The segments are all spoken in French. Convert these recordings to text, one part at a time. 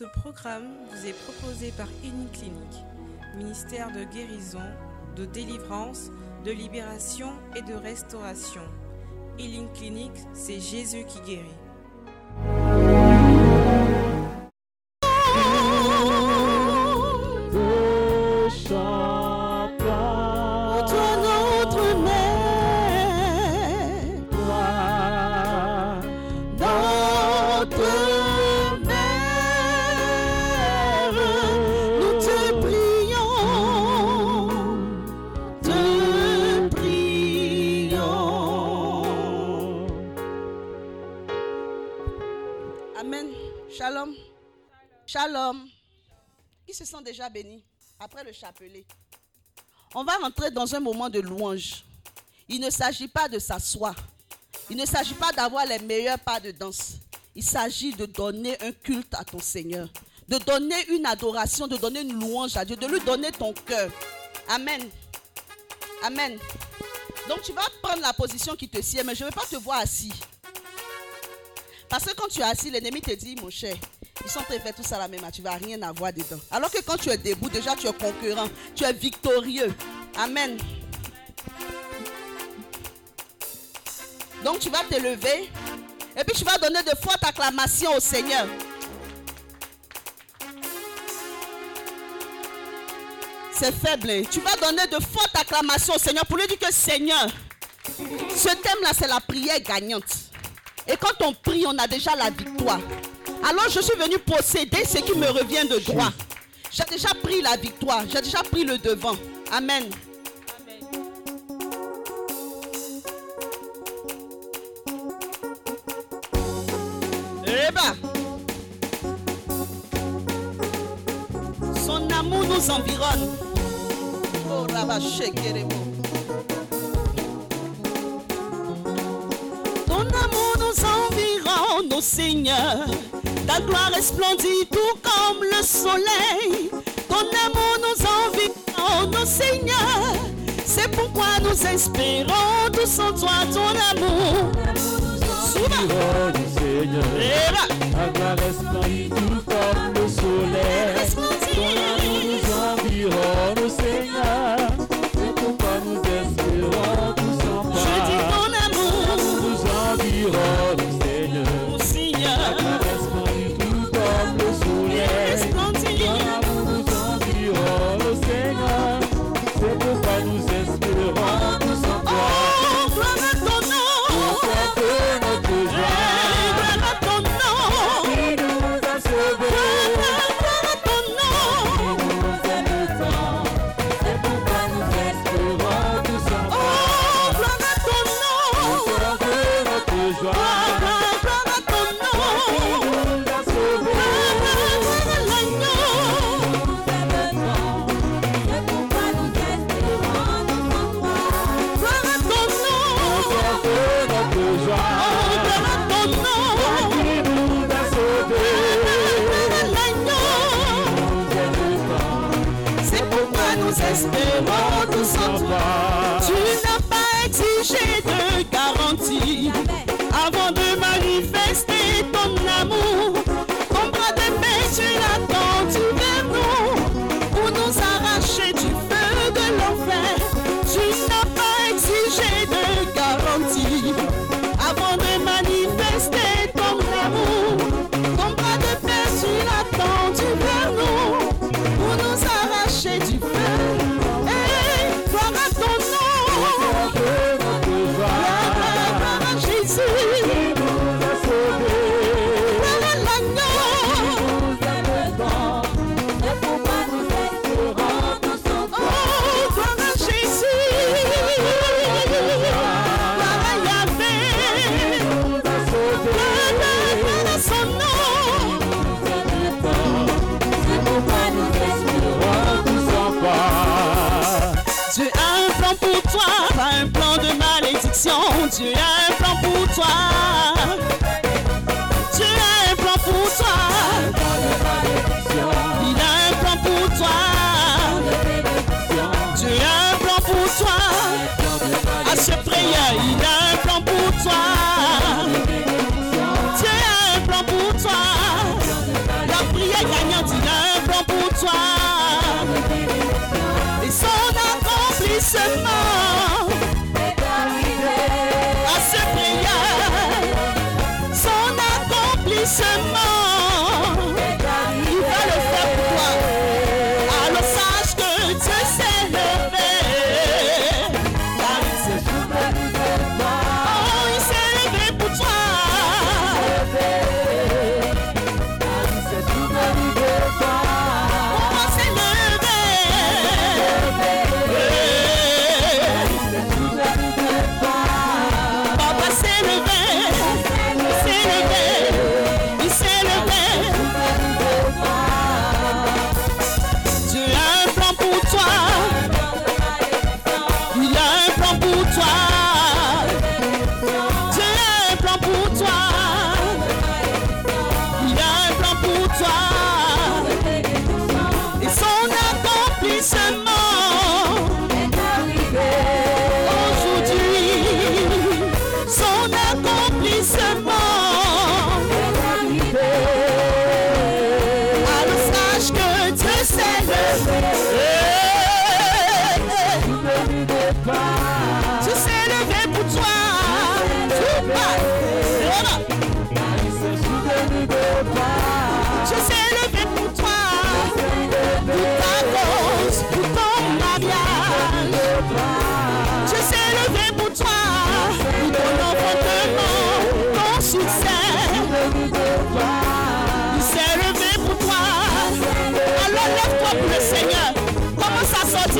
Ce programme vous est proposé par Clinique, ministère de guérison, de délivrance, de libération et de restauration. Healing Clinic, c'est Jésus qui guérit. Béni après le chapelet? On va rentrer dans un moment de louange. Il ne s'agit pas de s'asseoir. Il ne s'agit pas d'avoir les meilleurs pas de danse. Il s'agit de donner un culte à ton Seigneur. De donner une adoration, de donner une louange à Dieu, de lui donner ton cœur. Amen. Amen. Donc tu vas prendre la position qui te sied, mais je ne vais pas te voir assis. Parce que quand tu es assis, l'ennemi te dit, mon cher, ils sont train de faire tout ça la même, tu vas rien avoir dedans. Alors que quand tu es debout, déjà tu es concurrent, tu es victorieux. Amen. Donc tu vas te lever et puis tu vas donner de fortes acclamations au Seigneur. C'est faible. Tu vas donner de fortes acclamations au Seigneur pour lui dire que Seigneur, ce thème-là, c'est la prière gagnante. Et quand on prie, on a déjà la victoire. Alors je suis venu posséder ce qui me revient de droit. J'ai déjà pris la victoire. J'ai déjà pris le devant. Amen. Eh ben. Son amour nous environne. Oh, Shekerebo. Ton amour nous environne, ô Seigneur. Ta gloire resplendit tout comme le soleil. Ton amour nous environne, ô Seigneur. C'est pourquoi nous espérons tous en toi ton amour. Souvent. Ta gloire resplendit tout comme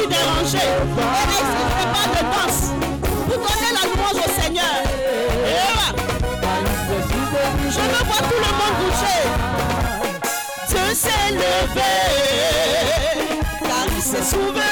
suis dérangé. Il n'existe pas de danse pour donner la louange au Seigneur. Eh Je me vois tout le monde bouger. Dieu s'est levé, car il s'est sauvé.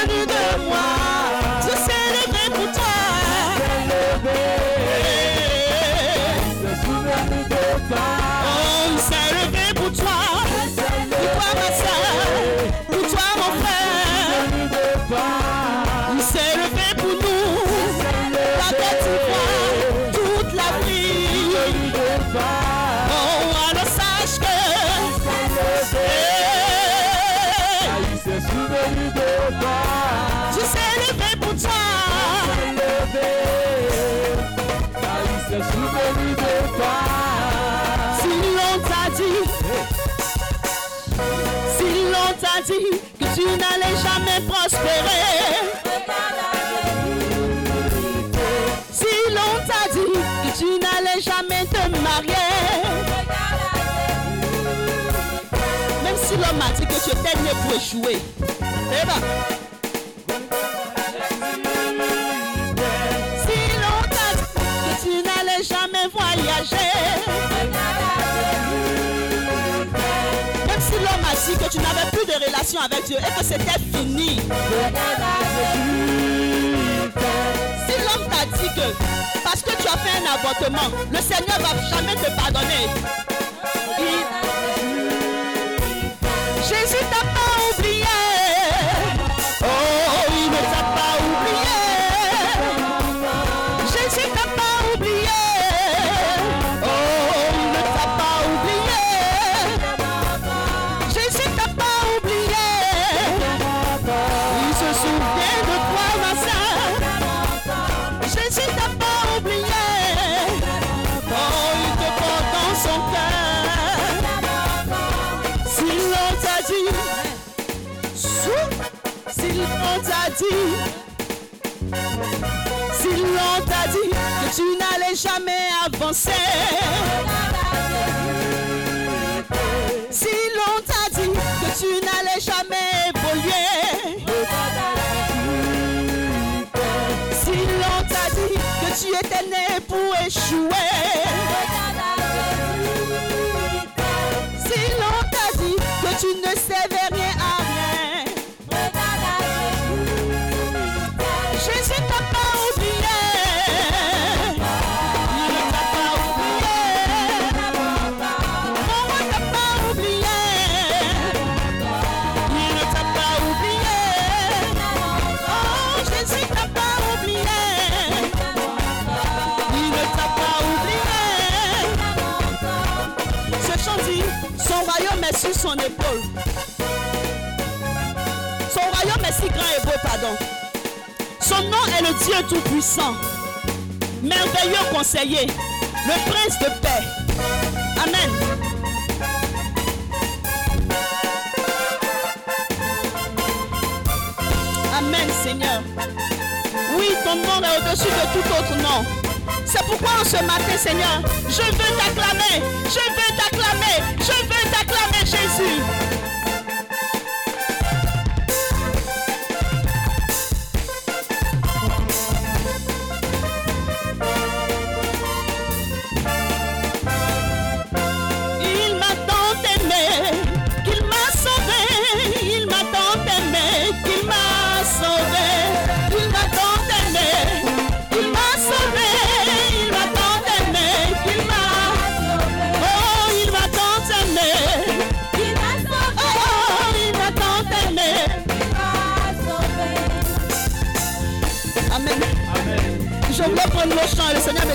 Si l'on t'a dit que tu n'allais jamais te marier, même si l'homme m'a dit que je t'aime pour échouer, eh ben, jamais voyager. Même si l'homme a dit que tu n'avais plus avec Dieu et que c'était fini. Si l'homme t'a dit que parce que tu as fait un avortement, le Seigneur va jamais te pardonner. tu n'allais jamais avancer. Son nom est le Dieu Tout-Puissant, merveilleux conseiller, le prince de paix. Amen. Amen Seigneur. Oui, ton nom est au-dessus de tout autre nom. C'est pourquoi en ce matin, Seigneur, je veux t'acclamer, je veux t'acclamer, je veux t'acclamer, Jésus.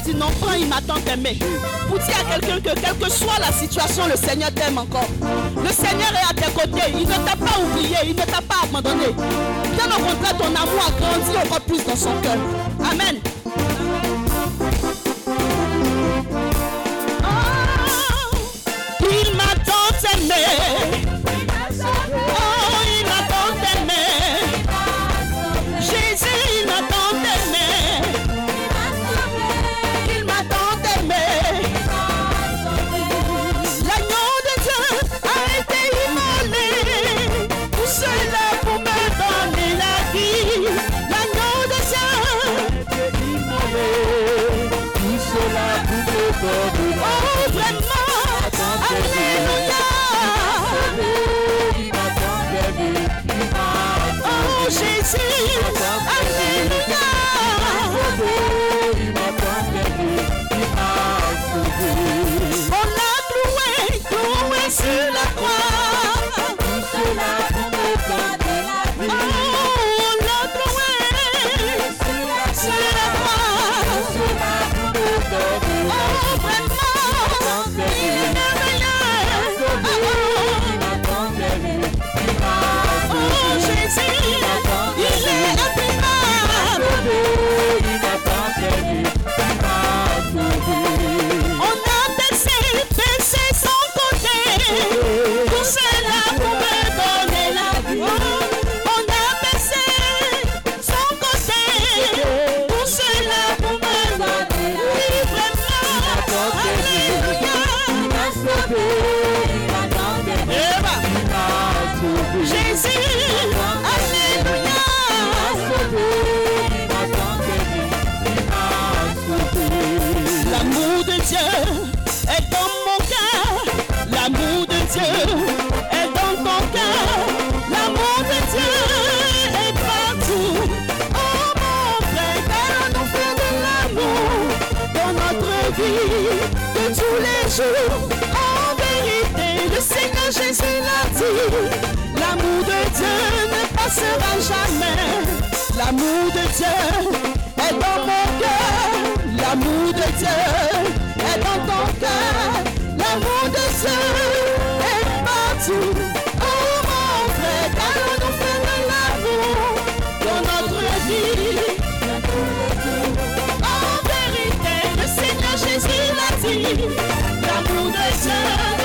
Dit non, il m'a tant. Pour dire à quelqu'un que quelle que soit la situation, le Seigneur t'aime encore. Le Seigneur est à tes côtés. Il ne t'a pas oublié, il ne t'a pas abandonné. Bien au contraire, ton amour a grandi encore plus dans son cœur. Amen. Dieu est dans mon cœur. L'amour de Dieu est dans ton cœur. L'amour de Dieu est partout. Oh mon frère, nous fait de l'amour dans notre vie de tous les jours. En vérité, le Seigneur Jésus l'a dit. L'amour de Dieu ne passera jamais. L'amour de Dieu est dans mon cœur. L'amour de Dieu L'amour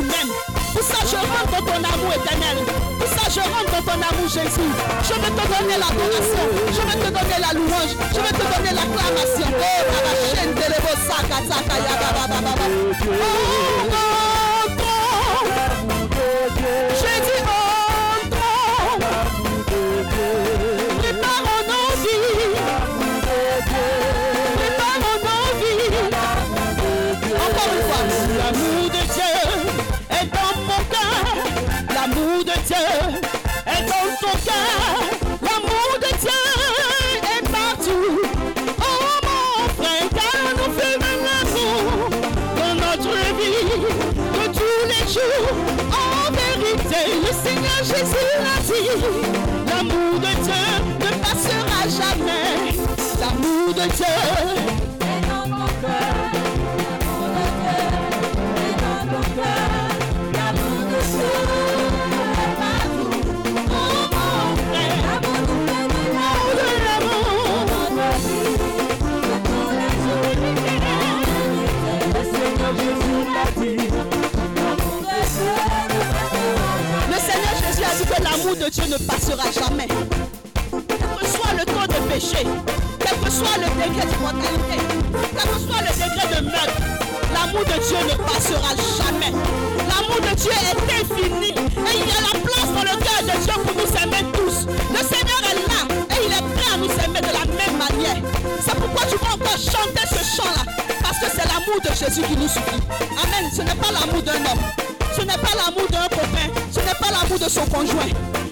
m'aimes. Pour ça, je rentre dans ton amour éternel. Pour ça, je rentre dans ton amour, Jésus. Je vais te donner l'adoration. Je vais te donner la louange. Je vais te donner l'acclamation. Oh, la chaîne de de Dieu ne passera jamais. Quel que soit le taux de péché, quel que soit le degré d'immortalité, quel que soit le degré de meurtre, l'amour de Dieu ne passera jamais. L'amour de Dieu est infini et il y a la place dans le cœur de Dieu pour nous aimer tous. Le Seigneur est là et il est prêt à nous aimer de la même manière. C'est pourquoi tu vas encore chanter ce chant-là parce que c'est l'amour de Jésus qui nous suffit. Amen. Ce n'est pas l'amour d'un homme. Ce n'est pas l'amour d'un copain, ce n'est pas l'amour de son conjoint,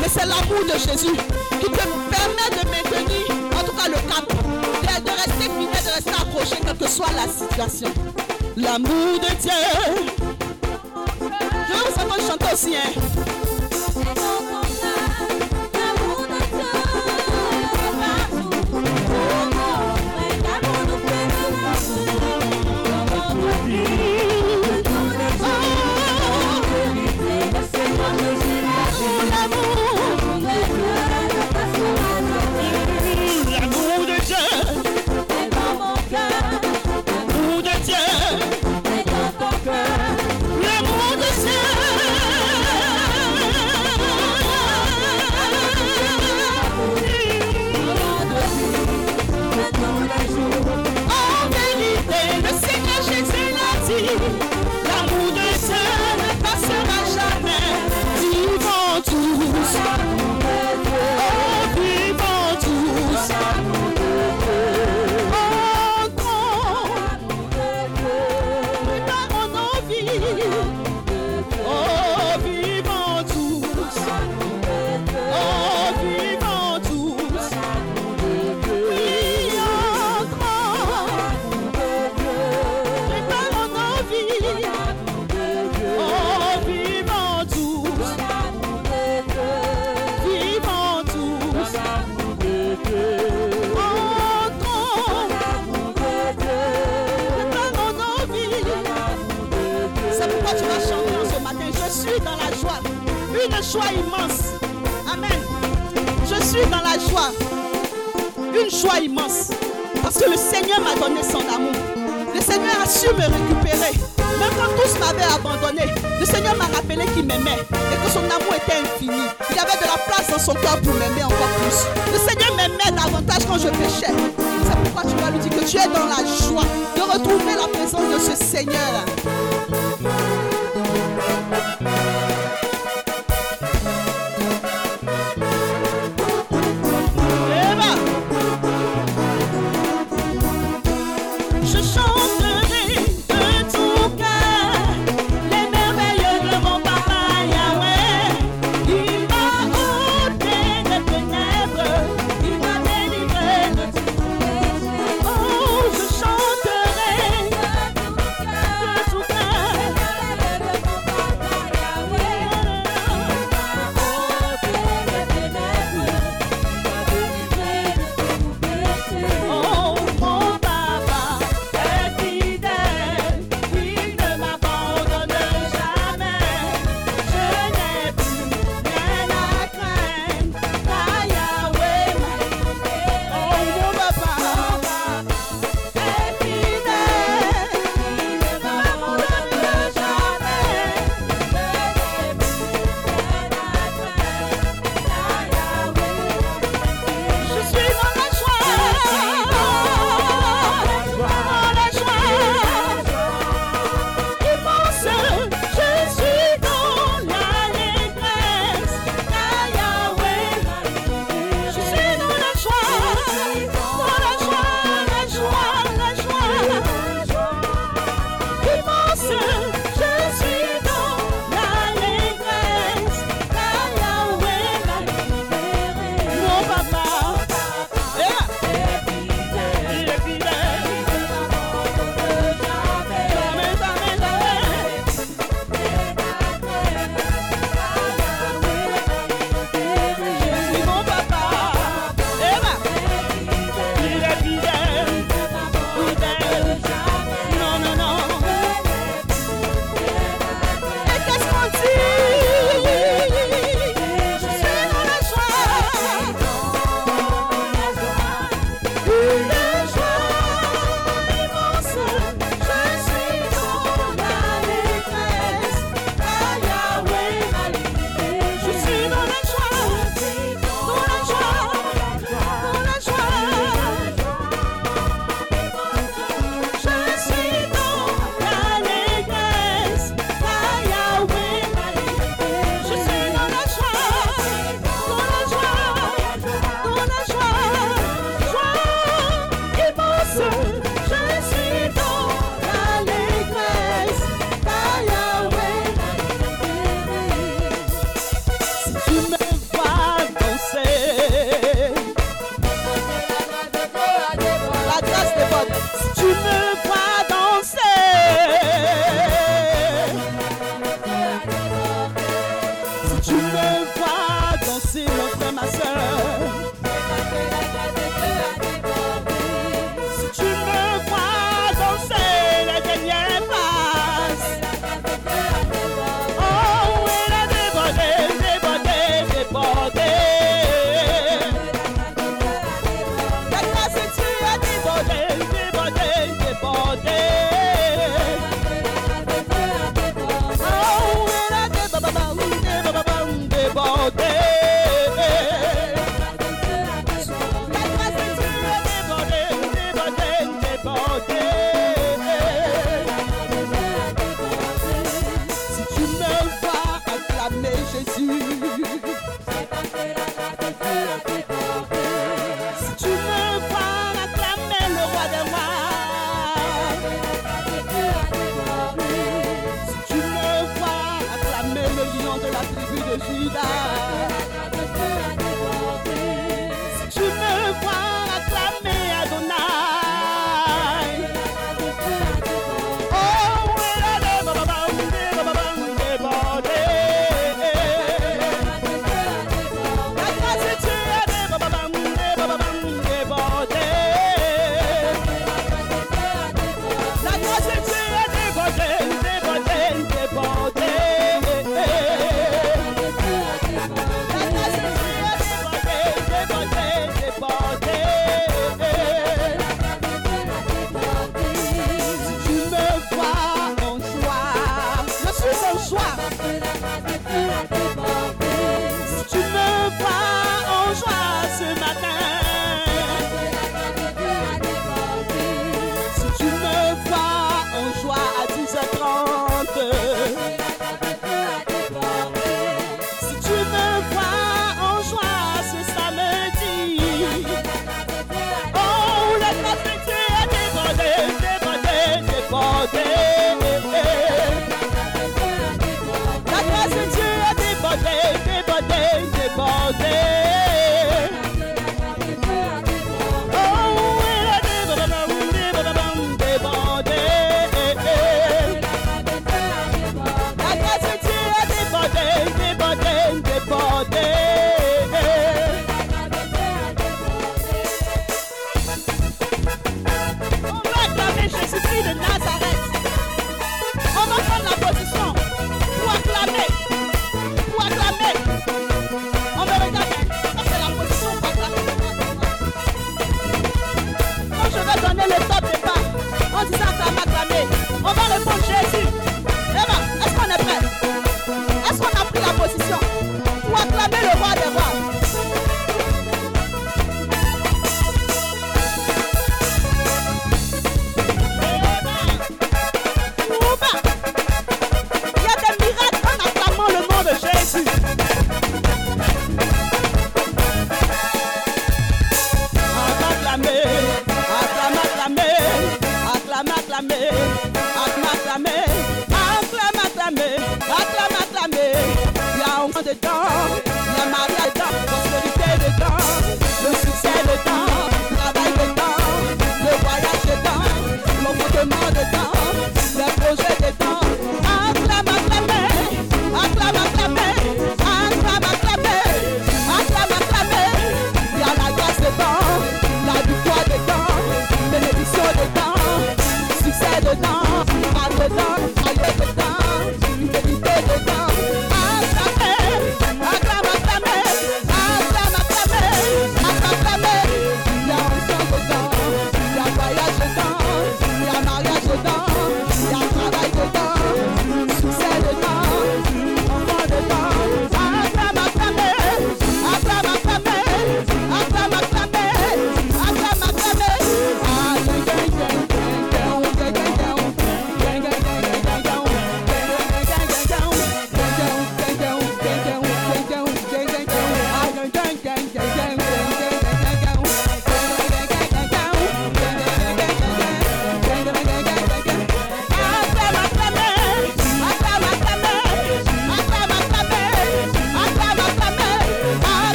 mais c'est l'amour de Jésus qui te permet de maintenir, en tout cas le cap, de, rester fidèle, de rester accroché, quelle que soit la situation. L'amour de Dieu. Je vais vous chanter aussi, hein. Joie immense. Parce que le Seigneur m'a donné son amour. Le Seigneur a su me récupérer. Même quand tous m'avaient abandonné, le Seigneur m'a rappelé qu'il m'aimait et que son amour était infini. Il avait de la place dans son cœur pour m'aimer encore plus. Le Seigneur m'aimait davantage quand je péchais. C'est pourquoi tu vas lui dire que tu es dans la joie de retrouver la présence de ce Seigneur.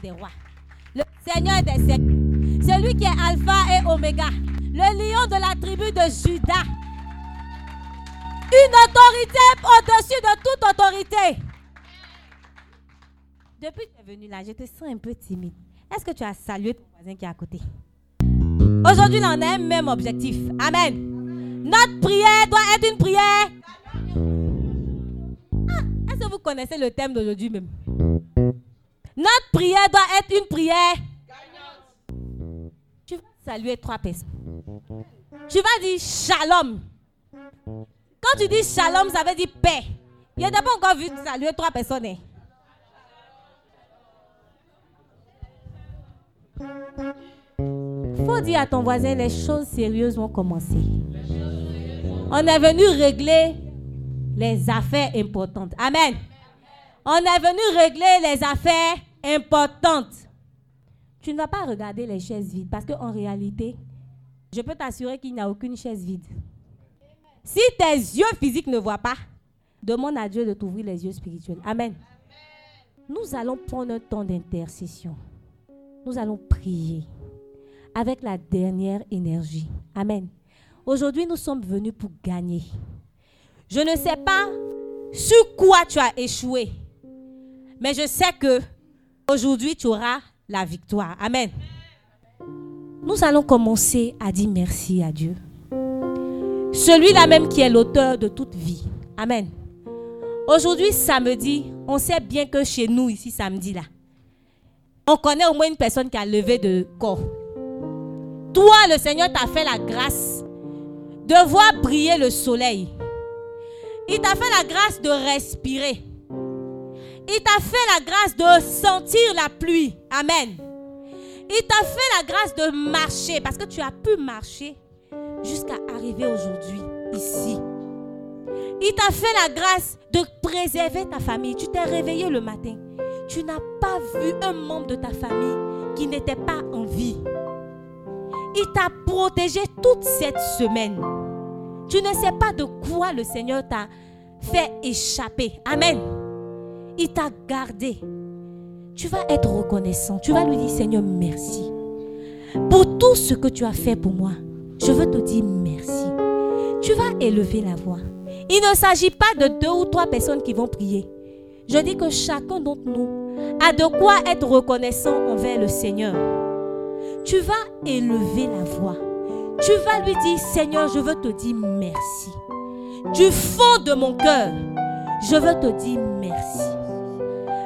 Des rois, le Seigneur des seigneurs, celui qui est Alpha et Oméga, le lion de la tribu de Judas. Une autorité au-dessus de toute autorité. Depuis que tu es venu là, je te sens un peu timide. Est-ce que tu as salué ton voisin qui est à côté? Aujourd'hui, on a un même objectif. Amen. Notre prière doit être une prière. Ah, est-ce que vous connaissez le thème d'aujourd'hui même? Prière doit être une prière. Tu vas saluer trois personnes. Tu vas dire shalom. Quand tu dis shalom, ça veut dire paix. Il n'y a pas encore vu saluer trois personnes. Hein. faut dire à ton voisin, les choses sérieuses vont commencer. On est venu régler les affaires importantes. Amen. On est venu régler les affaires importantes. Tu ne vas pas regarder les chaises vides parce qu'en réalité, je peux t'assurer qu'il n'y a aucune chaise vide. Si tes yeux physiques ne voient pas, demande à Dieu de t'ouvrir les yeux spirituels. Amen. Nous allons prendre un temps d'intercession. Nous allons prier avec la dernière énergie. Amen. Aujourd'hui, nous sommes venus pour gagner. Je ne sais pas sur quoi tu as échoué. Mais je sais que aujourd'hui tu auras la victoire. Amen. Nous allons commencer à dire merci à Dieu. Celui-là même qui est l'auteur de toute vie. Amen. Aujourd'hui, samedi, on sait bien que chez nous, ici, samedi, là, on connaît au moins une personne qui a levé de corps. Toi, le Seigneur t'a fait la grâce de voir briller le soleil. Il t'a fait la grâce de respirer. Il t'a fait la grâce de sentir la pluie. Amen. Il t'a fait la grâce de marcher parce que tu as pu marcher jusqu'à arriver aujourd'hui ici. Il t'a fait la grâce de préserver ta famille. Tu t'es réveillé le matin. Tu n'as pas vu un membre de ta famille qui n'était pas en vie. Il t'a protégé toute cette semaine. Tu ne sais pas de quoi le Seigneur t'a fait échapper. Amen il t'a gardé. Tu vas être reconnaissant. Tu vas lui dire, Seigneur, merci. Pour tout ce que tu as fait pour moi, je veux te dire merci. Tu vas élever la voix. Il ne s'agit pas de deux ou trois personnes qui vont prier. Je dis que chacun d'entre nous a de quoi être reconnaissant envers le Seigneur. Tu vas élever la voix. Tu vas lui dire, Seigneur, je veux te dire merci. Du fond de mon cœur, je veux te dire merci.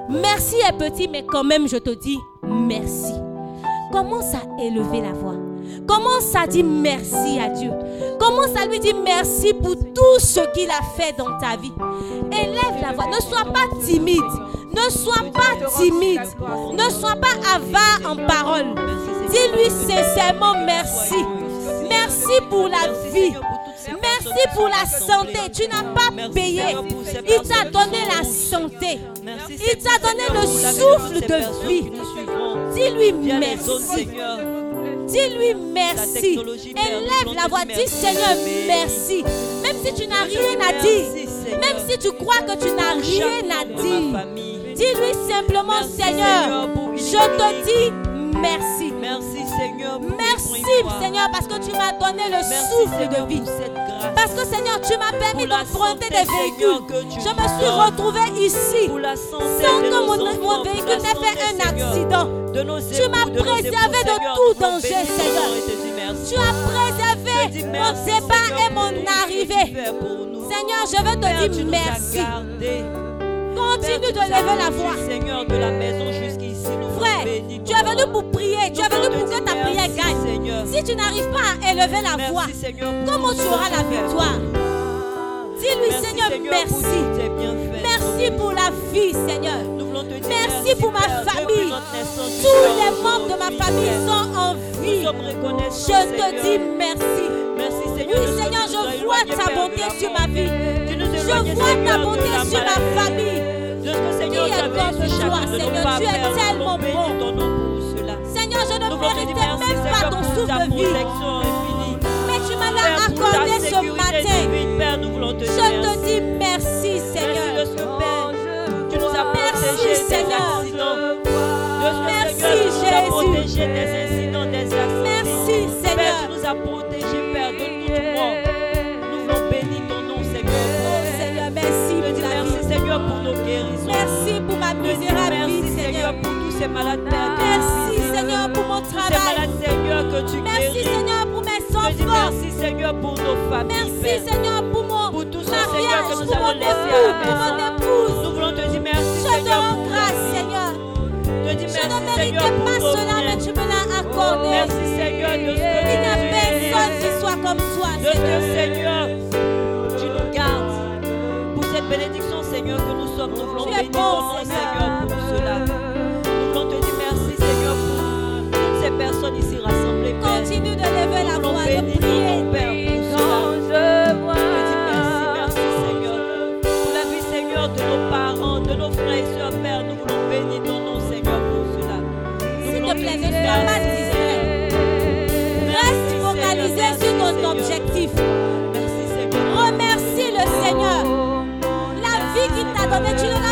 Merci est petit, mais quand même, je te dis merci. Commence à élever la voix? Commence à dire merci à Dieu? Commence à lui dire merci pour tout ce qu'il a fait dans ta vie? Élève la voix. Ne sois pas timide. Ne sois pas timide. Ne sois pas avare en parole. Dis-lui sincèrement merci. Merci pour la vie. Merci pour la santé. Tu n'as pas payé. Il t'a donné la santé. Il t'a donné le souffle de vie. Dis-lui merci. Dis-lui merci. Élève la voix. Dis Seigneur merci. Même si tu n'as rien à dire. Même si tu crois que tu n'as rien à dire. Dis-lui simplement Seigneur. Je te dis merci. Merci Seigneur. Merci. Seigneur parce que tu m'as donné le Merci, souffle Seigneur, de vie. Parce que Seigneur, tu m'as permis d'emprunter des véhicules. Je me suis retrouvée ici sans que mon, véhicule n'ait fait un accident. Tu m'as préservé de tout danger, Seigneur. Tu as préservé mon départ et mon arrivée. Seigneur, je veux te dire merci. Continue de lever la voix. Seigneur, de la maison jusqu'ici. Frère, tu es venu pour prier. Tu es venu pour que ta prière gagne. Si tu n'arrives pas à élever la voix, comment tu auras la victoire? Dis-lui, Seigneur, merci. Merci pour la vie, Seigneur. Merci pour ma famille. Tous les membres de ma famille sont en vie. Je te dis merci. Oui, Seigneur. je vois ta bonté sur ma vie. Je vois ta bonté sur ma famille. Seigneur, tu de nos Seigneur? Tu es Père. Tellement bon. ton nom pour cela. Seigneur, je ne méritais même pas ton souffle de vie. Mais tu Père, ta accordé ce matin. Père, Je te dis merci, Seigneur. Père, tu nous as protégés des Seigneur. accidents. Merci, Seigneur, Jésus. protégés des incidents, des accidents. Merci, Père, Seigneur. tu nous as protégés, Père, de toute Je te dis misérable merci, Seigneur. Pour tous ces malades, Merci. Seigneur, pour mon travail. malades, Seigneur, que tu Merci, guéris. Seigneur, pour mes Je te enfants. merci, Seigneur, pour nos familles, Merci, Père. Seigneur, pour mon Pour tout ça, Seigneur, mariage, que nous pour mon allons laisser à époux, pour mon épouse. Nous voulons te dire merci, Je te Seigneur, rends pour grâce, la vie. Seigneur. Je te dis Je ne merci, méritais pas cela, mais tu me l'as accordé. Merci, Seigneur, de ce que Il n'y a personne qui soit comme toi, De Seigneur. Seigneur, tu nous gardes. Pour cette bénédiction, nous voulons Tu bénir bon, ton nom, Seigneur. Pour cela. Nous voulons te dire merci, Seigneur, pour toutes ces personnes ici rassemblées, Père. Continue de lever la voix, de ton prier. nom, Père, qu'il t'a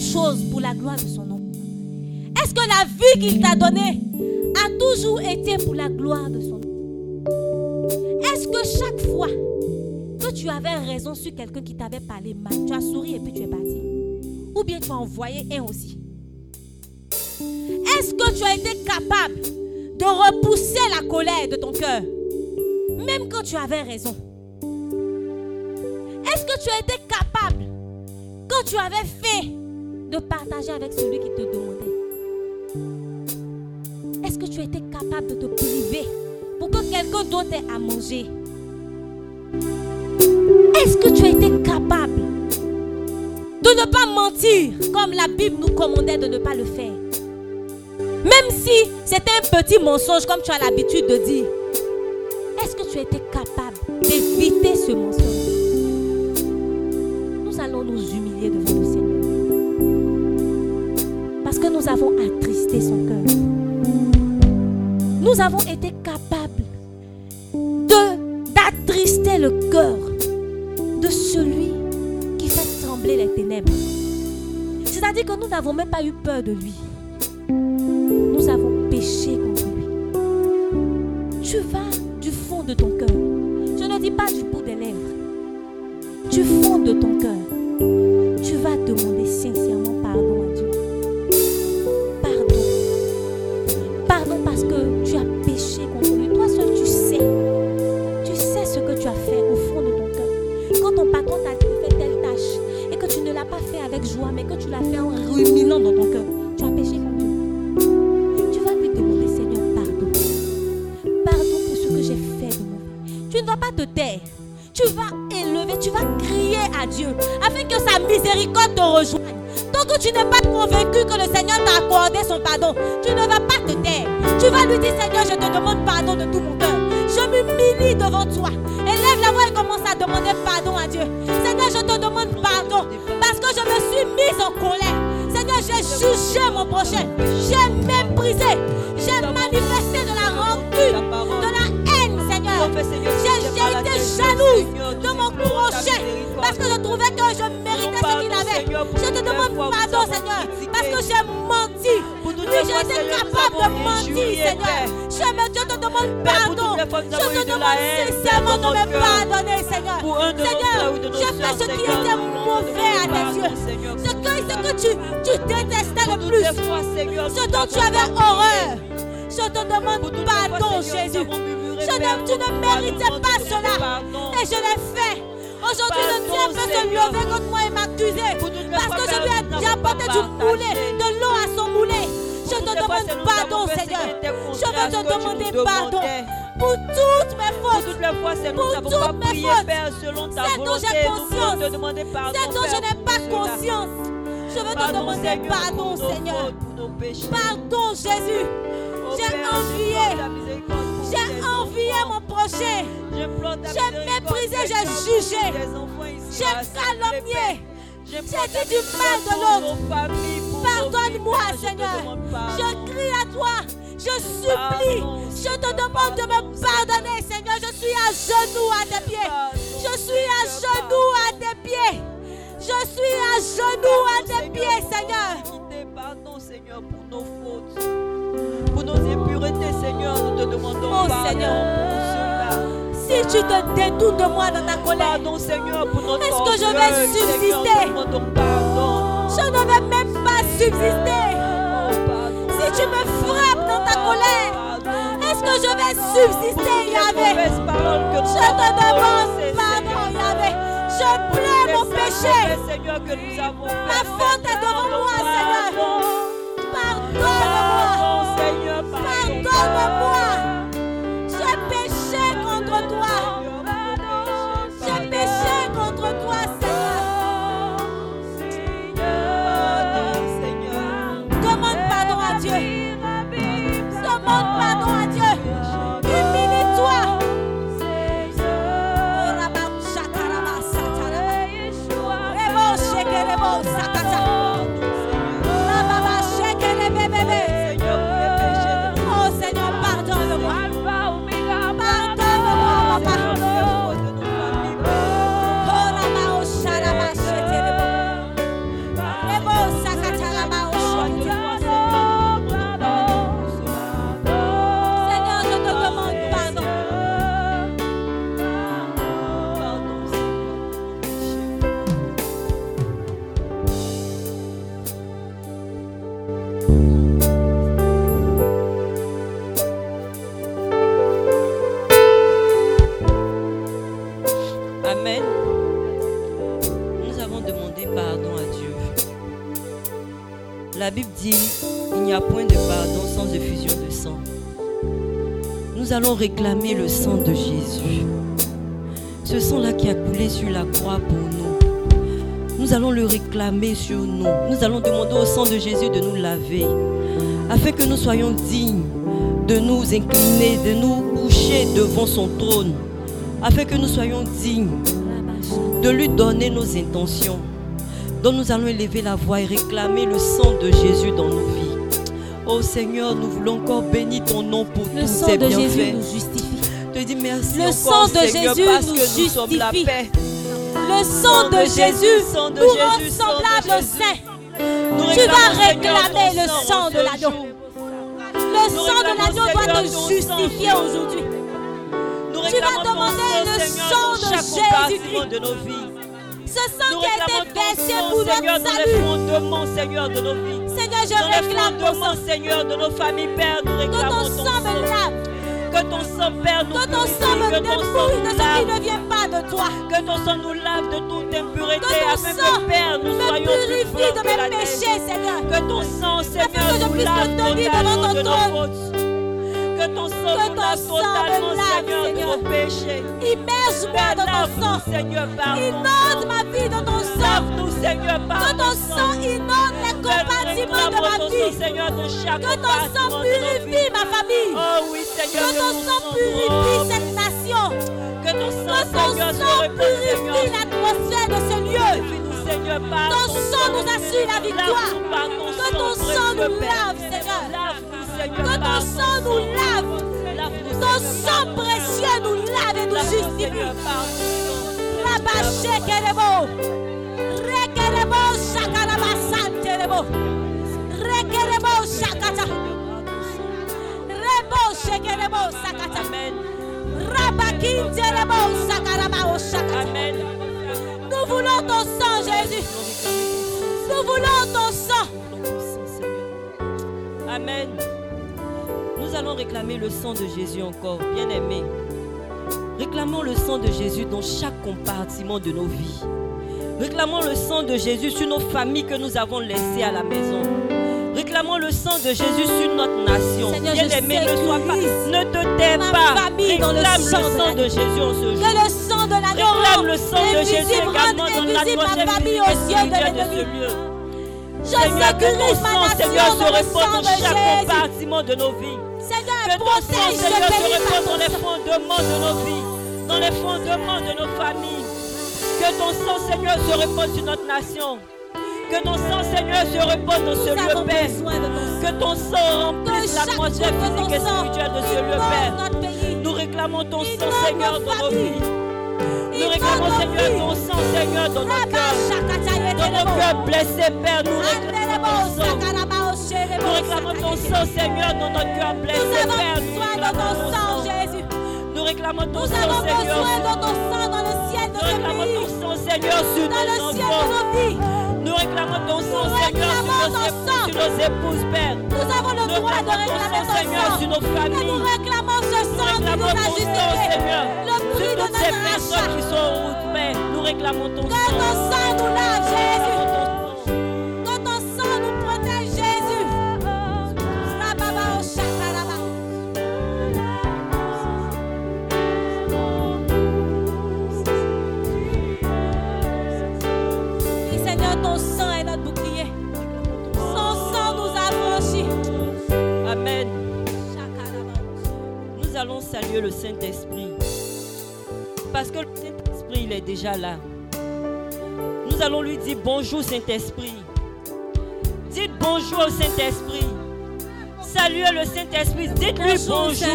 toutes choses pour la gloire de son nom. Est-ce que la vie qu'il t'a donnée a toujours été pour la gloire de son nom? Est-ce que chaque fois que tu avais raison sur quelqu'un qui t'avait parlé mal, tu as souri et puis tu es parti? Ou bien tu as envoyé un aussi? Est-ce que tu as été capable de repousser la colère de ton cœur Même quand tu avais raison? Est-ce que tu as été capable quand tu avais avec celui qui te demandait. Est-ce que tu été capable de te priver pour que quelqu'un d'autre ait à manger? Est-ce que tu été capable de ne pas mentir comme la Bible nous commandait de ne pas le faire? Même si c'était un petit mensonge comme tu as l'habitude de dire, est-ce que tu été capable d'éviter ce mensonge? Nous allons nous humilier devant le Seigneur. Nous avons attristé son cœur. Nous avons été capables d'attrister le cœur de celui qui fait trembler les ténèbres. C'est-à-dire que nous n'avons même pas eu peur de lui. Nous avons péché contre lui. Tu vas du fond de ton cœur. Je ne dis pas du bout des lèvres. Du fond de ton cœur. Tu vas demander sincèrement joie, mais que tu l'as fait en ruminant dans ton cœur, tu as péché. Tu vas lui demander, Seigneur, pardon. Pardon pour ce que j'ai fait de mauvais. Tu ne vas pas te taire. Tu vas élever, tu vas crier à Dieu afin que sa miséricorde te rejoigne. Tant que tu n'es pas convaincu que le Seigneur t'a accordé son pardon, tu ne vas pas te taire. Tu vas lui dire, Seigneur, je te demande pardon de tout mon j'ai mon prochain. J'ai méprisé. J'ai manifesté de la rancune, de la haine, Seigneur. J'ai été jalouse de mon prochain parce que je trouvais que je méritais ce qu'il avait. Je te demande pardon, Seigneur, parce que j'ai menti. Oui, j'ai été capable de mentir, Seigneur. Je Dieu te demande pardon. Je te demande sincèrement de me pardonner, Seigneur. Seigneur, j'ai fait ce qui était mauvais à tes yeux. Ce que, ce que tu, tu détestais le plus. Ce dont tu avais horreur. Je te demande pardon, Jésus. Tu ne méritais pas cela. Et je l'ai fait. Aujourd'hui, le diable peut se lever contre moi et m'accuser. Parce que je lui ai apporté du moulet, de l'eau à son moulet. Je te demande pardon, Seigneur. Je veux te demander pardon pour toutes mes fautes. Toutes les fois, Seigneur, nous Pour n'avons pas prié, fautes. Père, selon ta C'est dont volonté. Nous voulons conscience. te demander pardon, C'est dont je n'ai pour pas conscience. Je veux te demander Seigneur, pardon, pour nos Seigneur. fautes, pour nos péchés. Pardon, Jésus. Oh, J'ai envié. pour J'ai envié mon prochain. J'ai méprisé, j'ai pour jugé. J'ai calomnié. J'ai dit du mal de pour l'autre. pour Pardonne-moi, Seigneur. Je crie à toi. Je supplie. Je te demande de me pardonner, Seigneur. Je suis à genoux à tes pieds. Je suis à genoux à tes pieds. Je suis à genoux à tes pieds, Seigneur. Pardon, Seigneur, pour nos fautes. Pour nos impuretés, Seigneur, nous te demandons Oh, pardon Seigneur. pour cela. Si tu te détournes de moi dans ta colère, Pardon, Seigneur, pour notre Est-ce que je vais subsister? Je ne vais même pas subsister. Oh. Si tu me frappes dans ta colère, est-ce que je vais subsister, Yahvé? Je te demande pardon. Yahvé. Je pleure mon péché. Ma faute est devant moi, Seigneur. Pardonne-moi. Pardonne-moi. Il n'y a point de pardon sans effusion de sang. Nous allons réclamer le sang de Jésus. Ce sang-là qui a coulé sur la croix pour nous. Nous allons le réclamer sur nous. Nous allons demander au sang de Jésus de nous laver. Afin que nous soyons dignes de nous incliner, de nous coucher devant son trône. Afin que nous soyons dignes de lui donner nos intentions. Donc nous allons élever la voix et réclamer le sang de Jésus dans nos vies. Oh Seigneur, nous voulons encore bénir ton nom pour Le tous sang ces de Jésus nous justifie. Te dis merci Le encore, sang de Seigneur, Jésus parce nous que nous sommes la justifie. paix. Le sang de Jésus sang nous rend sang semblable au saint. Tu vas réclamer le sang sang de l'agneau. Le sang de l'agneau doit te sang. justifier aujourd'hui. Tu vas demander sang, le sang de Jésus-Christ. Ce sang Nous qui a été versé pour Seigneur, notre les salut. fondements, Seigneur, de nos vies. Seigneur, je les réclame ton sang. Seigneur, de nos familles, Père, nous réclamons ton ton sang me lave. Que ton sang, Père, nous Que ton sang me que ton sang de nous ce qui lave. ne vient pas de toi. Que ton sang nous lave de toute impureté, Que ton afin sang que, Père, nous me soyons purifie de mes péchés, Seigneur. Que ton sang, Seigneur, nous lave de nos trône. fautes. Que ton sang Que nous ton totalement, lave, Seigneur, de Seigneur. nos péchés. Immerge-moi dans ton sang. Seigneur, par ton Inonde ma vie dans ton sang. Lave-nous, Seigneur, par Que ton sang. inonde les compartiments de ma vie. Seigneur, de chaque Que ton sang de purifie ma famille. Oh oui, Seigneur, Que ton sang purifie cette nation. Que ton sang, Que ton Seigneur, purifie l'atmosphère de ce lieu. Seigneur, Ton sang nous assure la victoire. Que ton sang nous lave, Seigneur. Que ton sang nous lave. Ton sang précieux nous lave et nous justifie. Rabashe kerebo. Rekerebo shakaraba santerebo. Rekerebo shakata. Rebo shekerebo sakata. Amen. Rabakinterebo sakaraba o shakata. Amen. Nous voulons ton sang, Jésus. Nous voulons ton sang. Amen. Nous allons réclamer le sang de Jésus encore, bien-aimés. Réclamons le sang de Jésus dans chaque compartiment de nos vies. Réclamons le sang de Jésus sur nos familles que nous avons laissées à la maison. Réclamons le sang de Jésus sur notre nation. Seigneur, je Bien-aimé, ne sois pas, ne te tais pas. le Réclame sang de le sang de. Jésus en ce jour. Que le sang de l'agneau Réclame le sang de Jésus également dans l'atmosphère physique de de ce lieu. Je Seigneur, que ton sang, Seigneur, se répand dans chaque compartiment de nos vies. Que Seigneur, ton sang, Seigneur, se répand dans les fondements de nos vies, dans les fondements de nos familles. Que ton sang, Seigneur, se répande sur notre nation. Que ton sang, Seigneur, se répande dans ce lieu, Père. Que ton sang Que remplisse chaque l'atmosphère physique et spirituelle de ce lieu, Père. Nous réclamons ton sang, Seigneur, dans nos vies. Nous réclamons, Seigneur, ton sang, Seigneur, dans nos cœurs. Dans nos cœurs blessés, Père, nous réclamons ton sang. Nous réclamons ton sang, Seigneur, dans notre cœur Nous blessé, avons Père. Nous besoin de ton sang, sang. Jésus. Nous réclamons ton Nous sang, avons Seigneur. besoin de ton sang dans le ciel de Nous ce réclamons ton sang, Seigneur, sur Dans le nos ciel de enfants. nos vies. Nous réclamons ton sang, Nous Seigneur, sur nos épouses, sang. nos Père. Nous avons le Nous droit de réclamer sang, ton Seigneur, sang. sur nos Et nous familles. réclamons ce Nous sang qui nous a ton sang, justifié. Seigneur. Le prix de notre rachat. qui sont en route, Père. Nous réclamons ton Que ton sang. sang nous lave, Jésus. Saluer le Saint-Esprit. Parce que le Saint-Esprit, il est déjà là. Nous allons lui dire bonjour Saint-Esprit. Dites bonjour au Saint-Esprit. Saluez le Saint-Esprit. Dites-lui Bonjour.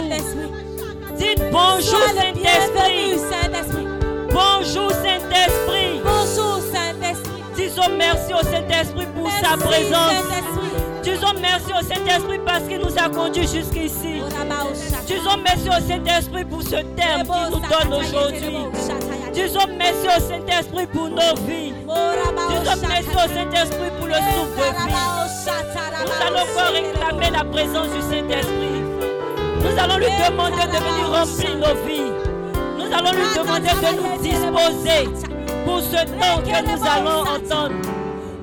Dites bonjour Saint-Esprit. Bonjour Saint-Esprit. Bonjour, Saint-Esprit. Disons merci au Saint-Esprit pour sa présence. Disons merci au Saint-Esprit parce qu'il nous a conduits jusqu'ici. Disons merci au Saint-Esprit pour ce terme qu'il nous donne aujourd'hui. Disons merci au Saint-Esprit pour nos vies. Disons merci au Saint-Esprit pour le souffle de vie. Nous allons encore réclamer la présence du Saint-Esprit. Nous allons lui demander de venir remplir nos vies. Nous allons lui demander de nous disposer pour ce temps que nous allons entendre.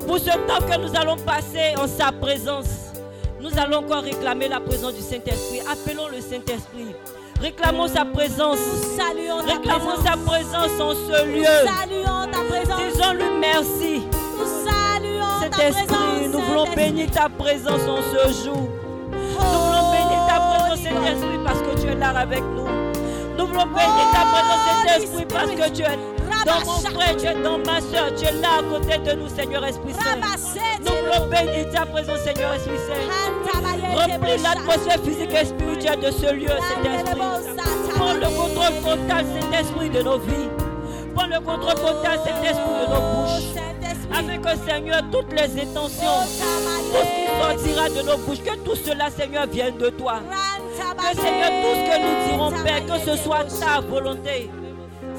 Pour ce temps que nous allons passer en sa présence, nous allons encore réclamer la présence du Saint-Esprit. Appelons le Saint-Esprit. Réclamons sa présence. Nous saluons ta Réclamons présence. sa présence en ce Nous lieu. saluons ta présence. Disons-lui merci. Nous saluons ta Saint-Esprit, présence. nous voulons bénir ta présence en ce jour. Oh, Nous voulons bénir ta présence, Saint-Esprit, parce que tu es là avec nous. Nous voulons bénir ta présence, Saint-Esprit, parce que tu es dans mon frère, tu es dans ma soeur, tu es là à côté de nous, Seigneur Esprit Saint. Nous voulons bénir ta présence, Seigneur Esprit Saint. Remplis l'atmosphère physique et spirituelle de ce lieu, Saint-Esprit. Prends le contrôle total, Saint-Esprit, de nos vies. Prends le contrôle total, Saint-Esprit, de nos bouches. Afin que, Seigneur, toutes les intentions, tout ce qui sortira de nos bouches, que tout cela, Seigneur, vienne de toi. Que, Seigneur, tout ce que nous dirons, Père, que ce soit ta volonté.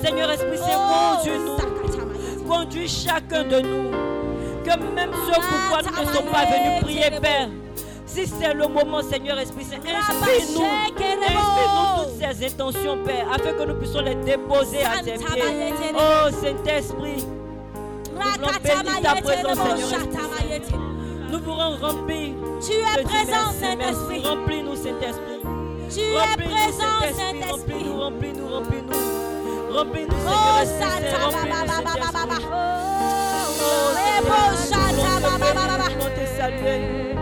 Seigneur Esprit Saint, conduis-nous. Conduis chacun de nous. Que même ceux pourquoi nous ne sommes pas venus prier, Père. Si c'est le moment, Seigneur Esprit Saint, inspire-nous. Inspire-nous toutes ces intentions, Père, afin que nous puissions les déposer à tes pieds. Oh Saint-Esprit, voulons bénir ta présence, Seigneur Esprit. nous voulons remplir. Tu es présent. Saint-Esprit. Remplis-nous, Saint-Esprit. Tu es présent. Saint-Esprit. Remplis-nous, remplis-nous, remplis-nous. Remplis-nous, Seigneur Esprit nous voulons.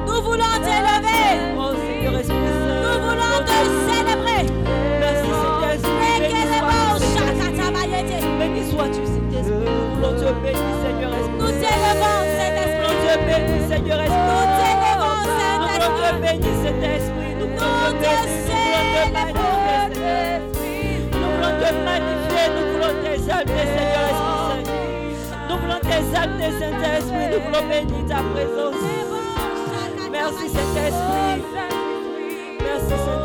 Nous voulons t'élever. Esprit. Nous voulons te célébrer. Béni sois-tu, Saint-Esprit. Saint-Esprit. Nous te Seigneur Esprit. Nous t'élevons, Nous Saint-Esprit. voulons te bénir, Seigneur Esprit. Nous t'élevons, Nous te Saint-Esprit. Nous Nous te bénir. Nous voulons te magnifier. Nous voulons t'exalter, Seigneur Esprit Saint. Nous voulons t'exalter, Saint-Esprit. Nous voulons bénir ta présence. Merci, Saint-Esprit. Merci, Saint-Esprit.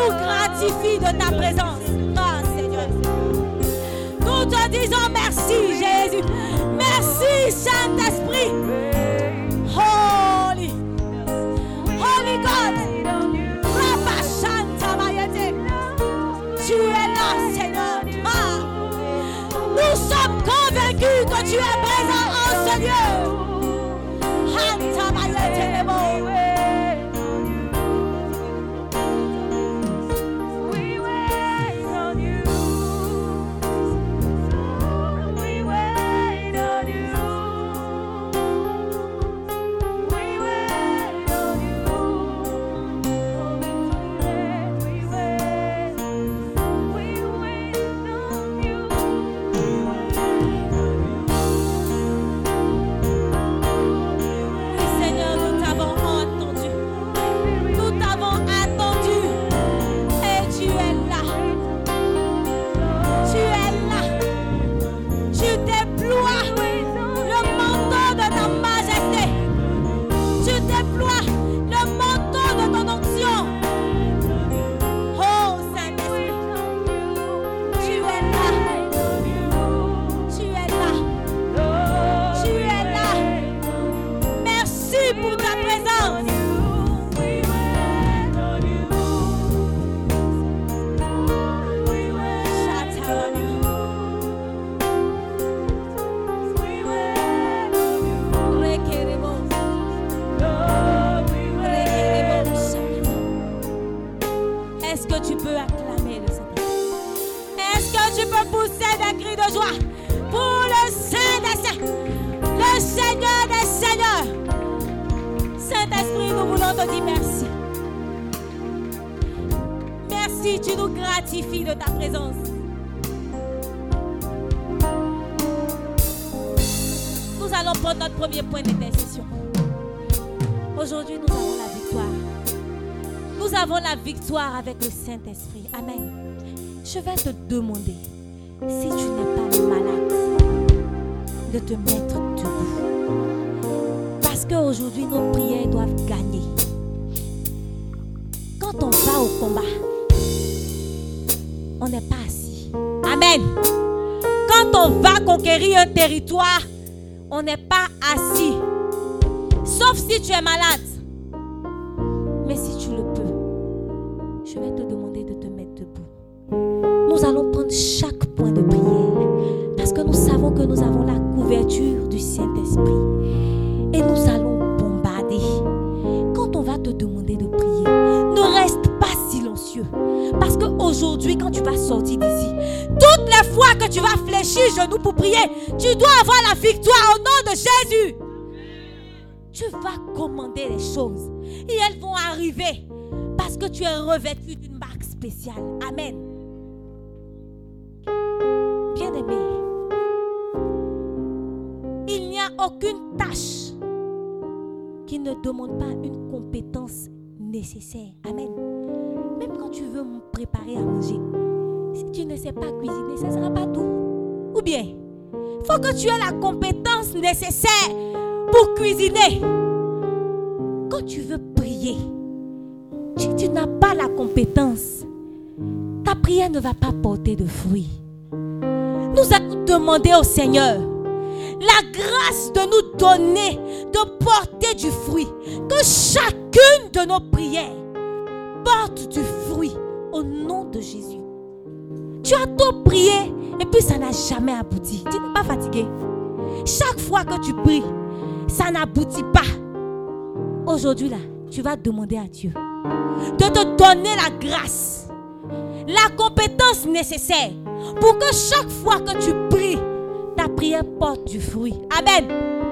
nous gratifie de ta présence. Ah, Seigneur. Nous te disons merci, Jésus. Merci, Saint-Esprit. De ta présence. Nous allons prendre notre premier point d'intercession. Aujourd'hui, nous avons la victoire. Nous avons la victoire avec le Saint-Esprit. Amen. Je vais te demander, si tu n'es pas malade, de te mettre debout. Parce qu'aujourd'hui, nos prières doivent gagner. Quand on va au combat, n'est pas assis. Amen. Quand on va conquérir un territoire, on n'est pas assis. Sauf si tu es malade. Genoux pour prier, tu dois avoir la victoire au nom de Jésus. Tu vas commander les choses et elles vont arriver parce que tu es revêtu d'une marque spéciale. Amen. Bien-aimé, il n'y a aucune tâche qui ne demande pas une compétence nécessaire. Amen. Même quand tu veux me préparer à manger, si tu ne sais pas cuisiner, ça ne sera pas tout. Ou bien, il faut que tu aies la compétence nécessaire pour cuisiner. Quand tu veux prier, si tu n'as pas la compétence, ta prière ne va pas porter de fruits. Nous allons demander au Seigneur la grâce de nous donner, de porter du fruit. Que chacune de nos prières porte du fruit au nom de Jésus. Tu as tout prié et puis ça n'a jamais abouti. Tu n'es pas fatigué. Chaque fois que tu pries, ça n'aboutit pas. Aujourd'hui, là, tu vas demander à Dieu de te donner la grâce, la compétence nécessaire pour que chaque fois que tu pries, ta prière porte du fruit. Amen.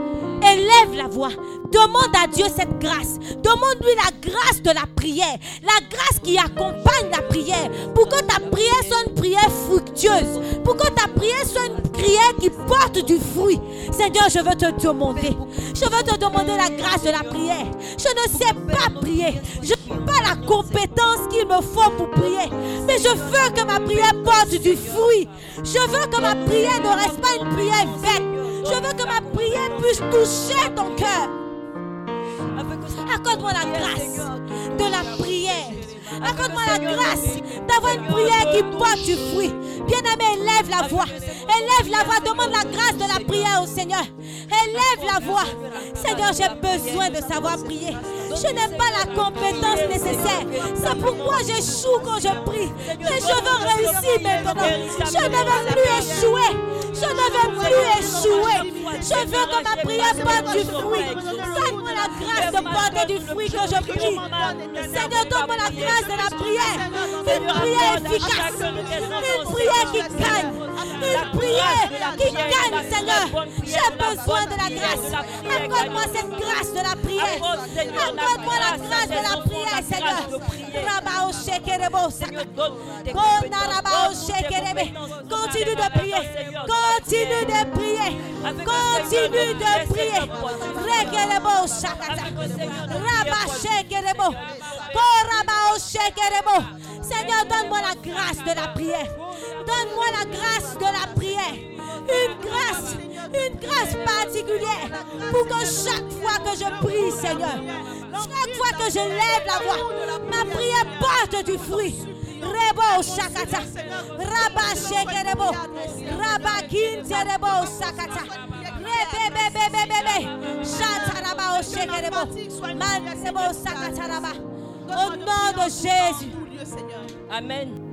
Élève la voix. Demande à Dieu cette grâce. Demande-lui la grâce de la prière. La grâce qui accompagne la prière. Pour que ta prière soit une prière fructueuse. Pour que ta prière soit une prière qui porte du fruit. Seigneur, je veux te demander. Je veux te demander la grâce de la prière. Je ne sais pas prier. Je n'ai pas la compétence qu'il me faut pour prier. Mais je veux que ma prière porte du fruit. Je veux que ma prière ne reste pas une prière vaine. Je veux que ma prière puisse toucher ton cœur. Accorde-moi la grâce de la prière. Accorde-moi la grâce d'avoir une prière qui porte du fruit. Bien-aimé, élève la voix. Élève la voix. Demande la grâce de la prière au Seigneur. Élève la voix. Seigneur, j'ai besoin de savoir prier. Je n'ai pas la compétence nécessaire. C'est pourquoi j'échoue quand je prie. Mais je veux réussir maintenant. Je ne veux plus échouer. Je ne veux plus échouer. Je veux que ma prière porte du fruit. Donne-moi la grâce de porter du fruit que je prie. Seigneur, donne-moi la grâce de la prière. Une prière efficace. Une prière qui gagne. Une prière qui gagne, Seigneur. J'ai besoin de la grâce. Accorde-moi cette grâce de la prière. Accorde-moi la grâce de la prière, Seigneur. Continue de prier. Continue de prier. Continue de prier. Rekelebo shakata. Rabba shekerebo. Korabao shekerebo. Seigneur, donne-moi la grâce de la prière. Donne-moi la grâce de la prière. Une grâce Une grâce particulière pour que chaque fois que je prie, Seigneur, chaque fois que je lève la voix, ma prière porte du fruit. Rebo shakata. Raba shekerebo. Raba kinterebo sakata. Au nom de Jésus. Amen.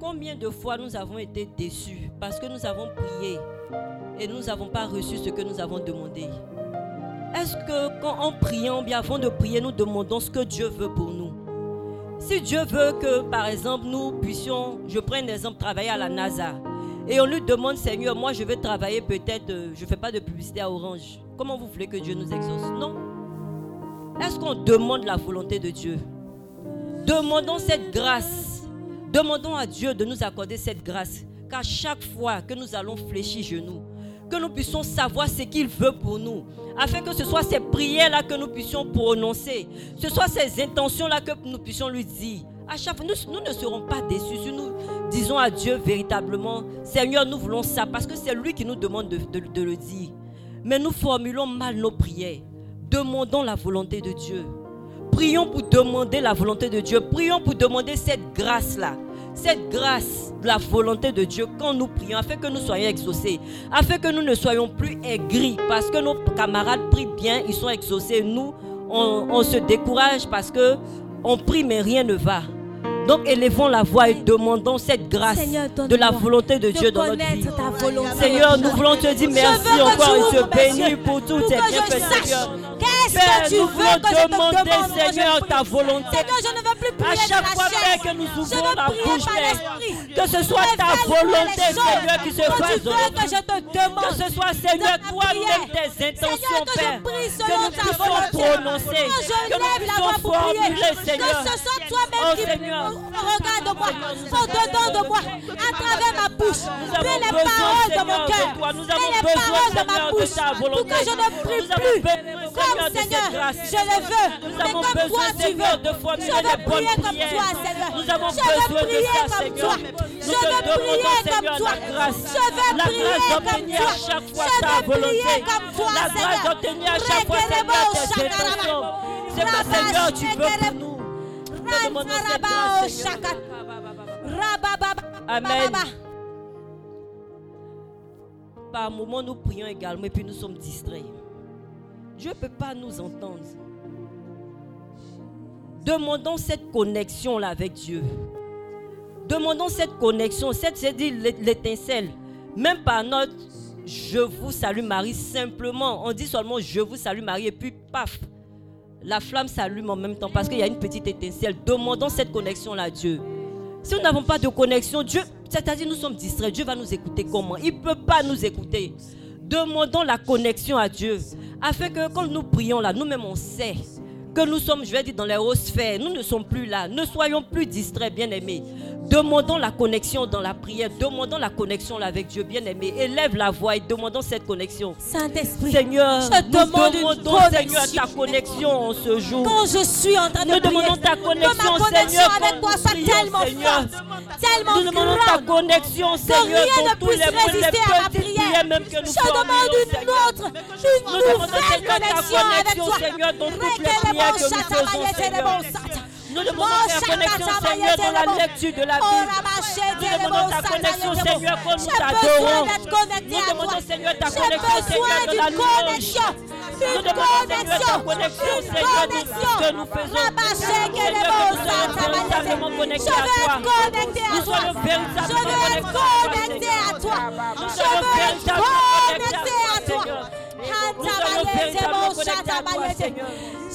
Combien de fois nous avons été déçus parce que nous avons prié et nous n'avons pas reçu ce que nous avons demandé? Est-ce que quand en priant, bien avant de prier, nous demandons ce que Dieu veut pour nous? Si Dieu veut que, par exemple, nous puissions, je prends un exemple, travailler à la NASA, et on lui demande, Seigneur, moi je vais travailler peut-être, euh, je ne fais pas de publicité à Orange. Comment vous voulez que Dieu nous exauce? Non. Est-ce qu'on demande la volonté de Dieu? Demandons cette grâce. Demandons à Dieu de nous accorder cette grâce. Qu'à chaque fois que nous allons fléchir genoux, que nous puissions savoir ce qu'il veut pour nous. Afin que ce soit ces prières-là que nous puissions prononcer. Ce soit ces intentions-là que nous puissions lui dire. À nous, ne serons pas déçus si nous disons à Dieu véritablement, Seigneur, nous voulons ça. Parce que c'est lui qui nous demande de, de- de le dire. Mais nous formulons mal nos prières. Demandons la volonté de Dieu. Prions pour demander la volonté de Dieu. Prions pour demander cette grâce-là. Cette grâce de la volonté de Dieu quand nous prions, afin que nous soyons exaucés. Afin que nous ne soyons plus aigris. Parce que nos camarades prient bien, ils sont exaucés. Nous, on, on se décourage parce que on prie mais rien ne va. Donc élevons la voix et demandons cette grâce Seigneur, de la volonté de Dieu dans notre vie. ta volonté. Seigneur, nous voulons te dire merci encore et te bénir pour pour tes bienfaits, Seigneur. Qu'est-ce Père, que tu veux que je te demande Seigneur, ta volonté. Seigneur, je ne veux plus À prier chaque de fois, chair. Que nous ouvrons la bouche, par Père, l'esprit. que ce soit ta volonté, Seigneur, qui se que fasse que je te demande. Que ce soit, Seigneur, toi-même tes intentions, que Père. Que nous puissions prononcer. Que nous puissions formuler, que Seigneur. ce soit toi-même Oh, qui Seigneur. regarde moi, au-dedans de moi, à travers ma bouche, mets les paroles de mon cœur, mets avons les besoin, paroles de ma Seigneur, de bouche, pour que je ne prie plus comme Seigneur, je le veux, avons comme toi tu veux. Je veux prier comme toi, Seigneur. Nous avons Je veux besoin de prier ça, Seigneur. Je veux prier comme toi. Je veux La prier grâce comme toi. à chaque fois Je ta veux volonté. prier comme toi, La grâce Seigneur. C'est que, Seigneur, tu veux pour nous. Rabababa. Amen. Par moments, nous prions également et puis nous sommes distraits. Dieu ne peut pas nous entendre. Demandons cette connexion-là avec Dieu. Demandons cette connexion, cette, c'est dit l'étincelle. Même par notre je vous salue Marie, simplement, on dit seulement je vous salue Marie et puis paf, la flamme s'allume en même temps parce qu'il y a une petite étincelle. Demandons cette connexion-là à Dieu. Si nous n'avons pas de connexion, Dieu, c'est-à-dire nous sommes distraits, Dieu va nous écouter comment? Il ne peut pas nous écouter. Demandons la connexion à Dieu. Afin que quand nous prions là, nous-mêmes on sait que nous sommes, je vais dire, dans les hautes sphères. Nous ne sommes plus là. Ne soyons plus distraits, bien-aimés. Demandons la connexion dans la prière. Demandons la connexion là avec Dieu, bien-aimé. Élève la voix et demandons cette connexion. Saint-Esprit, Seigneur, Je nous demande une demandons, Seigneur, connexion. ta connexion en ce jour. quand je suis en train de Nous prier, demandons ta que connexion, ma connexion Seigneur, avec toi soit tellement Seigneur. forte, tellement Nous demandons ta connexion, Seigneur, rien dans ne puisse résister à ma prière. prières même que nous Je demande une Seigneur. autre, une nouvelle Seigneur, ta connexion avec toi. Seigneur, dans toutes les Que nous faisons, Seigneur. Nous demandons ta shakata connexion, bayete Seigneur, dans la lecture de la Bible. Nous demandons ta connexion, Seigneur, quand nous t'adorons. Nous demandons. Seigneur, ta J'ai connexion, besoin Seigneur, dans la louange. Nous demandons, Seigneur, ta connexion. Seigneur, que nous faisons. Connectés Je à veux toi. être connecté à Nous véritablement veux être connecté à toi. Nous Je soyons veux être véritablement connecté à connectés connectés à toi.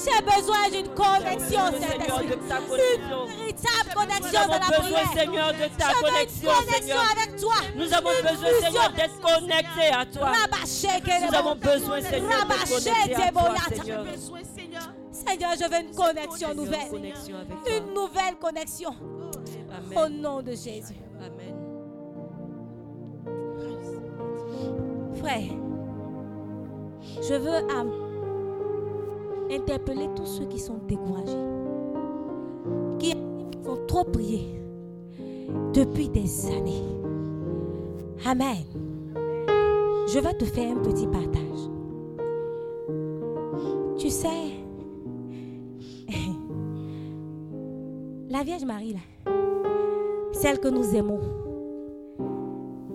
J'ai besoin d'une connexion, Saint-Esprit. de. Une véritable connexion de la prière. Seigneur, de ta connexion, Seigneur. avec toi. Nous avons besoin. Seigneur, d'être connectés à toi. Nous avons besoin, Seigneur, d'être connectés à toi. Seigneur. Seigneur, je veux une connexion nouvelle. Une nouvelle connexion. Au nom de Jésus. Amen. Frère, je veux interpeller tous ceux qui sont découragés, qui ont trop prié depuis des années. Amen. je vais te faire un petit partage. Tu sais, la Vierge Marie, celle que nous aimons,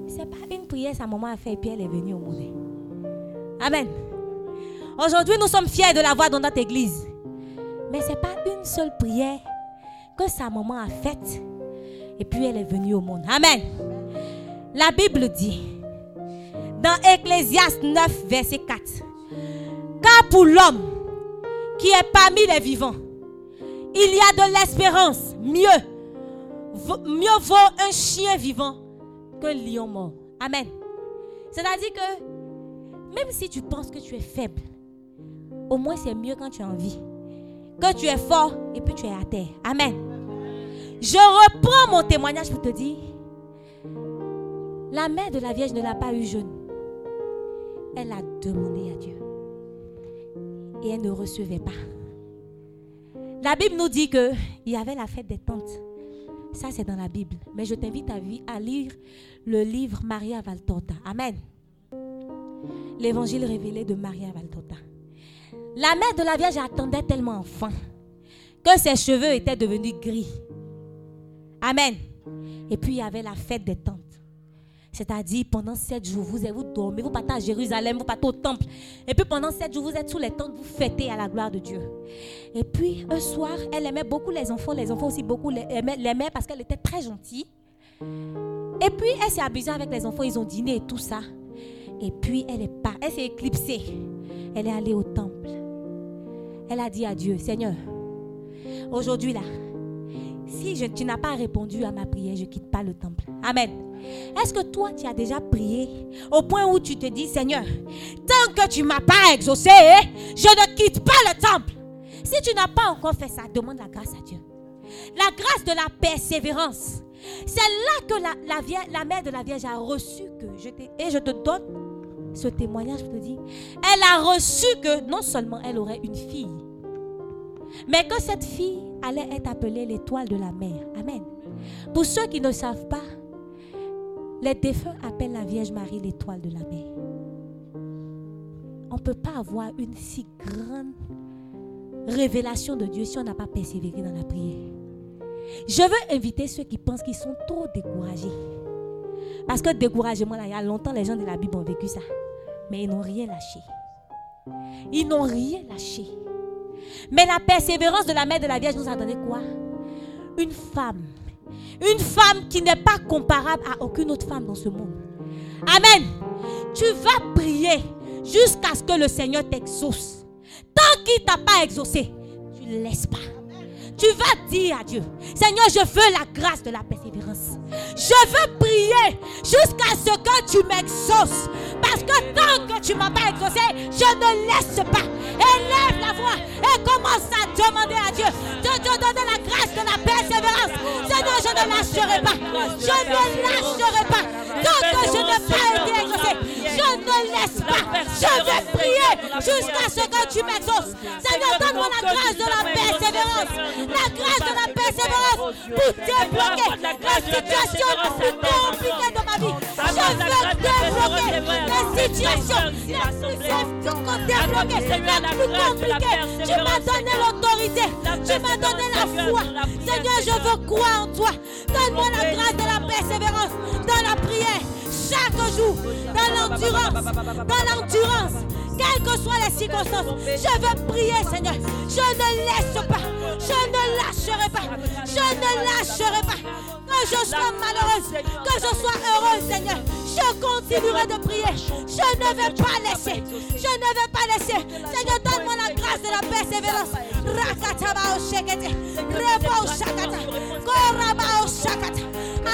c'est pas une prière sa maman a fait et puis elle est venue au monde. Amen. Aujourd'hui, nous sommes fiers de la voir dans notre église. Mais ce n'est pas une seule prière que sa maman a faite et puis elle est venue au monde. Amen. La Bible dit dans Ecclésiaste 9, verset 4, car pour l'homme qui est parmi les vivants, il y a de l'espérance. Mieux, mieux vaut un chien vivant qu'un lion mort. Amen. C'est-à-dire que même si tu penses que tu es faible, au moins c'est mieux quand tu es en vie. Que tu es fort et puis tu es à terre. Amen. Je reprends mon témoignage pour te dire, la mère de la Vierge ne l'a pas eu jeune. Elle a demandé à Dieu. Et elle ne recevait pas. La Bible nous dit que il y avait la fête des tentes. Ça, c'est dans la Bible. Mais je t'invite à, à lire le livre Maria Valtorta. Amen. L'évangile révélé de Maria Valtorta. La mère de la Vierge attendait tellement enfant que ses cheveux étaient devenus gris. Amen. Et puis il y avait la fête des tentes. C'est-à-dire, pendant sept jours, vous, vous dormez, vous partez à Jérusalem, vous partez au temple. Et puis pendant sept jours, vous êtes sous les tentes, vous fêtez à la gloire de Dieu. Et puis un soir, elle aimait beaucoup les enfants. Les enfants aussi beaucoup les- aimaient, l'aimaient parce qu'elle était très gentille. Et puis elle s'est amusée avec les enfants, ils ont dîné et tout ça. Et puis elle est pas, elle s'est éclipsée. Elle est allée au temple. Elle a dit à Dieu, Seigneur, aujourd'hui là, si je- tu n'as pas répondu à ma prière, je quitte pas le temple. Amen. Est-ce que toi, tu as déjà prié au point où tu te dis, Seigneur, tant que tu ne m'as pas exaucé, je ne quitte pas le temple. Si tu n'as pas encore fait ça, demande la grâce à Dieu. La grâce de la persévérance. C'est là que la, mère de la Vierge a reçu que je et je te donne ce témoignage pour te dire, elle a reçu que non seulement elle aurait une fille, mais que cette fille allait être appelée l'étoile de la mer. Amen. Pour ceux qui ne savent pas, les défunts appellent la Vierge Marie l'étoile de la mer. On ne peut pas avoir une si grande révélation de Dieu si on n'a pas persévéré dans la prière. Je veux inviter ceux qui pensent qu'ils sont trop découragés. Parce que découragement, là, il y a longtemps, les gens de la Bible ont vécu ça. Mais ils n'ont rien lâché. Ils n'ont rien lâché. Mais la persévérance de la mère de la Vierge nous a donné quoi? Une femme. Une femme qui n'est pas comparable à aucune autre femme dans ce monde. Amen. Tu vas prier jusqu'à ce que le Seigneur t'exauce. Tant qu'il ne t'a pas exaucé, tu ne laisses pas. Tu vas dire à Dieu, Seigneur, je veux la grâce de la persévérance. Je veux prier jusqu'à ce que tu m'exauces. Parce que tant que tu ne m'as pas exaucé, je ne laisse pas. Élève la voix et commence à demander à Dieu de te donner la grâce de la persévérance. Seigneur, je ne lâcherai pas. Je ne lâcherai pas. Tant que je n'ai pas été exaucé, je ne laisse pas. Je vais prier jusqu'à ce que tu m'exauces. Seigneur, donne-moi la grâce de la persévérance. La grâce de la persévérance pour débloquer la situation la plus compliquée de ma vie. Je veux débloquer la situation la plus débloquer la plus compliquée. Tu m'as donné l'autorité. Tu m'as donné la foi. Seigneur, je veux croire en toi. Donne-moi la grâce de la persévérance dans la prière chaque jour, dans l'endurance, dans l'endurance, quelles que soient les circonstances. Je veux prier, Seigneur. Je ne laisse pas, je ne lâcherai pas, je ne lâcherai pas. Que je sois malheureuse, que je sois heureuse, Seigneur. Je continuerai de prier. Je ne vais pas laisser, je ne vais pas laisser. Seigneur, donne-moi la grâce de la persévérance. Rakataba o shekete, shakata, shakata.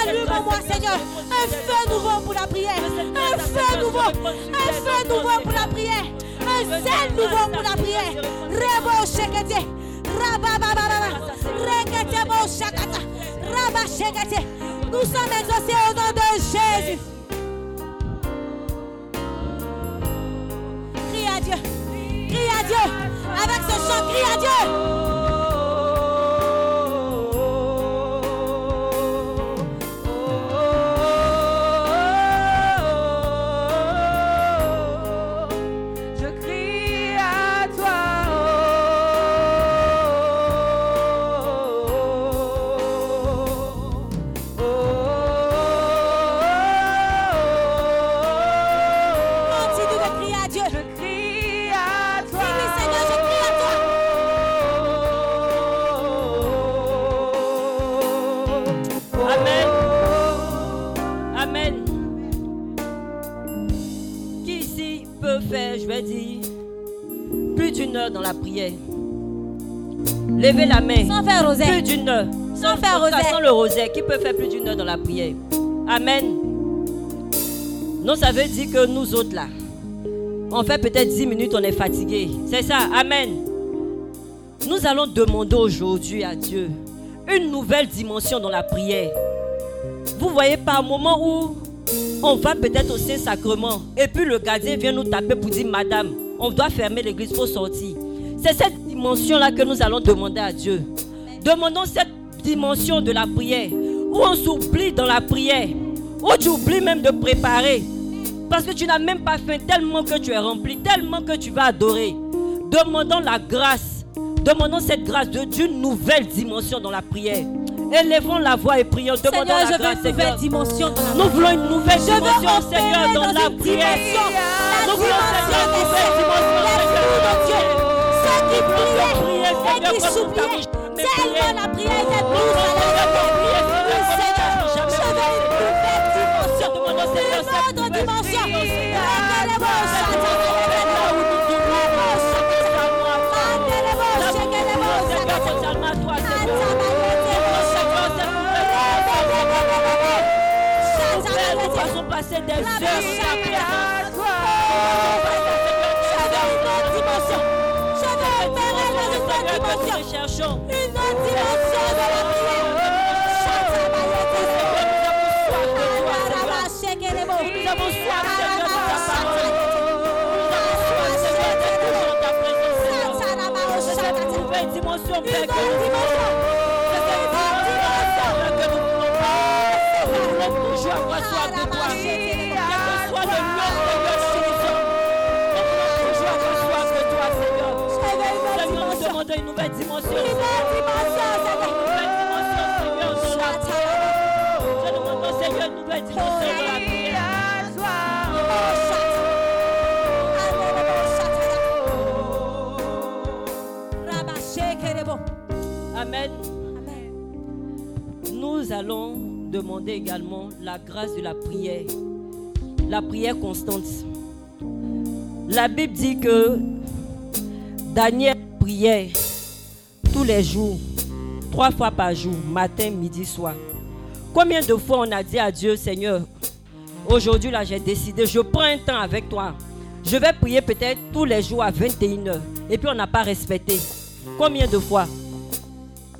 Allume-moi, Seigneur, un feu nouveau pour la prière. Un feu nouveau, un feu nouveau pour la prière. Un zèle nouveau pour la prière. Rebo shekete, rababababa, rekete bo shakata, shekete. Nous sommes exaucés au nom de Jésus. Crie à Dieu. Crie à Dieu. Avec ce chant, crie à Dieu. D'une heure dans la prière. Levez la main. Sans faire Plus rosaire. d'une heure. Sans faire rosaire. Sans le rosaire. Qui peut faire plus d'une heure dans la prière? Amen. Non, ça veut dire que nous autres là, on fait peut-être 10 minutes, on est fatigué. C'est ça. Amen. Nous allons demander aujourd'hui à Dieu une nouvelle dimension dans la prière. Vous voyez, par moment où on va peut-être au Saint-Sacrement et puis le gardien vient nous taper pour dire Madame, on doit fermer l'église, faut sortir. C'est cette dimension-là que nous allons demander à Dieu. Demandons cette dimension de la prière où on s'oublie dans la prière, où tu oublies même de préparer. Parce que tu n'as même pas faim tellement que tu es rempli, tellement que tu vas adorer. Demandons la grâce. Demandons cette grâce de- d'une nouvelle dimension dans la prière. Élevons la voix et prions. Demandons Seigneur, la je veux une nouvelle dimension dans la Nous voulons une nouvelle Je dimension, Seigneur, dans, dans la prière. Nous voulons, Seigneur, une nouvelle dimension Seigneur. Ceux qui priaient et qui suppliaient. Tellement la prière était douce à la je veux jamais une nouvelle dimension. Demandons, Seigneur, Une cette autre nouvelle dimension. Passer des heures dans ta présence. Nous cherchons. Une autre dimension de la shekelebo. Nous avons soif, de nouvelle dimension, Père, que nous dimension. C'est cette nouvelle dimension que nous voulons pas. Nous voulons toujours avoir soif nouvelle dimension. Une nouvelle dimension, Seigneur. Je demande au Seigneur une nouvelle dimension dans la prière. Amen. Nous allons demander également la grâce de la prière. La prière constante. La Bible dit que Daniel priait les jours, trois fois par jour, matin, midi, soir. Combien de fois on a dit à Dieu, Seigneur, aujourd'hui là j'ai décidé, je prends un temps avec toi. Je vais prier peut-être tous les jours à 21h. Et puis on n'a pas respecté. Combien de fois?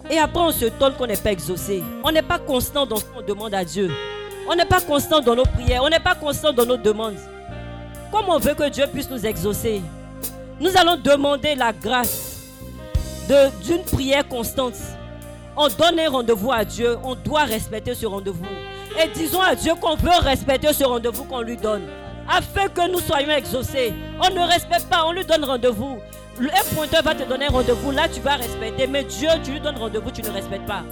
Et après on se donne qu'on n'est pas exaucé. On n'est pas constant dans ce qu'on demande à Dieu. On n'est pas constant dans nos prières. On n'est pas constant dans nos demandes. Comment on veut que Dieu puisse nous exaucer Nous allons demander la grâce d'une prière constante. On donne un rendez-vous à Dieu, on doit respecter ce rendez-vous. Et disons à Dieu qu'on veut respecter ce rendez-vous qu'on lui donne. Afin que nous soyons exaucés. On ne respecte pas, on lui donne rendez-vous. Le pointeur va te donner rendez-vous, là tu vas respecter. Mais Dieu, tu lui donnes rendez-vous, tu ne respectes pas.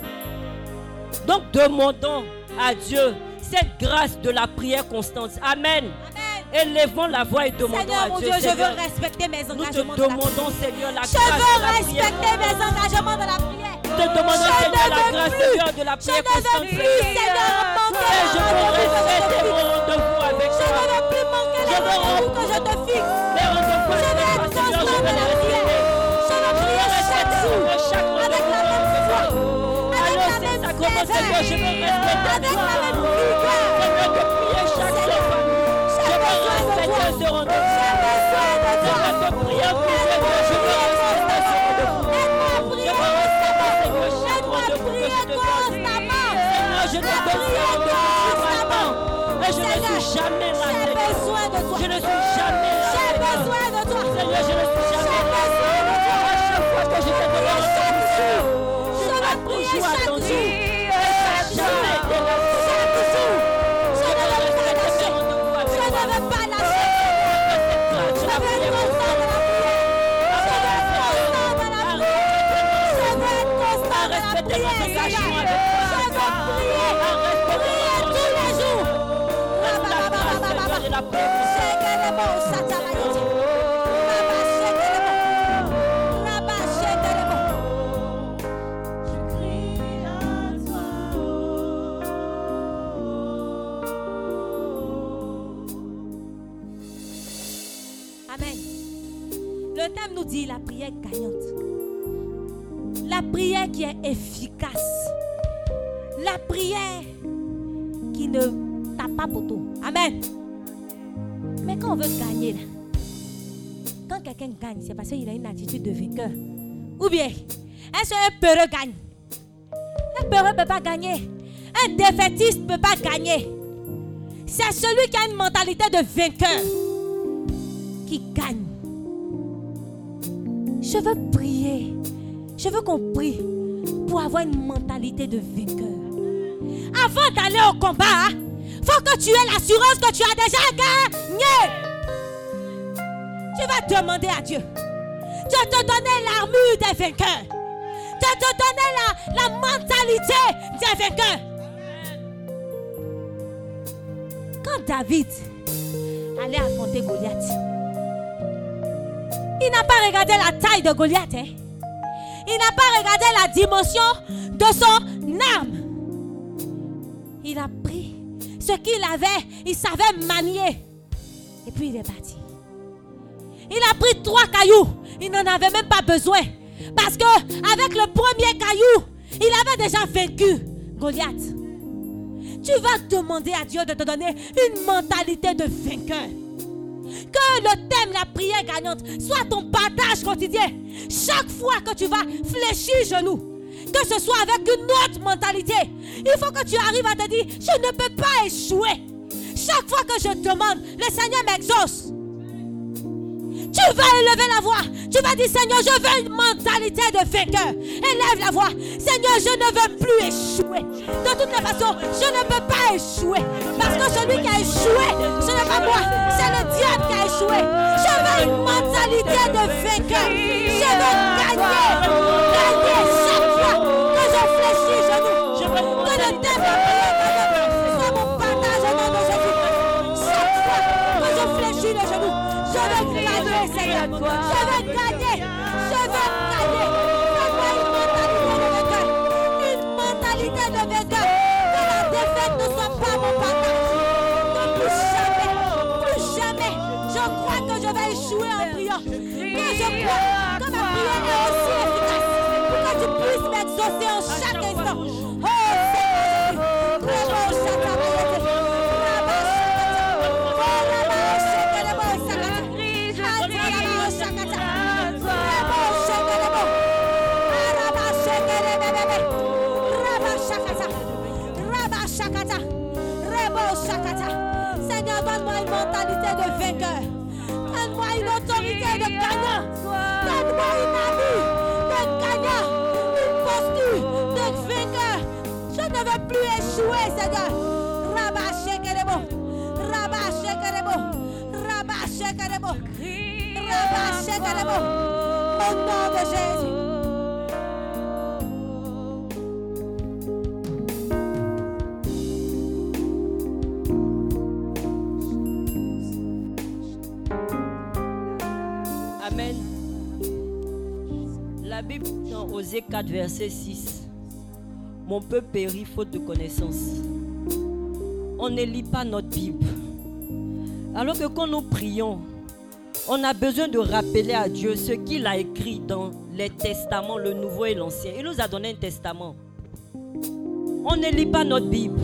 Donc demandons à Dieu cette grâce de la prière constante. Amen. Élevons la voix et demandons Seigneur, à mon Dieu. Dieu, je Seigneur, veux respecter mes nous te engagements. de la prière. demandons, Seigneur, la Je grâce veux de la prière. respecter mes engagements de la prière. Nous te demandons, Je Seigneur, ne la veux grâce, plus. Seigneur, de la Je prière ne veux plus, Seigneur, manquer Et je veux je respecter te mon rendez-vous avec Je toi. ne veux plus manquer Je le veux rendez-vous que je te fixe. Les Je toi, être constant je dans veux la les prière. Je veux prier chaque jour Chaque avec la même foi, avec la même je veux ferveur, avec la même rendez-vous constamment. Et je ne suis jamais là, J'ai besoin de. Je ne suis jamais là, J'ai besoin de je ne suis jamais là. À chaque que je te demande je Je veux prier chaque jour. Nous dit la prière gagnante. La prière qui est efficace. La prière qui ne tape pas pour tout. Amen. Mais quand on veut gagner, quand quelqu'un gagne, c'est parce qu'il a une attitude de vainqueur. Ou bien, est-ce qu'un peureux gagne? Un peureux ne peut pas gagner. Un défaitiste ne peut pas gagner. C'est celui qui a une mentalité de vainqueur qui gagne. Je veux prier. Je veux qu'on prie pour avoir une mentalité de vainqueur. Avant d'aller au combat, il faut que tu aies l'assurance que tu as déjà gagné. Tu vas demander à Dieu de te donner l'armure des vainqueurs. De te donner la, la mentalité des vainqueurs. Quand David allait affronter Goliath, il n'a pas regardé la taille de Goliath. hein. Il n'a pas regardé la dimension de son arme. Il a pris ce qu'il avait, il savait manier. Et puis il est parti. Il a pris trois cailloux. Il n'en avait même pas besoin. Parce que avec le premier caillou, il avait déjà vaincu Goliath. Tu vas demander à Dieu de te donner une mentalité de vainqueur. Que le thème, la prière gagnante, soit ton partage quotidien. Chaque fois que tu vas fléchir genou, que ce soit avec une autre mentalité, il faut que tu arrives à te dire, je ne peux pas échouer. Chaque fois que je demande, le Seigneur m'exauce. Tu vas élever la voix. Tu vas dire, Seigneur, je veux une mentalité de vainqueur. Élève la voix. Seigneur, je ne veux plus échouer. De toutes les façons, je ne peux pas échouer. Parce que celui qui a échoué, ce n'est pas moi, c'est le diable qui a échoué. Je veux une mentalité de vainqueur. Je veux gagner. Gagner Rebo Shakata. Seigneur, donne-moi une mentalité de vainqueur. Seigneur. Rabba Shekerebo. Rabba Shekerebo. Au nom de Jésus. Amen. La Bible dans Osée 4, verset 6. Mon peuple périt faute de connaissance. On ne lit pas notre Bible. Alors que quand nous prions, on a besoin de rappeler à Dieu ce qu'il a écrit dans les testaments, le Nouveau et l'Ancien. Il nous a donné un testament. On ne lit pas notre Bible.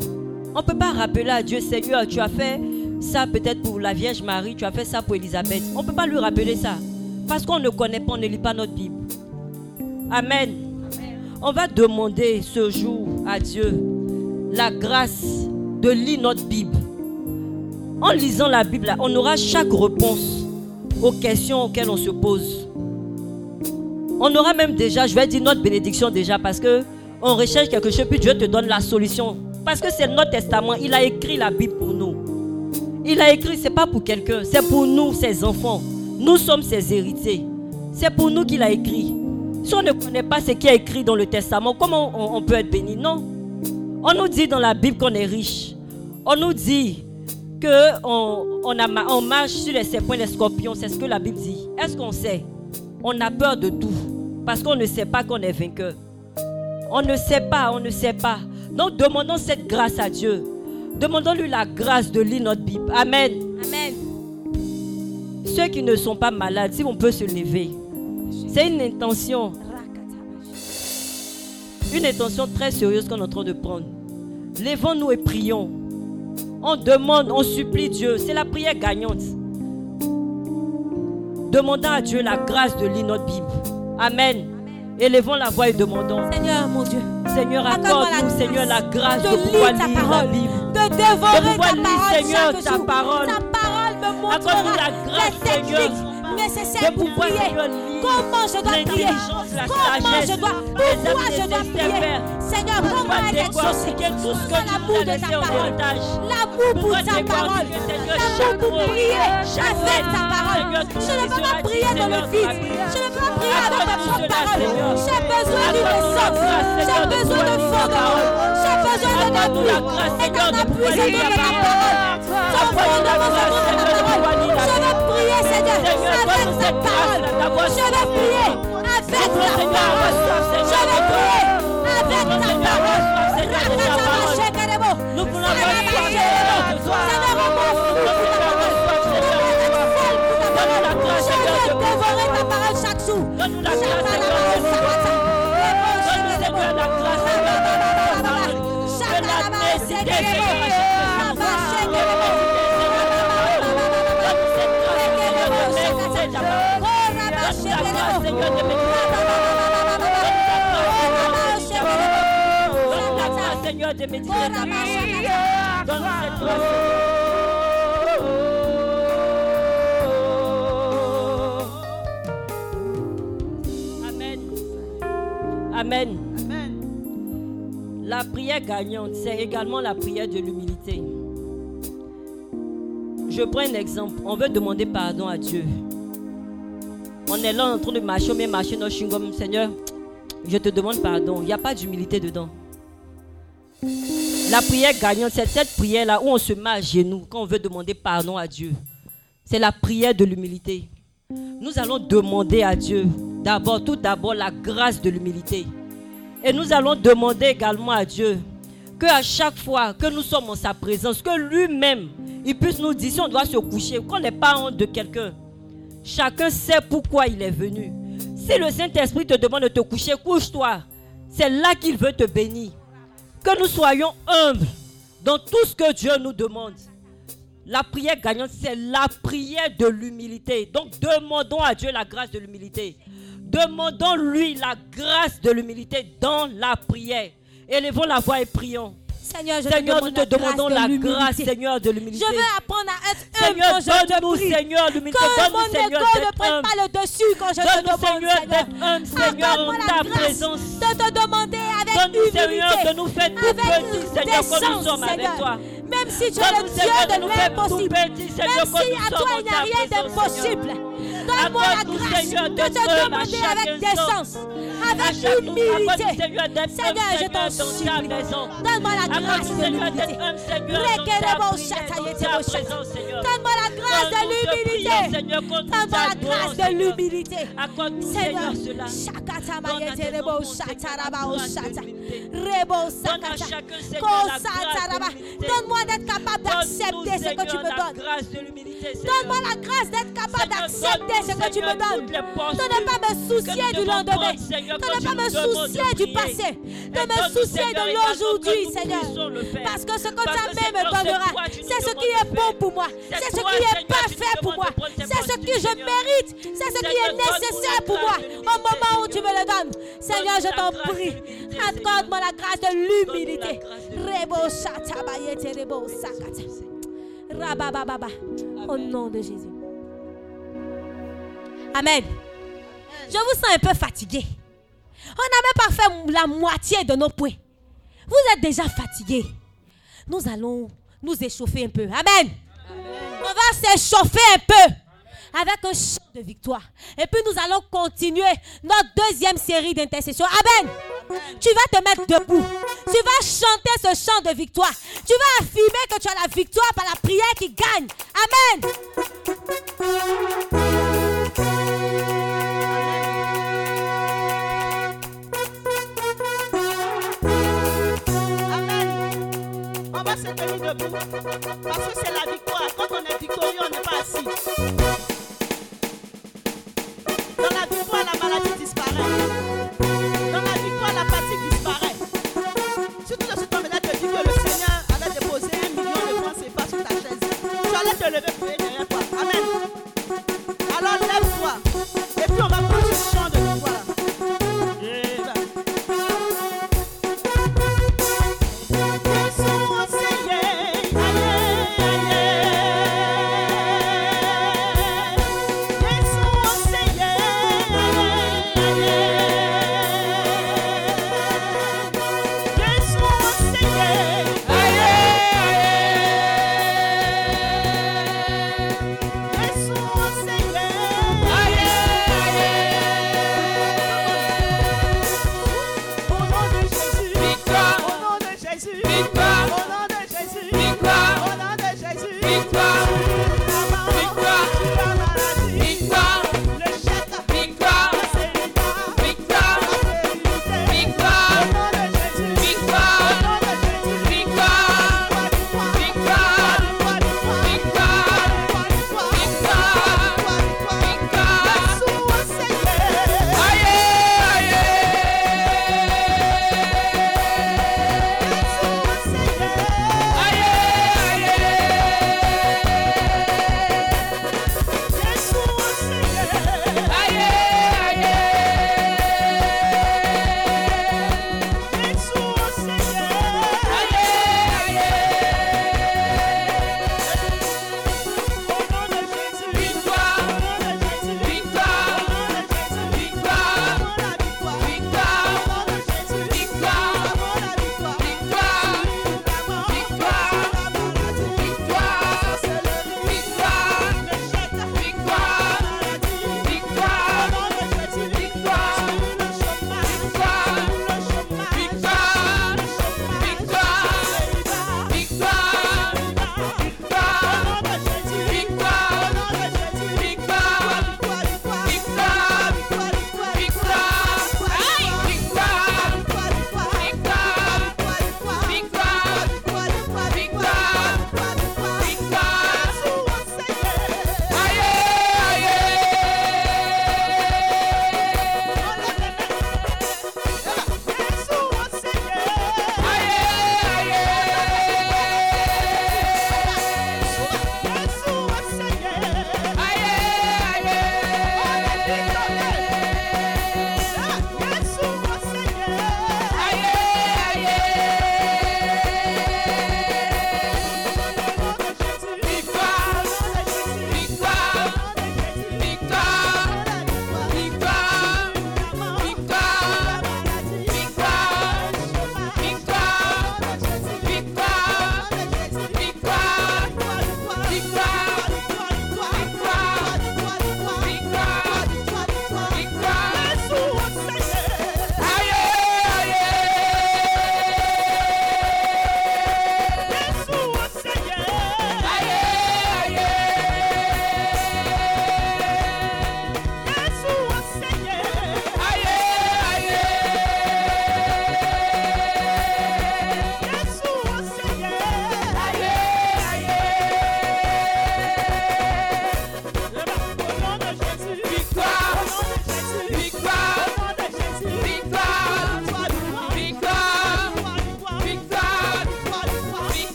On ne peut pas rappeler à Dieu, Seigneur, tu as fait ça peut-être pour la Vierge Marie, tu as fait ça pour Élisabeth. On ne peut pas lui rappeler ça. Parce qu'on ne connaît pas, on ne lit pas notre Bible. Amen. On va demander ce jour à Dieu la grâce de lire notre Bible. En lisant la Bible, on aura chaque réponse aux questions auxquelles on se pose. On aura même déjà, je vais dire notre bénédiction déjà, parce que on recherche quelque chose, puis Dieu te donne la solution. Parce que c'est notre testament. Il a écrit la Bible pour nous. Il a écrit, c'est pas pour quelqu'un, c'est pour nous, ses enfants. Nous sommes ses héritiers. C'est pour nous qu'il a écrit. Si on ne connaît pas ce qui est écrit dans le testament, comment on peut être béni? Non. On nous dit dans la Bible qu'on est riche. On nous dit que on, on, a, on marche sur les serpents et les scorpions. C'est ce que la Bible dit. Est-ce qu'on sait? On a peur de tout. Parce qu'on ne sait pas qu'on est vainqueur. On ne sait pas, on ne sait pas. Donc demandons cette grâce à Dieu. Demandons-lui la grâce de lire notre Bible. Amen. Amen. ceux qui ne sont pas malades, si on peut se lever. C'est une intention, une intention très sérieuse qu'on est en train de prendre. Levons-nous et prions. On demande, on supplie Dieu. C'est la prière gagnante. Demandons à Dieu la grâce de lire notre Bible. Amen. Élevons la voix et demandons. Seigneur, mon Dieu, Seigneur, accorde-nous, Seigneur, la grâce de de pouvoir lire ta la parole. Bible. de dévorer De pouvoir ta lire, parole Seigneur, ta jour. parole. Ta parole me Accorde-nous montrera la grâce, les Seigneur, nécessaires de pouvoir, prier. Seigneur, lire Comment je dois prier? Comment je dois Pourquoi je dois prier? Seigneur, Pour comment être exaucé tu l'amour de ta parole. L'amour pour Pourquoi ta parole. L'amour pour prier avec ta parole. Je ne peux pas prier dans le vide. Je ne peux pas prier avec ma propre parole. J'ai besoin d'une essence. J'ai de besoin de fondement. J'ai besoin Accorde-nous appui. Et de appui, lire de ta parole. Ton Accorde-nous la fondement, grâce, Seigneur, de Seigneur, de ta parole. Je prier, Seigneur, avec ta parole. Je vais prier avec ta parole. De méditer ta parole. Donne-nous cette grâce, Amen. Amen. Amen. La prière gagnante, c'est également la prière de l'humilité. Je prends un exemple. On veut demander pardon à Dieu. On est là en train de marcher, mais marcher dans le chewing-gum. Seigneur, je te demande pardon. Il n'y a pas d'humilité dedans. La prière gagnante, c'est cette prière-là où on se met à genoux quand on veut demander pardon à Dieu. C'est la prière de l'humilité. Nous allons demander à Dieu d'abord, tout d'abord, la grâce de l'humilité. Et nous allons demander également à Dieu que à chaque fois que nous sommes en sa présence, que lui-même, il puisse nous dire si on doit se coucher, qu'on n'est pas honte de quelqu'un. Chacun sait pourquoi il est venu. Si le Saint-Esprit te demande de te coucher, couche-toi. C'est là qu'il veut te bénir. Que nous soyons humbles dans tout ce que Dieu nous demande. La prière gagnante, c'est la prière de l'humilité. Donc demandons à Dieu la grâce de l'humilité. Demandons-lui la grâce de l'humilité dans la prière. Élevons la voix et prions. Seigneur, je Seigneur, te nous te demandons de la grâce, Seigneur, de l'humilité. Je veux apprendre à être humble Seigneur, quand je te donne-nous, prie. Seigneur, l'humilité. Que mon Seigneur, ego ne prenne pas le dessus quand je te Donne-nous, demande, Seigneur, Seigneur. d'être humble, Seigneur, en ta grâce présence. de te demander avec Donne-nous, Seigneur, de nous faire tout petits, Seigneur, comme nous sommes avec toi. Même si tu es le Dieu de l'impossible. Même si à toi il n'y a rien d'impossible. Donne-moi la grâce de te demander avec décence, avec humilité. Seigneur, je t'en supplie. Donne-moi la grâce de l'humilité. Donne-moi la grâce de l'humilité. Donne-moi la grâce de l'humilité. Seigneur, Donne-moi d'être capable d'accepter ce que tu me donnes. Donne-moi la grâce d'être capable d'accepter ce que tu me donnes. De ne pas me soucier du lendemain. De ne pas me soucier du passé. De me soucier de l'aujourd'hui, Seigneur. Parce que ce que ta main me donnera, c'est ce qui est bon pour moi. C'est ce qui est parfait pour moi. C'est ce que je mérite. C'est ce qui est nécessaire pour moi. Au moment où tu me le donnes. Seigneur, je t'en prie. Accorde-moi la grâce de l'humilité. Rabababa. Au nom de Jésus. Amen. Je vous sens un peu fatigué. On n'a même pas fait la moitié de nos points. Vous êtes déjà fatigué. Nous allons nous échauffer un peu. Amen. On va s'échauffer un peu avec un chant de victoire. Et puis nous allons continuer notre deuxième série d'intercession. Amen. Tu vas te mettre debout. Tu vas chanter ce chant de victoire. Tu vas affirmer que tu as la victoire par la prière qui gagne. Amen. Amen. On va se tenir debout. Parce que c'est la victoire. Quand on est victorieux, on n'est pas assis. victoire, la maladie disparaît. Allais te lever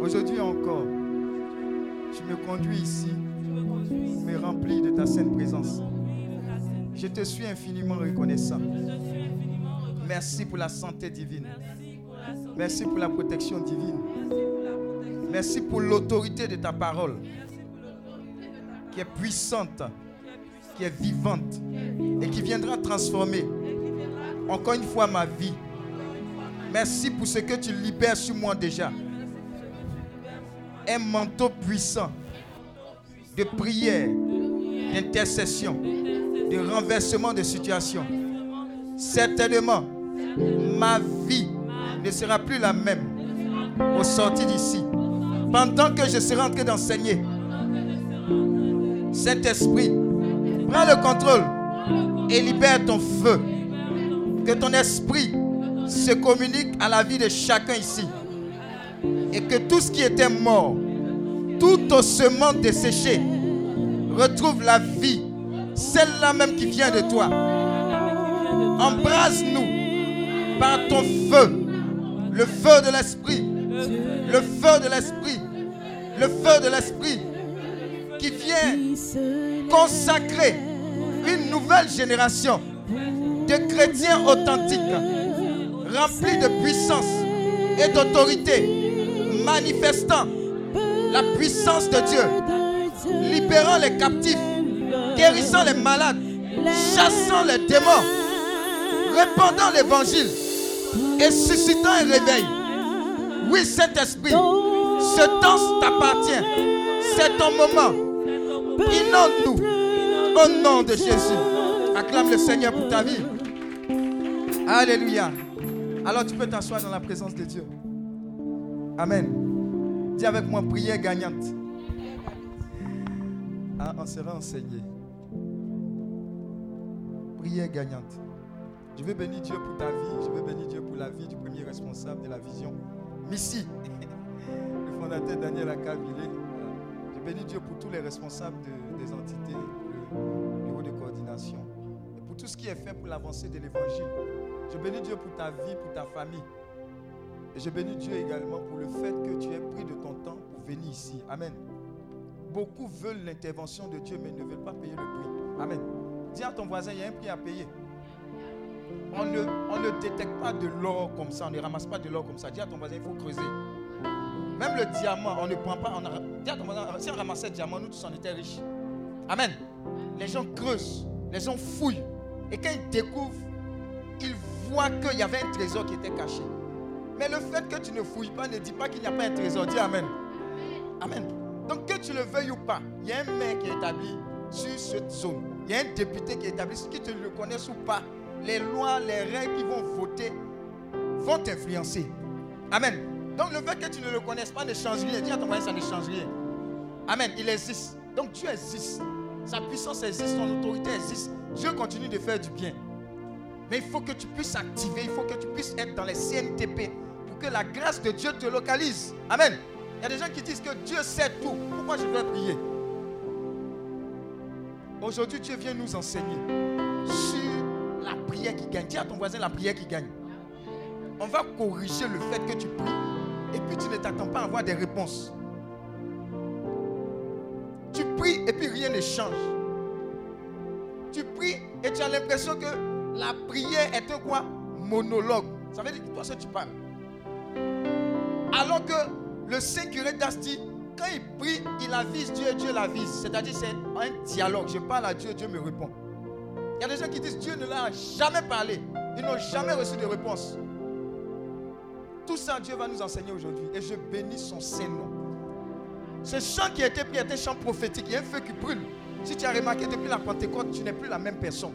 Aujourd'hui encore, tu me conduis ici, me remplis de ta sainte présence. Je te suis infiniment reconnaissant. Merci pour la santé divine. Merci pour la protection divine. Merci pour l'autorité de ta parole qui est puissante, qui est vivante et qui viendra transformer encore une fois ma vie. Merci pour ce que tu libères sur moi déjà. Un manteau puissant de prière, d'intercession, de renversement de situation. Certainement, ma vie ne sera plus la même au sortir d'ici. Pendant que je serai en train d'enseigner, Saint-Esprit, prends le contrôle et libère ton feu. Que ton esprit se communique à la vie de chacun ici. Et que tout ce qui était mort, tout ossement desséché, retrouve la vie, celle-là même qui vient de toi. Embrase-nous par ton feu, le feu de l'esprit, le feu de l'esprit, le feu de l'esprit qui vient consacrer une nouvelle génération de chrétiens authentiques, remplis de puissance et d'autorité, manifestant la puissance de Dieu, libérant les captifs, guérissant les malades, chassant les démons, répandant l'évangile et suscitant un réveil. Oui, Saint-Esprit, ce temps t'appartient. C'est ton moment. Inonde-nous au nom de Jésus. Acclame le Seigneur pour ta vie. Alléluia. Alors tu peux t'asseoir dans la présence de Dieu. Amen. Dis avec moi, prière gagnante. Ah, on sera enseigné. Prière gagnante. Je veux bénir Dieu pour ta vie. Je veux bénir Dieu pour la vie du premier responsable de la vision. Missy, le fondateur Daniel Akavile. Je bénis Dieu pour tous les responsables de- des entités, le bureau de coordination. Et pour tout ce qui est fait pour l'avancée de l'évangile. Je bénis Dieu pour ta vie, pour ta famille. Et je bénis Dieu également pour le fait que tu aies pris de ton temps pour venir ici. Amen. Beaucoup veulent l'intervention de Dieu, mais ne veulent pas payer le prix. Amen. Dis à ton voisin, il y a un prix à payer. On ne, on ne détecte pas de l'or comme ça, on ne ramasse pas de l'or comme ça. Dis à ton voisin, il faut creuser. Même le diamant, on ne prend pas. Dis à ton voisin, si on ramassait le diamant, nous tous on était riches. Amen. Les gens creusent, les gens fouillent. Et quand ils découvrent, ils qu'il y avait un trésor qui était caché. Mais le fait que tu ne fouilles pas ne dit pas qu'il n'y a pas un trésor. Dis Amen. Amen. Donc que tu le veuilles ou pas, il y a un maire qui est établi sur cette zone. Il y a un député qui est établi, que tu le connaisses ou pas, les lois, les règles qui vont voter vont t'influencer. Amen. Donc le fait que tu ne le connaisses pas ne change rien. Dis à ton voisin, ça ne change rien. Amen. Il existe. Donc Dieu existe. Sa puissance existe, son autorité existe. Dieu continue de faire du bien. Mais il faut que tu puisses activer, il faut que tu puisses être dans les CNTP pour que la grâce de Dieu te localise. Amen. Il y a des gens qui disent que Dieu sait tout. Pourquoi je vais prier? Aujourd'hui, Dieu vient nous enseigner sur la prière qui gagne. Dis à ton voisin la prière qui gagne. On va corriger le fait que tu pries et puis tu ne t'attends pas à avoir des réponses. Tu pries et puis rien ne change. Tu pries et tu as l'impression que la prière est un quoi? Monologue. Ça veut dire que toi seul tu parles. Alors que le Saint curé d'As dit, quand il prie, il avise Dieu et Dieu l'avise. C'est-à-dire c'est un dialogue. Je parle à Dieu, Dieu me répond. Il y a des gens qui disent Dieu ne leur a jamais parlé. Ils n'ont jamais reçu de réponse. Tout ça, Dieu va nous enseigner aujourd'hui. Et je bénis son Saint-Nom. Ce chant qui a été pris est un chant prophétique. Il y a un feu qui brûle. Si tu as remarqué depuis la Pentecôte, tu n'es plus la même personne.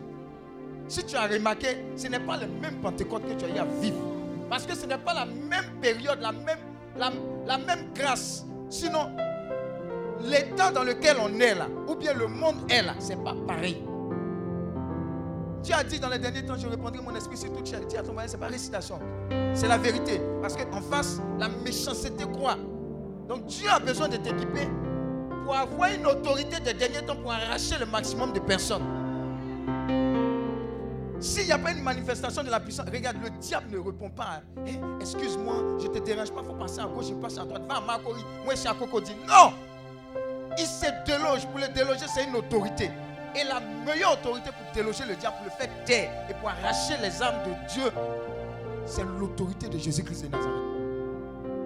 Si tu as remarqué, ce n'est pas le même Pentecôte que tu as eu à vivre. Parce que ce n'est pas la même période, la même, la, la même grâce. Sinon, l'état dans lequel on est là, ou bien le monde est là, ce n'est pas pareil. Tu as dit dans les derniers temps, je répondrai mon esprit sur toute charité à ton moyen, ce n'est pas récitation. C'est la vérité. Parce qu'en face, la méchanceté croit. Donc Dieu a besoin de t'équiper pour avoir une autorité des derniers temps pour arracher le maximum de personnes. S'il n'y a pas une manifestation de la puissance, regarde, le diable ne répond pas. Hey, Excuse-moi, je ne te dérange pas, il faut passer à gauche, je passe à droite. Va à Makori, moi je suis à Cocody. Non Il se déloge. Pour le déloger, c'est une autorité. Et la meilleure autorité pour déloger le diable, pour le faire taire et pour arracher les âmes de Dieu, c'est l'autorité de Jésus-Christ de Nazareth.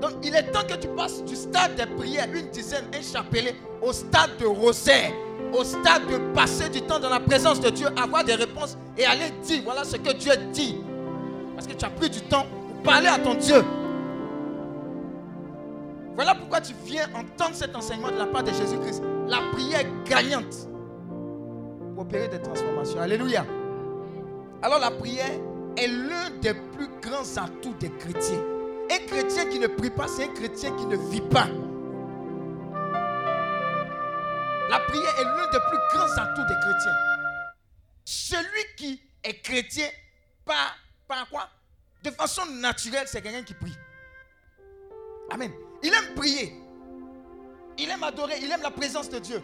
Donc il est temps que tu passes du stade des prières, une dizaine, un chapelet, au stade de rosaire, au stade de passer du temps dans la présence de Dieu, avoir des réponses et aller dire, voilà ce que Dieu dit. Parce que tu as pris du temps pour parler à ton Dieu. Voilà pourquoi tu viens entendre cet enseignement de la part de Jésus-Christ. La prière gagnante pour opérer des transformations. Alléluia. Alors la prière est l'un des plus grands atouts des chrétiens. Un chrétien qui ne prie pas, c'est un chrétien qui ne vit pas. La prière est l'un des plus grands atouts des chrétiens. Celui qui est chrétien par, par quoi? De façon naturelle, c'est quelqu'un qui prie. Amen. Il aime prier. Il aime adorer. Il aime la présence de Dieu.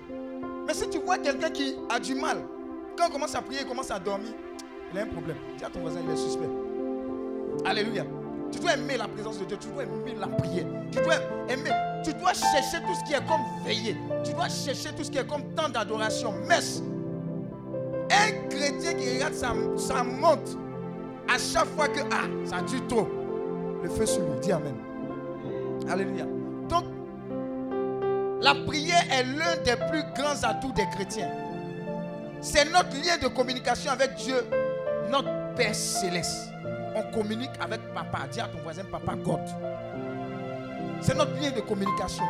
Mais si tu vois quelqu'un qui a du mal, quand on commence à prier, il commence à dormir, il a un problème. Dis à ton voisin, il est suspect. Alléluia. Tu dois aimer la présence de Dieu. Tu dois aimer la prière. Tu dois aimer. Tu dois chercher tout ce qui est comme veiller. Tu dois chercher tout ce qui est comme temps d'adoration, messe. Un chrétien qui regarde sa, montre à chaque fois que ah, ça dure trop, le feu sur lui. Dis Amen. Alléluia. Donc, la prière est l'un des plus grands atouts des chrétiens. C'est notre lien de communication avec Dieu, notre Père céleste. On communique avec papa. Dis à ton voisin, papa God. C'est notre lien de communication.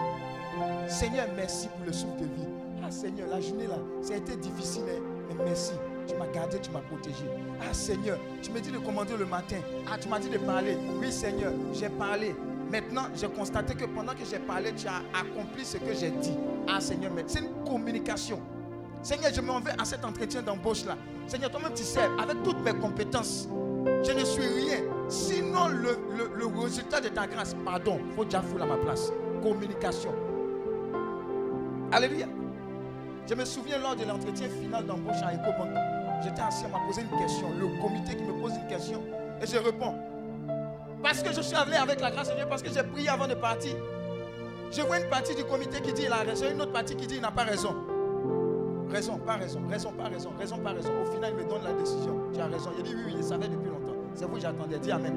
Seigneur, merci pour le souffle de vie. Ah Seigneur, la journée là, ça a été difficile, hein, mais merci. Tu m'as gardé, tu m'as protégé. Ah Seigneur, tu me dis de commander le matin. Ah, tu m'as dit de parler. Oui Seigneur, j'ai parlé. Maintenant, j'ai constaté que pendant que j'ai parlé, tu as accompli ce que j'ai dit. Ah Seigneur, c'est une communication. Seigneur, je m'en vais à cet entretien d'embauche-là. Seigneur, toi-même, tu sais, avec toutes mes compétences, je ne suis rien. Sinon, le, le- le résultat de ta grâce, pardon, il faut déjà fouler à ma place. Communication. Alléluia. Je me souviens lors de l'entretien final d'embauche à EcoBank. J'étais assis, on m'a posé une question. Le comité qui me pose une question et je réponds. Parce que je suis allé avec la grâce de Dieu, parce que j'ai prié avant de partir. Je vois une partie du comité qui dit il a raison, une autre partie qui dit il n'a pas raison. Raison, pas raison, raison, pas raison, raison, pas raison. Au final, il me donne la décision. Tu as raison. Il dit oui, oui, il savait depuis. C'est vous, j'attendais. Dis Amen.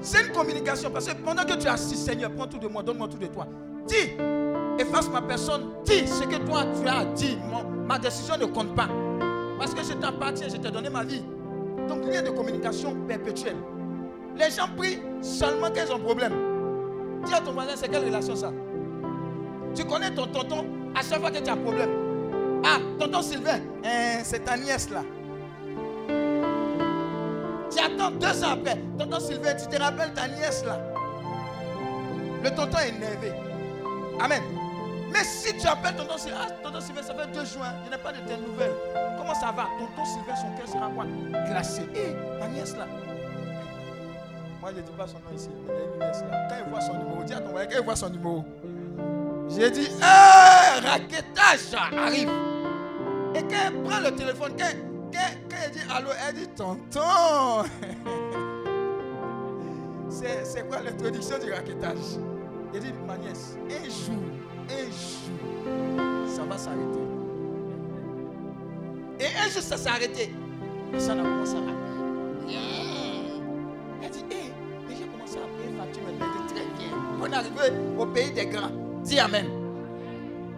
C'est une communication. Parce que pendant que tu assistes, Seigneur, prends tout de moi, donne-moi tout de toi. Dis, efface ma personne. Dis ce que toi tu as dit. Ma décision ne compte pas. Parce que je t'appartiens, je t'ai donné ma vie. Donc, lien de communication perpétuelle. Les gens prient seulement quand ils ont problème. Dis à ton voisin, c'est quelle relation ça? Tu connais ton tonton à chaque fois que tu as problème. Ah, tonton Sylvain, hein, c'est ta nièce là. Tu attends deux ans après. Tonton Sylvain, tu te rappelles ta nièce là? Le tonton est énervé. Amen. Mais si tu appelles tonton Sylvain, ah, tonton Sylvain, ça fait deux jours, hein, je n'ai pas de tes nouvelles. Comment ça va? Tonton Sylvain, son cœur sera quoi? Glacé. Hé, ma nièce là. Moi, je ne dis pas son nom ici, là. Quand il voit son numéro, dis à ton voisin, quand il voit son numéro, j'ai dit, hé, raquettage arrive. Et quand elle prend le téléphone, quand, quand, quand elle dit? Allô, elle dit tonton. C'est c'est quoi l'introduction du raquettage Il dit, ma nièce, un jour, un jour, ça va s'arrêter. Et un jour, ça s'est arrêté. Et ça a commencé à rappeler. Elle dit, hé, mais j'ai commencé à payer facture maintenant. Elle dit, très bien. On est arrivé au pays des grands. Dis Amen.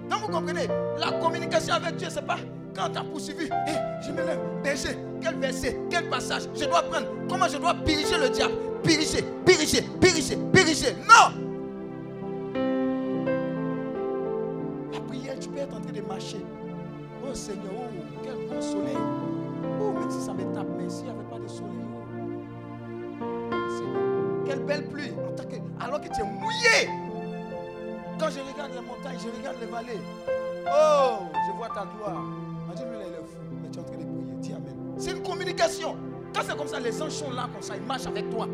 Donc vous comprenez, la communication avec Dieu, c'est pas quand tu as poursuivi, Hé, je me lève, berger, quel verset, quel passage je dois prendre, comment je dois piriger le diable, piriger, piriger, piriger, piriger. Non La prière, tu peux être en train de marcher. Oh Seigneur, oh, quel bon soleil. Oh, même si ça me tape, mais s'il n'y avait pas de soleil. oh. Quelle belle pluie. alors que tu es mouillé. Quand je regarde les montagnes, je regarde les vallées. Oh, je vois ta gloire. C'est une communication. Quand c'est comme ça, les anges sont là, comme ça, ils marchent avec toi.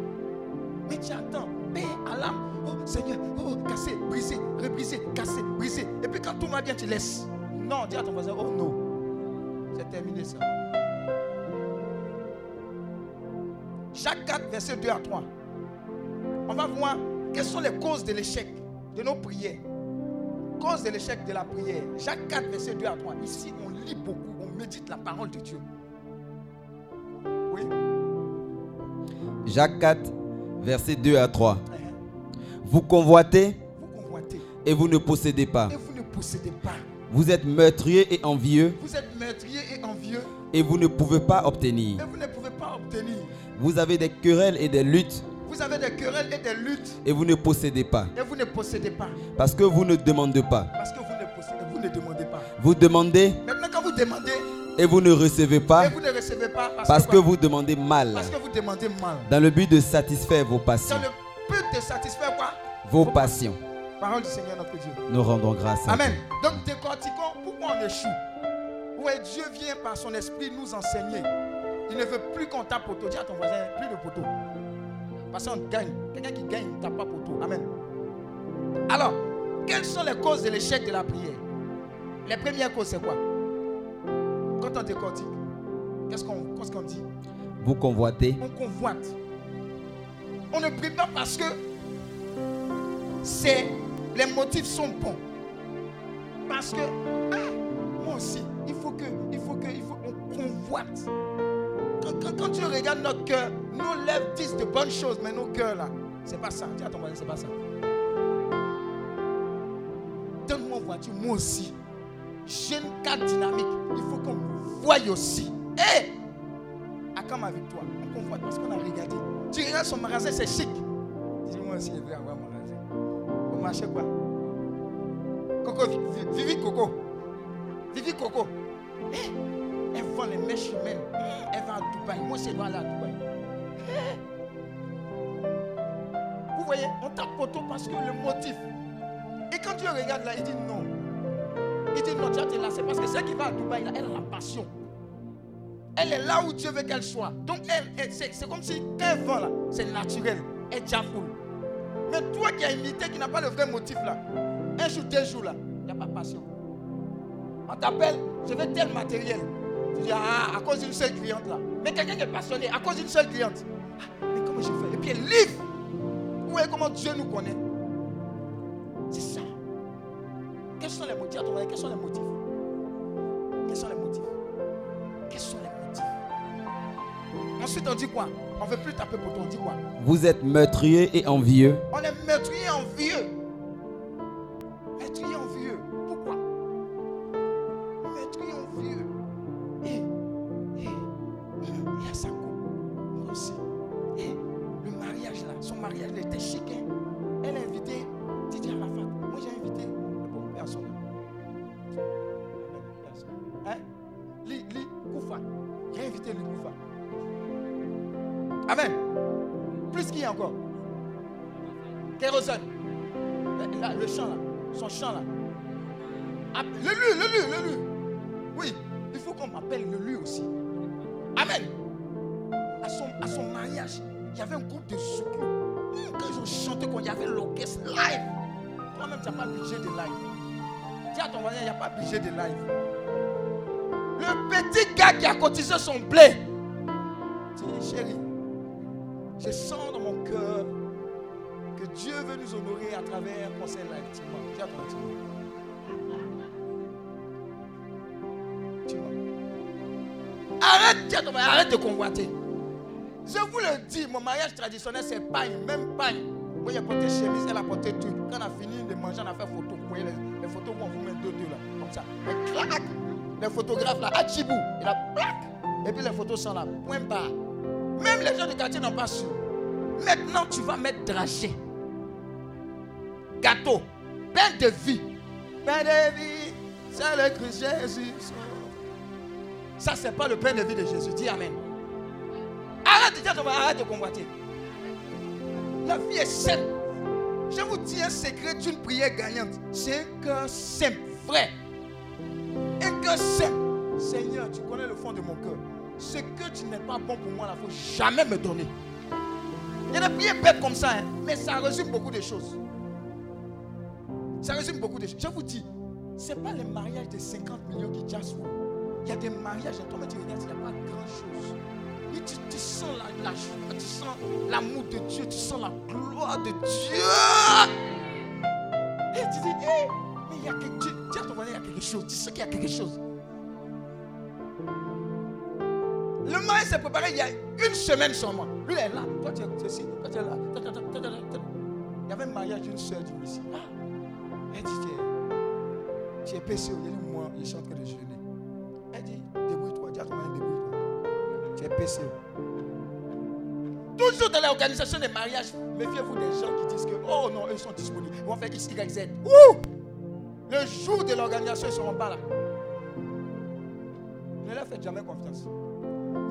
Mais tu attends. Paix à l'âme. Oh, Seigneur. Oh, cassé, brisé, rebrisé, cassé, brisé. Et puis quand tout va bien, tu laisses. Non, dis à ton voisin, oh non. C'est terminé ça. Jacques 4, verset 2 à 3. On va voir quelles sont les causes de l'échec de nos prières. Cause de l'échec de la prière. Jacques 4, verset 2 à 3. Ici, on lit beaucoup, on médite la parole de Dieu. Jacques 4, versets 2 à 3. Vous convoitez Vous convoitez et vous ne possédez pas. et vous ne possédez pas. Vous êtes meurtrier et envieux Vous êtes meurtrier et envieux et vous ne pouvez pas obtenir. et vous ne pouvez pas obtenir. Vous avez des querelles et des luttes Vous avez des querelles et des luttes et vous ne possédez pas. et vous ne possédez pas. Parce que vous ne demandez pas. Parce que vous ne possédez, vous ne demandez pas. Vous demandez Maintenant, quand vous demandez et vous ne recevez pas vous ne recevez pas, parce, parce que, vous demandez mal. parce que vous demandez mal. Dans le but de satisfaire vos Dans passions. le but de satisfaire quoi? Vos passions. Parole du Seigneur notre Dieu. Nous rendons grâce à Amen. Donc décortiquons pourquoi on échoue. Ouais, Dieu vient par son esprit nous enseigner. Il ne veut plus qu'on tape poteau. Dis à ton voisin, plus de poteau. Parce qu'on gagne. Quelqu'un qui gagne ne tape pas poteau. Amen. Alors, quelles sont les causes de l'échec de la prière? Les premières causes, c'est quoi? Quand on décortique, qu'est-ce qu'on qu'est-ce qu'on dit? Vous convoitez on convoite. On ne prie pas parce que c'est, les motifs sont bons. Parce que, ah, moi aussi, il faut que, il faut que, il faut, on convoite. Quand, quand- quand tu regardes notre cœur, nos lèvres disent de bonnes choses, mais nos cœurs là, c'est pas ça. Dis à ton voisin, c'est pas ça. Donne-moi voiture, moi aussi. J'ai une carte dynamique. Il faut qu'on voie aussi. Hé! à quand ma victoire On convoite parce qu'on a regardé. Tu regardes son magasin, c'est chic. Dis-moi aussi, je veux avoir mon magasin. Au marché quoi? Coco, Vi- Vi- Vivi Coco. Vivi Coco. Eh, elle vend les mèches humaines. Elle va à Dubaï. Moi, c'est dois aller à Dubaï. Vous voyez, on tape poteau parce que le motif. Et quand tu regardes là, il dit non. Il dit non, tu parce que celle qui va à Dubaï, elle a la passion. Elle est là où Dieu veut qu'elle soit. Donc, elle, c'est, comme si elle vend là, c'est naturel. Elle déjà foule. Mais toi qui as imité, qui n'a pas le vrai motif là, un jour, deux jours là, il n'y a pas de passion. On t'appelle, je veux tel matériel. Tu dis, ah, à cause d'une seule cliente là. Mais quelqu'un qui est passionné, à cause d'une seule cliente. Ah, mais comment comment je fais? Et puis elle livre. Vous voyez comment Dieu nous connaît? C'est ça. Quels sont les motifs. Quels sont les motifs? Quels sont les motifs? Quels sont les motifs? Ensuite, on dit quoi? On ne veut plus taper pour toi, on dit quoi? Vous êtes meurtrier et envieux. On est meurtrier envieux. Il y avait un groupe de. Hum, Quand ils ont chanté, quand il y avait l'orchestre live. Toi-même, tu n'as pas budget de live. Dis à ton voisin, il n'y a pas budget de live. Le petit gars qui a cotisé son blé. Dis, chérie, je sens dans mon cœur que Dieu veut nous honorer à travers un conseil live. Dis à ton voisin, arrête de convoiter. Je vous le dis, mon mariage traditionnel, c'est pagne, même pagne. Moi, j'ai porté chemise, elle a porté truc. Quand on a fini de manger, on a fait photo. Vous voyez les, photos où on vous met deux, deux là, comme ça. Et clac, les photographes là, à Djibou, il a plac. Et puis les photos sont là, point barre. Même les gens du quartier n'ont pas su. Maintenant, tu vas mettre dragé. Gâteau, pain de vie. Pain de vie, c'est le Christ Jésus. Ça, c'est pas le pain de vie de Jésus. Dis Amen. Arrête arrête de convoiter. La vie est simple. Je vous dis un secret d'une prière gagnante. C'est un cœur simple, vrai. Un cœur simple. Seigneur, tu connais le fond de mon cœur. Ce que tu n'es pas bon pour moi, il ne faut jamais me donner. Il y a des prières bêtes comme ça, hein, mais ça résume beaucoup de choses. Ça résume beaucoup de choses. Je vous dis, ce n'est pas les mariages de 50 millions qui jazzent. Il y a des mariages, toi, mais tu regardes, il n'y a pas grand tu, sens la, joie, tu sens l'amour de Dieu, tu sens la gloire de Dieu. Et tu dis, mais il y a quelque chose. Dis ton il y a quelque chose. Tu sais qu'il y a quelque chose. Le mariage s'est préparé il y a une semaine seulement. Lui, est là. Toi, tu es ici. Toi, tu es là. Il y avait un mariage d'une soeur du ici. Ah. Elle dit, tu es, tu es PCO. Moi, je suis en train de jeûner. Elle dit, débrouille-toi. Dis à ton mari, débrouille-toi. Tu es PCO. Toujours dans l'organisation des mariages, méfiez-vous des gens qui disent que, oh non, eux sont disponibles. Ils vont faire X, Y, Z. Le jour de l'organisation, ils ne seront pas là. Ne leur faites jamais confiance.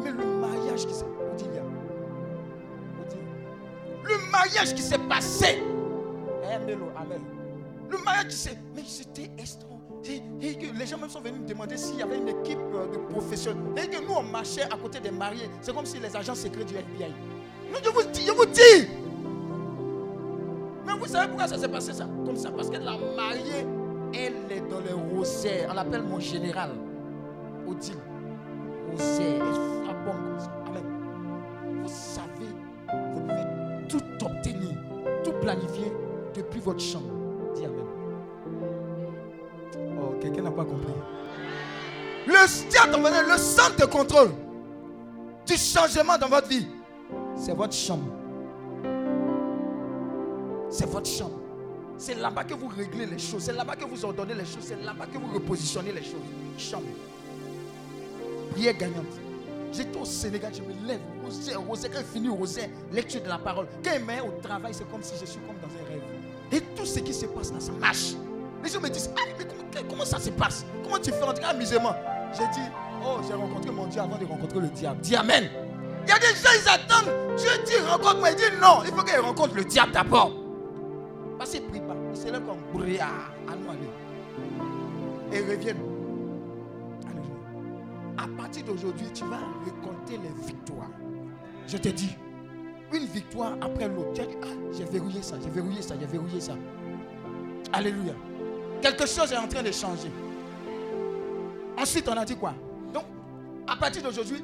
Mais le mariage qui s'est dit Le mariage qui s'est passé. Eh, Amen. Le mariage qui s'est. Mais c'était extraordinaire. Les gens même sont venus me demander s'il y avait une équipe euh, de professionnels. Et que nous, on marchait à côté des mariés. C'est comme si les agents secrets du FBI. Je vous dis, je vous dis. Mais vous savez pourquoi ça s'est passé ça? Comme ça. Parce que la mariée, elle est dans les rosaires. On l'appelle mon général. Odile. Rosaire. Elle frappe comme ça. Amen. Vous savez, vous pouvez tout obtenir, tout planifier depuis votre chambre. Quelqu'un n'a pas compris. Le, voisin, le centre de contrôle du changement dans votre vie, c'est votre chambre. C'est votre chambre. C'est là-bas que vous réglez les choses. C'est là-bas que vous ordonnez les choses. C'est là-bas que vous repositionnez les choses. Chambre. Prière gagnante. J'étais au Sénégal, je me lève. Rosaire, rosaire, quand je finis rosaire, lecture de la parole. Quand je mets au travail, c'est comme si je suis comme dans un rêve. Et tout ce qui se passe là, ça marche. Les gens me disent, ah, mais comment, ça se passe? Comment tu fais? En amusement J'ai dit, oh, j'ai rencontré mon Dieu avant de rencontrer le diable. Dis Amen. Il y a des gens, ils attendent. Dieu dit, rencontre-moi. Il dit, non, il faut qu'ils rencontrent le diable d'abord. Parce qu'ils ne prient pas. Ils se lèvent comme brouillard. À aller. Et ils reviennent. Alléluia. À partir d'aujourd'hui, tu vas récolter les victoires. Je te dis, une victoire après l'autre. Tu as dit, ah, j'ai verrouillé ça, j'ai verrouillé ça, j'ai verrouillé ça. Alléluia. Quelque chose est en train de changer. Ensuite, on a dit quoi? Donc, à partir d'aujourd'hui,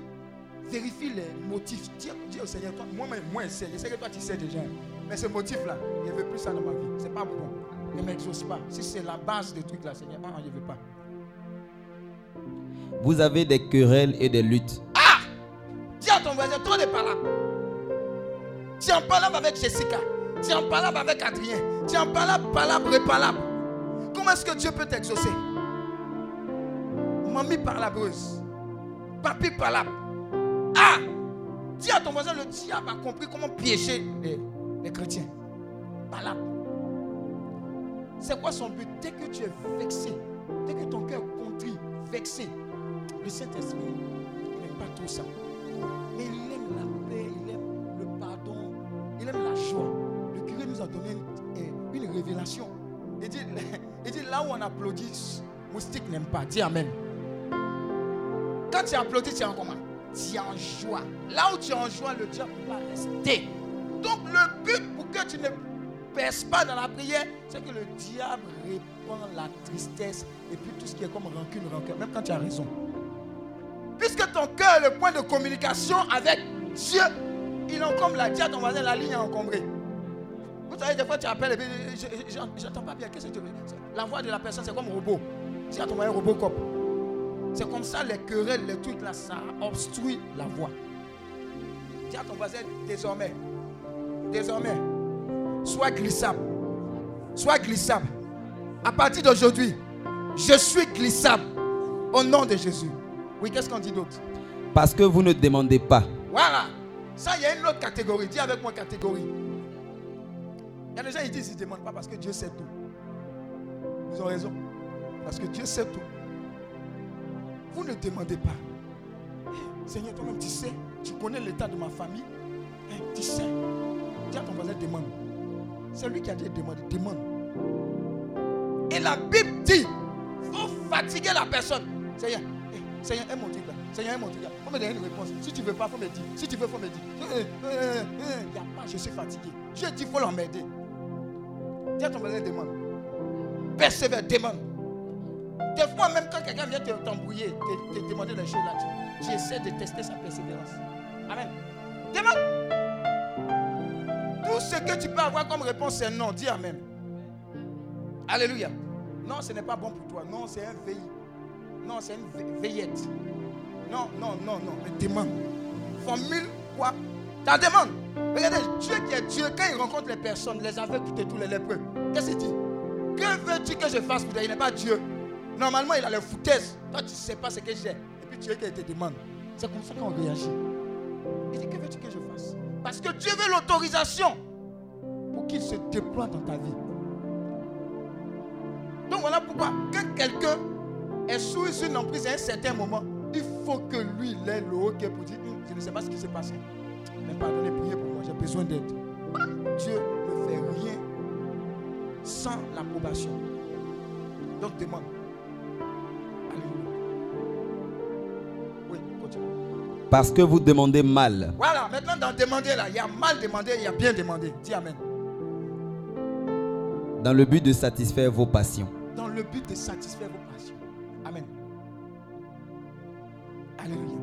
vérifie les motifs. Dis, dis au Seigneur, toi, moi-même, moi, je sais. Je sais que toi, tu sais déjà. Mais ce motif-là, je ne veux plus ça dans ma vie. C'est pas bon. Ne m'exauce pas. Si c'est la base des trucs là, Seigneur, ah, je ne veux pas. Vous avez des querelles et des luttes. Dis à ton voisin, toi, n'est pas là. Tu es en palabre avec Jessica. Tu es en palabre avec Adrien. Tu es en palabre et palabre. Comment est-ce que Dieu peut t'exaucer? Mamie palabreuse. Papi palabre. Ah Dis à ton voisin, le diable a compris comment piéger les, les chrétiens. Palabre. C'est quoi son but? Dès que tu es vexé, dès que ton cœur contrit, vexé, le Saint-Esprit, n'aime pas tout ça. Mais il aime la paix, il aime le pardon, il aime la joie. Le curé nous a donné une, une révélation. Là où on applaudit, moustique n'aime pas. Dis Amen. Quand tu applaudis, tu es en Tu es en joie. Là où tu es en joie, le diable va rester. Donc le but pour que tu ne perces pas dans la prière, c'est que le diable répand la tristesse et puis tout ce qui est comme rancune, rancœur, même quand tu as raison. Puisque ton cœur est le point de communication avec Dieu, il encombre la à ton voisin, la ligne est encombrée. Savez, des fois tu appelles et puis je- je- j'entends pas bien. Qu'est-ce que tu veux? La voix de la personne, c'est comme un robot. Dis à ton voisin, Robocop. C'est comme ça les querelles, les trucs là, ça obstrue la voix. Dis à ton voisin, désormais, désormais, sois glissable. Sois glissable. À partir d'aujourd'hui, je suis glissable. Au nom de Jésus. Oui, qu'est-ce qu'on dit d'autre? Parce que vous ne demandez pas. Voilà. Ça, il y a une autre catégorie. Dis avec moi catégorie. Il y a des gens qui disent qu'ils ne demandent pas parce que Dieu sait tout. Ils ont raison. Parce que Dieu sait tout. Vous ne demandez pas. Eh, Seigneur, toi-même, tu sais. Tu connais l'état de ma famille. Eh, tu sais. Dis à ton voisin, demande. C'est lui qui a dit demande. Demande. Et la Bible dit, faut fatiguer la personne. Seigneur, eh, Seigneur, aime mon truc là. Seigneur, aime mon truc là. Faut me donner une réponse. Si tu ne veux pas, faut me dire. Si tu veux, faut me dire. Eh, eh, eh, eh, Il a pas, je suis fatigué. Dieu dit, il faut l'emmerder. Dis à ton voisin, demande. Persévère, demande. Des fois, même quand quelqu'un vient te- t'embrouiller, te, te demander des choses là, tu, tu essaies de tester sa persévérance. Amen. Demande. Tout ce que tu peux avoir comme réponse, c'est non. Dis Amen. Alléluia. Non, ce n'est pas bon pour toi. Non, c'est un veille. Non, c'est une ve- veillette. Non, non, non, non. Mais demande. Formule quoi Ta demande. Regardez, Dieu qui est Dieu, quand il rencontre les personnes, les aveugles et tous les lépreux, qu'est-ce qu'il dit? Que veux-tu que je fasse pour toi? Il n'est pas Dieu. Normalement, il a les foutaises. Toi, tu ne sais pas ce que j'ai. Et puis Dieu qui te demande. C'est comme ça qu'on réagit. Il dit Que veux-tu que je fasse? Parce que Dieu veut l'autorisation pour qu'il se déploie dans ta vie. Donc voilà pourquoi, quand quelqu'un est sous une emprise à un certain moment, il faut que lui, ait le haut pour dire Je ne sais pas ce qui s'est passé. Mais pardonnez, priez pour moi, j'ai besoin d'aide. Dieu ne fait rien sans l'approbation. Donc demande. Alléluia. Oui, continue. Parce que vous demandez mal. Voilà, maintenant dans demander là, il y a mal demandé, il y a bien demandé. Dis Amen. Dans le but de satisfaire vos passions. Dans le but de satisfaire vos passions. Amen. Alléluia.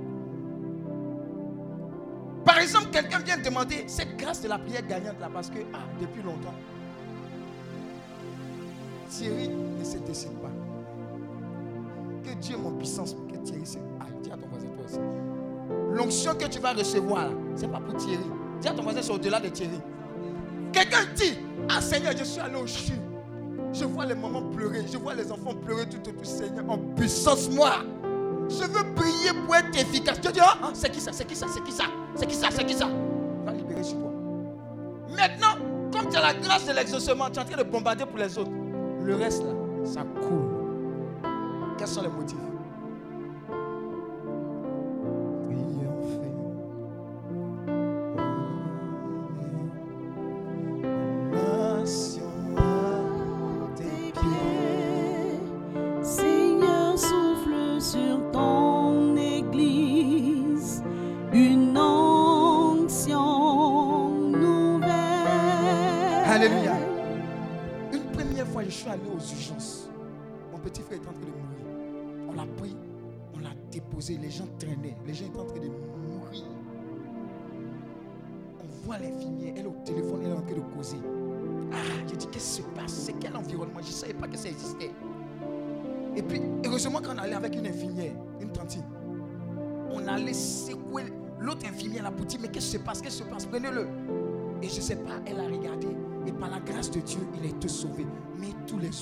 Quelqu'un vient demander cette grâce de la prière gagnante là parce que ah, depuis longtemps, Thierry ne se décide pas. Que Dieu mon puissance que Thierry se. Ah, dis à ton voisin, toi aussi. L'onction que tu vas recevoir là, c'est pas pour Thierry. Dis à ton voisin, c'est au-delà de Thierry. Quelqu'un dit Ah Seigneur, je suis allé au CHU. Je vois les mamans pleurer. Je vois les enfants pleurer tout autour. Seigneur, en puissance, moi. Je veux prier pour être efficace. Dit Ah, ah, c'est qui ça C'est qui ça C'est qui ça? C'est qui ça C'est qui ça? Va libérer sur toi. Maintenant, comme tu as la grâce de l'exaucement, tu es en train de bombarder pour les autres. Le reste là, ça coule. Quels sont les motifs?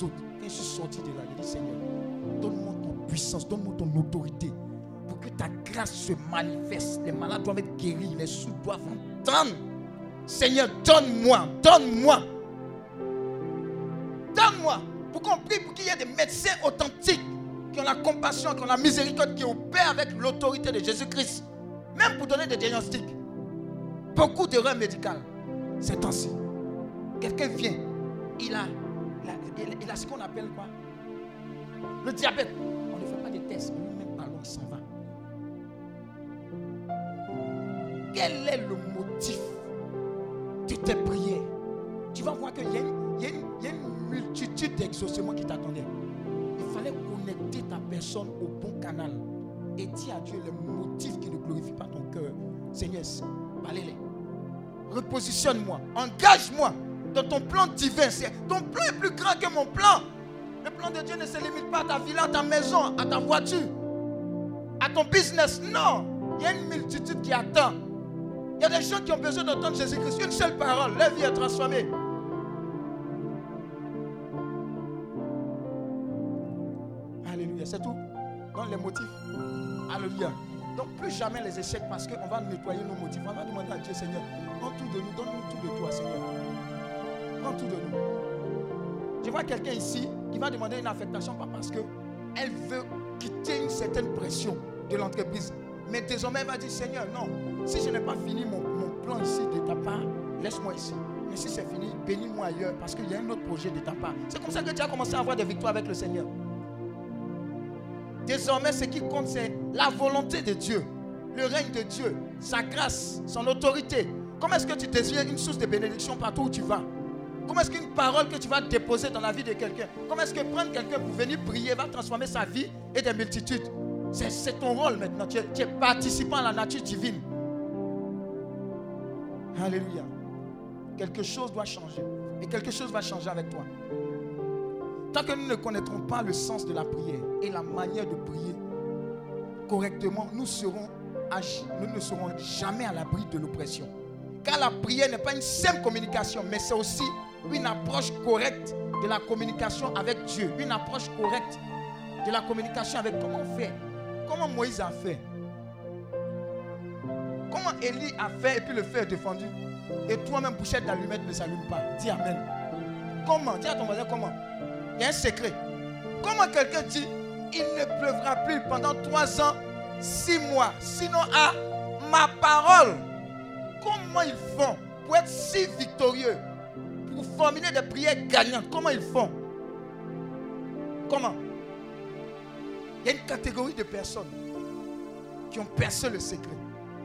Autres, quand je suis sorti de là, j'ai dit, Seigneur, donne-moi ton puissance, donne-moi ton autorité. Pour que ta grâce se manifeste. Les malades doivent être guéris, les sous doivent entendre. Seigneur, donne-moi, donne-moi. Donne-moi. Pour qu'on prie, pour qu'il y ait des médecins authentiques qui ont la compassion, qui ont la miséricorde, qui opèrent avec l'autorité de Jésus-Christ. Même pour donner des diagnostics. Beaucoup d'erreurs médicales. C'est ainsi. Quelqu'un vient, il a, il il- a ce qu'on appelle quoi? Le diabète. On ne fait pas de tests, il s'en va. Quel est le motif de tes prières? Tu vas voir qu'il y, a une- multitude d'exaucements qui t'attendaient. Il fallait connecter ta personne au bon canal et dire à Dieu les motifs qui ne glorifient pas ton cœur. Seigneur, balai-les. Repositionne-moi. Engage-moi dans ton plan divin. Ton plan est plus grand que mon plan. Le plan de Dieu ne se limite pas à ta villa, à ta maison, à ta voiture, à ton business. Non. Il y a une multitude qui attend. Il y a des gens qui ont besoin d'entendre Jésus-Christ. Une seule parole, leur vie est transformée. Alléluia, c'est tout. Donc les motifs. Alléluia. Donc plus jamais les échecs parce qu'on va nettoyer nos motifs. On va demander à Dieu, Seigneur, prends tout de nous, donne-nous tout de toi, Seigneur. Tout de nous. Je vois quelqu'un ici qui va demander une affectation, pas parce qu'elle veut quitter une certaine pression de l'entreprise. Mais désormais, elle va dire, Seigneur, non, si je n'ai pas fini mon, mon plan ici de ta part, laisse-moi ici. Mais si c'est fini, bénis-moi ailleurs parce qu'il y a un autre projet de ta part. C'est comme ça que tu as commencé à avoir des victoires avec le Seigneur. Désormais, ce qui compte, c'est la volonté de Dieu, le règne de Dieu, sa grâce, son autorité. Comment est-ce que tu deviens une source de bénédiction partout où tu vas? Comment est-ce qu'une parole que tu vas déposer dans la vie de quelqu'un, comment est-ce que prendre quelqu'un pour venir prier va transformer sa vie et des multitudes? C'est ton rôle maintenant. Tu es, participant à la nature divine. Alléluia. Quelque chose doit changer. Et quelque chose va changer avec toi. Tant que nous ne connaîtrons pas le sens de la prière et la manière de prier correctement, nous, nous ne serons jamais à l'abri de l'oppression. Car la prière n'est pas une simple communication, mais c'est aussi une approche correcte de la communication avec Dieu. Une approche correcte de la communication avec comment fait. Comment Moïse a fait. Comment Élie a fait et puis le feu est défendu. Et toi-même, bouchette d'allumette ne s'allume pas. Dis Amen. Comment? Dis à ton voisin comment? Il y a un secret. Comment quelqu'un dit il ne pleuvra plus pendant trois ans, six mois, sinon à ma parole? Comment ils font pour être si victorieux, pour formuler des prières gagnantes Comment ils font Comment Il y a une catégorie de personnes qui ont percé le secret.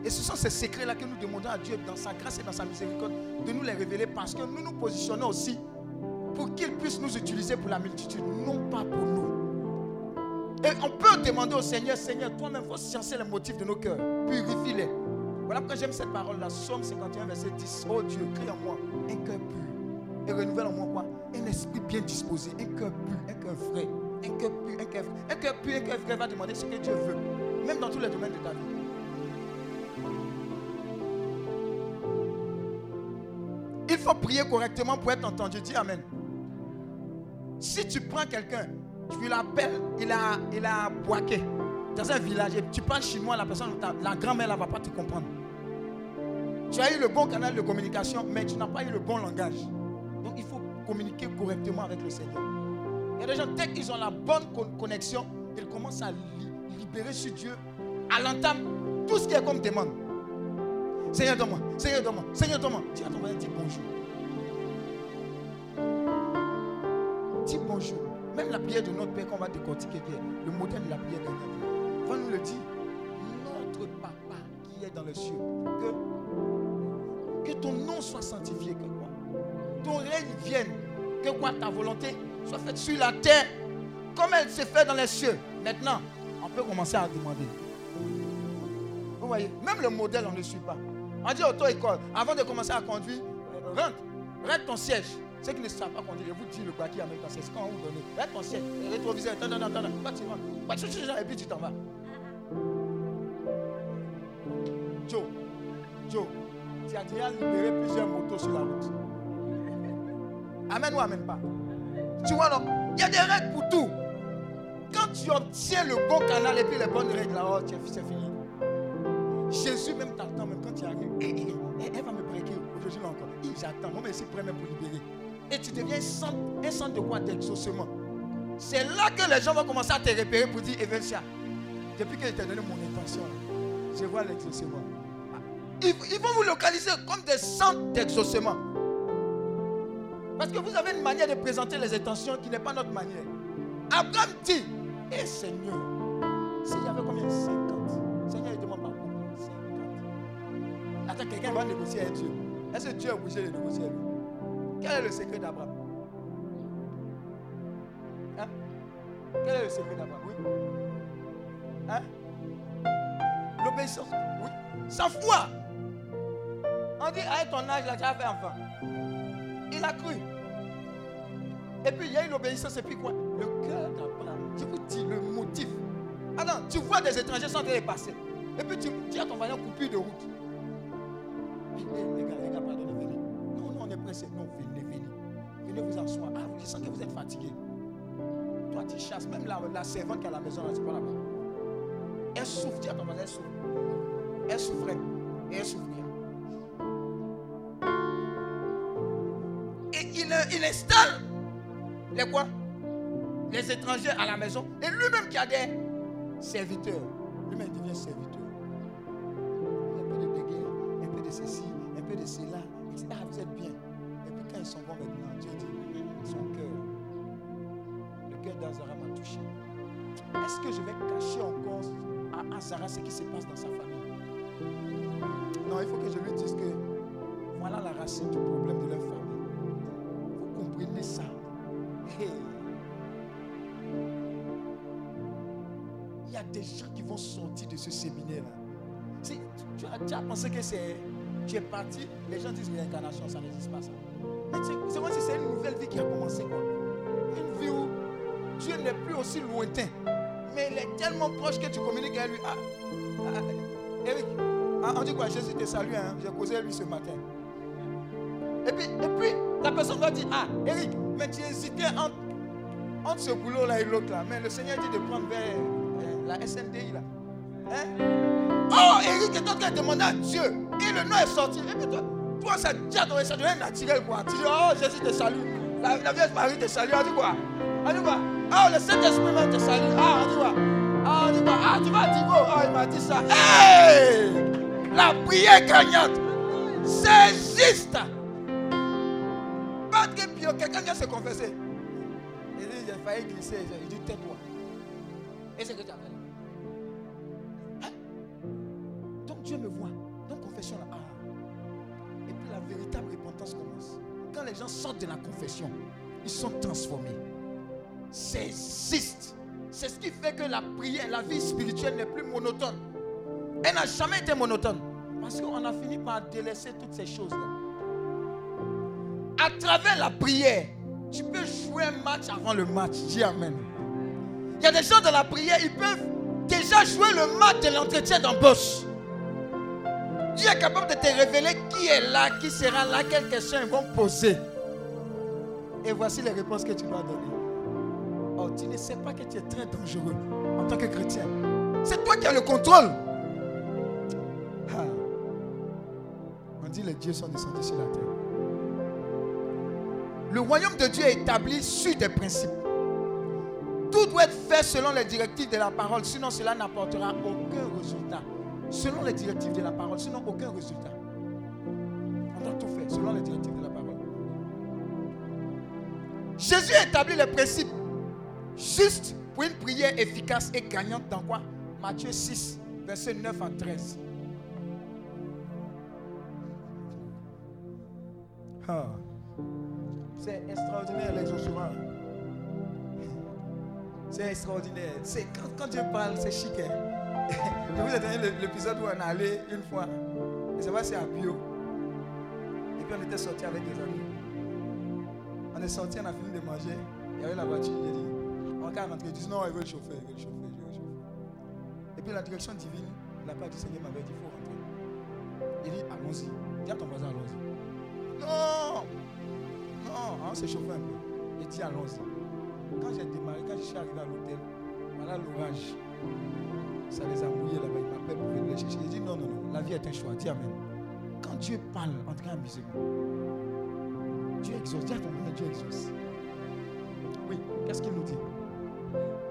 Et ce sont ces secrets-là que nous demandons à Dieu, dans sa grâce et dans sa miséricorde, de nous les révéler parce que nous nous positionnons aussi pour qu'il puisse nous utiliser pour la multitude, non pas pour nous. Et on peut demander au Seigneur, Seigneur, toi-même, faut sciencer les motifs de nos cœurs, purifie-les. Voilà pourquoi j'aime cette parole-là, Somme 51, verset 10. Oh Dieu, crée en moi un cœur pur et renouvelle en moi quoi? Un esprit bien disposé, un cœur pur, un cœur vrai, un cœur pur, un cœur vrai. Un cœur pur, un cœur vrai va demander ce que Dieu veut, même dans tous les domaines de ta vie. Il faut prier correctement pour être entendu. Dis Amen. Si tu prends quelqu'un, tu l'appelles, il a, il a boaqué dans un village et tu parles chinois, la personne, la grand-mère ne va pas te comprendre. Tu as eu le bon canal de communication, mais tu n'as pas eu le bon langage. Donc il faut communiquer correctement avec le Seigneur. Il y a des gens, dès qu'ils ont la bonne con- connexion, ils commencent à li- libérer sur Dieu à l'entame tout ce qui est comme demande. Seigneur, donne-moi, Seigneur, donne-moi, Seigneur, donne-moi. Dis à ton voisin, dis bonjour. Dis bonjour. Même la prière de notre Père qu'on va décortiquer, le modèle de la prière gagnante, va nous le dire. Notre Papa qui est dans le cieux, que, que ton nom soit sanctifié, Ton règne vienne, que quoi Ta volonté soit faite sur la terre, comme elle s'est faite dans les cieux. Maintenant, on peut commencer à demander. Vous voyez, même le modèle, on ne suit pas. On dit auto-école. Avant de commencer à conduire, rentre, rentre ton siège. Ceux qui ne savent pas conduire, je vous dis le qui a même ton siège. Quand on vous donne, rentre ton siège. Rétroviseur, attends, attends, attends. Toi, tu rentres. Et puis tu t'en vas. Joe, Joe, tu as déjà libéré plusieurs motos sur la route. Amen ou amène pas? Tu vois, non Il y a des règles pour tout. Quand tu obtiens le bon canal et puis les bonnes règles, oh, c'est fini. Jésus même t'attend, même quand tu arrives. Elle va me breaker aujourd'hui encore. Il j'attends. Moi, mais c'est prêt même pour libérer. Et tu deviens un centre, un de quoi? D'exaucement. C'est là que les gens vont commencer à te repérer pour dire Evelsia. Depuis que je t'ai donné mon intention, je vois l'exaucement. Ah, Ils, ils vont vous localiser comme des centres d'exaucement. Parce que vous avez une manière de présenter les intentions qui n'est pas notre manière. Abraham dit, eh Seigneur, s'il y avait combien? 50 Seigneur, il demande pas beaucoup. 50. Attends, quelqu'un va négocier avec Dieu. Est-ce que Dieu est obligé de négocier avec lui Quel est le secret d'Abraham? Hein? Quel est le secret d'Abraham? Oui. Hein? L'obéissance Oui. Sa foi. On dit, à ton âge, là, tu as fait enfant. Il a cru. Et puis il y a eu l'obéissance. Et puis quoi? Le cœur d'Abraham. Je vous dis le motif. Ah non, tu vois des étrangers te les passer. Et puis tu dis à ton voisin coupure de route. Eh, les gars, les gars, pardonnez, venez. Non, non, on est pressé. Non, venez, venez. Venez vous asseoir. Ah, je sens que vous êtes fatigué. Toi, tu chasses. Même la, servante qui est à la maison, c'est pas là-bas. Elle souffre. Dis à ton voisin, elle souffre. Elle souffrait. Et elle souffre. Et il, il installe les quoi? Les étrangers à la maison. Et lui-même qui a des serviteurs. Lui-même devient serviteur. Un peu de béguin, un peu de ceci, un peu de cela. Dit, ah, vous êtes bien. Et puis quand ils sont bons maintenant, Dieu dit, son cœur. Le cœur d'Azara m'a touché. Est-ce que je vais cacher encore à Azara ce qui se passe dans sa famille? Non, il faut que je lui dise que voilà la racine du problème de leur famille. Vous comprenez ça? Il y a des gens qui vont sortir de ce séminaire-là. Si tu as, as pensé que c'est. Tu es parti, les gens disent réincarnation, ça n'existe pas ça. Mais c'est moi si c'est une nouvelle vie qui a commencé quoi. Une vie où Dieu n'est plus aussi lointain. Mais il est tellement proche que tu communiques avec lui. Ah, ah, Eric, ah, on dit quoi? Jésus te salue, hein? j'ai causé avec lui ce matin. Et puis, et puis, la personne va dire, ah, Eric, mais tu hésitais entre, entre ce boulot-là et l'autre là. Mais le Seigneur dit de prendre vers euh, la SNDI là. Hein? Oh, Eric est en train de demander à Dieu. Et le nom est sorti. Et puis toi, toi ça, as donné, ça devient naturel quoi. Tu dis, oh, Jésus te salue. La, la Vierge Marie te salue. On dit quoi? On dit quoi? Oh, le Saint-Esprit même te salue. Ah, on dit quoi? Ah, on dit quoi? Ah, tu vas à Divo. Oh, il m'a dit ça. Hey La prière gagnante. C'est juste. Quelqu'un vient se confesser. Il dit, j'ai failli glisser. Il dit, tais-toi. Et c'est ce que tu as fait. Hein? Donc Dieu me voit. Donc confession là. Ah. Et puis la véritable repentance commence. Quand les gens sortent de la confession, ils sont transformés. C'est. C'est ce qui fait que la prière, la vie spirituelle n'est plus monotone. Elle n'a jamais été monotone. Parce qu'on a fini par délaisser toutes ces choses-là. Travers la prière, tu peux jouer un match avant le match. Dis Amen. Il y a des gens dans la prière, ils peuvent déjà jouer le match de l'entretien d'embauche. Dieu est capable de te révéler qui est là, qui sera là, quelles questions ils vont poser. Et voici les réponses que tu dois donner. Oh, tu ne sais pas que tu es très dangereux en tant que chrétien. C'est toi qui as le contrôle. Ah. On dit les dieux sont descendus sur la terre. Le royaume de Dieu est établi sur des principes. Tout doit être fait selon les directives de la parole, sinon cela n'apportera aucun résultat. Selon les directives de la parole, sinon aucun résultat. On doit tout faire selon les directives de la parole. Jésus a établi les principes juste pour une prière efficace et gagnante dans quoi? Matthieu 6, verset 9 à 13. Ah. C'est extraordinaire l'exaucement. C'est extraordinaire. C'est quand, quand Dieu parle, c'est chic. hein. Je vous ai donné l'épisode où on allé une fois. Et ça va, c'est à bio. Et puis on était sortis avec des amis. On est sortis, on a fini de manger. Il y avait la voiture, j'ai dit, on va rentrer. Il dit, non, il veut le chauffer, il veut le chauffer, il chauffer. Et puis la direction divine, la part du Seigneur m'avait dit, il faut rentrer. Il dit, allons-y. Dis à ton voisin, allons-y. Non On s'est chauffé un peu. Il dit, allons-y. Quand j'ai démarré, quand je suis arrivé à l'hôtel, voilà l'orage. Ça les a mouillés là-bas. Ils m'appellent pour venir les chercher. J'ai dit, non, non, non. La vie est un choix. Dis Amen. Quand Dieu parle, en tout cas en musique, Dieu exauce. Dis à ton Dieu exauce. Oui, qu'est-ce qu'il nous dit?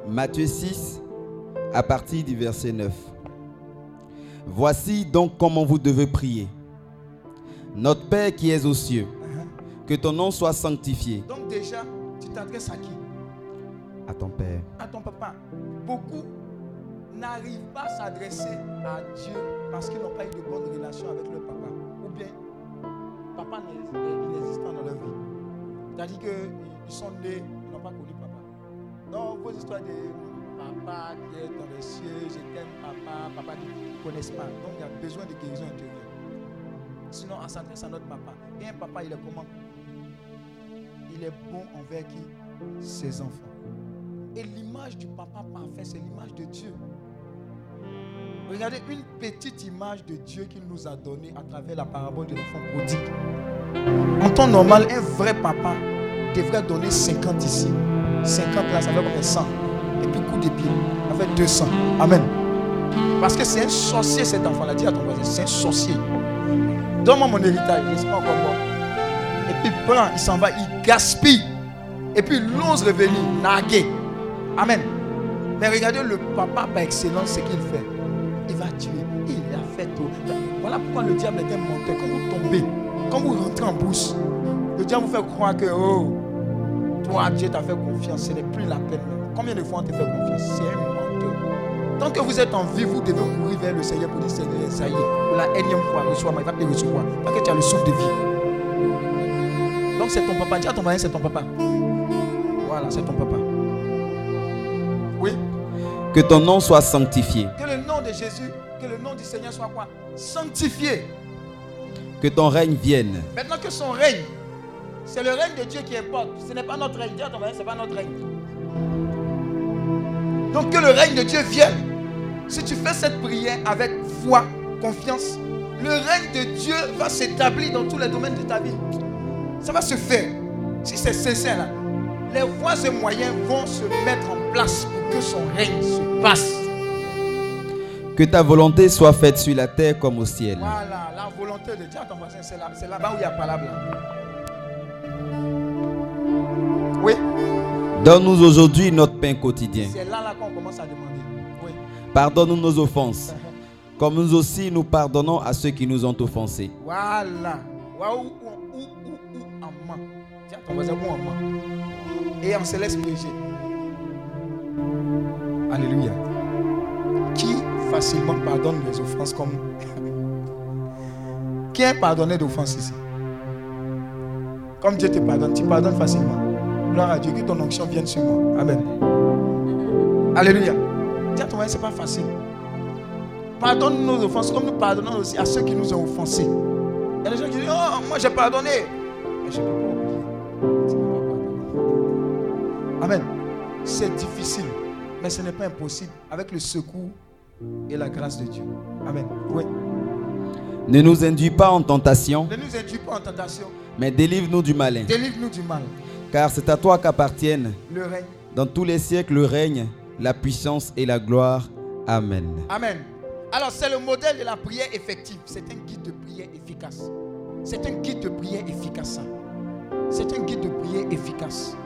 Matthieu 6, à partir du verset 9. Voici donc comment vous devez prier. Notre Père qui es aux cieux. Que ton nom soit sanctifié. Donc déjà, tu t'adresses à qui? À ton Père. À ton papa. Beaucoup n'arrivent pas à s'adresser à Dieu parce qu'ils n'ont pas eu de bonne relation avec leur papa. Ou bien, papa n'est est inexistant dans leur vie. C'est-à-dire qu'ils sont nés, ils n'ont pas connu papa. Donc, vos histoires de papa qui est dans les cieux, je t'aime papa, papa qui ne connaissent pas. Donc, il y a besoin de guérison intérieure. Sinon, on s'adresse à notre papa. Et un papa, il est comment? Il est bon envers qui? Ses enfants. Et l'image du papa parfait, c'est l'image de Dieu. Regardez une petite image de Dieu qu'il nous a donnée à travers la parabole de l'enfant prodigue. En temps normal, un vrai papa devrait donner 50 ici. 50 là, ça fait combien? 100. Et puis coup de pied, ça fait 200. Amen. Parce que c'est un sorcier cet enfant-là. Dis à ton voisin, c'est un sorcier. Donne-moi mon héritage, pas encore il prend, il s'en va, il gaspille. Et puis ose revenir, naguer. Amen. Mais regardez le papa par excellence, ce qu'il fait. Il va tuer. Il a fait tout. Voilà pourquoi le diable est un menteur. Quand vous tombez, quand vous rentrez en bourse, le diable vous fait croire que, oh, toi, Dieu t'a fait confiance. Ce n'est plus la peine. Combien de fois on te fait confiance? C'est un menteur. Tant que vous êtes en vie, vous devez courir vers le Seigneur pour dire Seigneur, ça y est, pour la énième fois, reçois-moi, il va te recevoir. Parce que tu as le souffle de vie. Donc c'est ton papa. Dis à ton mari, c'est ton papa. Voilà, c'est ton papa. Oui. Que ton nom soit sanctifié. Que le nom de Jésus, que le nom du Seigneur soit quoi? Sanctifié. Que ton règne vienne. Maintenant que son règne, c'est le règne de Dieu qui importe. Ce n'est pas notre règne. Dis à ton mari, ce n'est pas notre règne. Donc que le règne de Dieu vienne. Si tu fais cette prière avec foi, confiance, le règne de Dieu va s'établir dans tous les domaines de ta vie. Ça va se faire. Si c'est sincère, là, les voies et moyens vont se mettre en place pour que son règne se passe. Que ta volonté soit faite sur la terre comme au ciel. Voilà, la volonté de Dieu ton voisin, c'est là, c'est là-bas où il y a parole. Oui, Donne-nous aujourd'hui notre pain quotidien. c'est là, là qu'on commence à demander. Oui. Pardonne-nous nos offenses, comme nous aussi nous pardonnons à ceux qui nous ont offensés. Voilà. Waouh, Et on se laisse piéger. Alléluia. Qui facilement pardonne les offenses comme. Qui est pardonné d'offenses ici? Comme Dieu te pardonne, tu pardonnes facilement. Gloire à Dieu, que ton onction vienne sur moi. Amen. Alléluia. Dis à ton c'est pas facile. Pardonne nos offenses comme nous pardonnons aussi à ceux qui nous ont offensés. Il y a des gens qui disent Oh, moi j'ai pardonné. Mais je ne peux pas. Tu ne peux pas pardonner. Amen. C'est difficile, mais ce n'est pas impossible avec le secours et la grâce de Dieu. Amen. Oui. Ne nous induis pas en tentation, Ne nous induis pas en tentation. mais délivre-nous du malin. Délivre-nous du mal. Car c'est à toi qu'appartiennent Le règne. dans tous les siècles le règne, la puissance et la gloire. Amen. Amen. Alors, c'est le modèle de la prière effective. C'est un guide de prière efficace. C'est un guide de prière efficace. C'est un guide de prière efficace.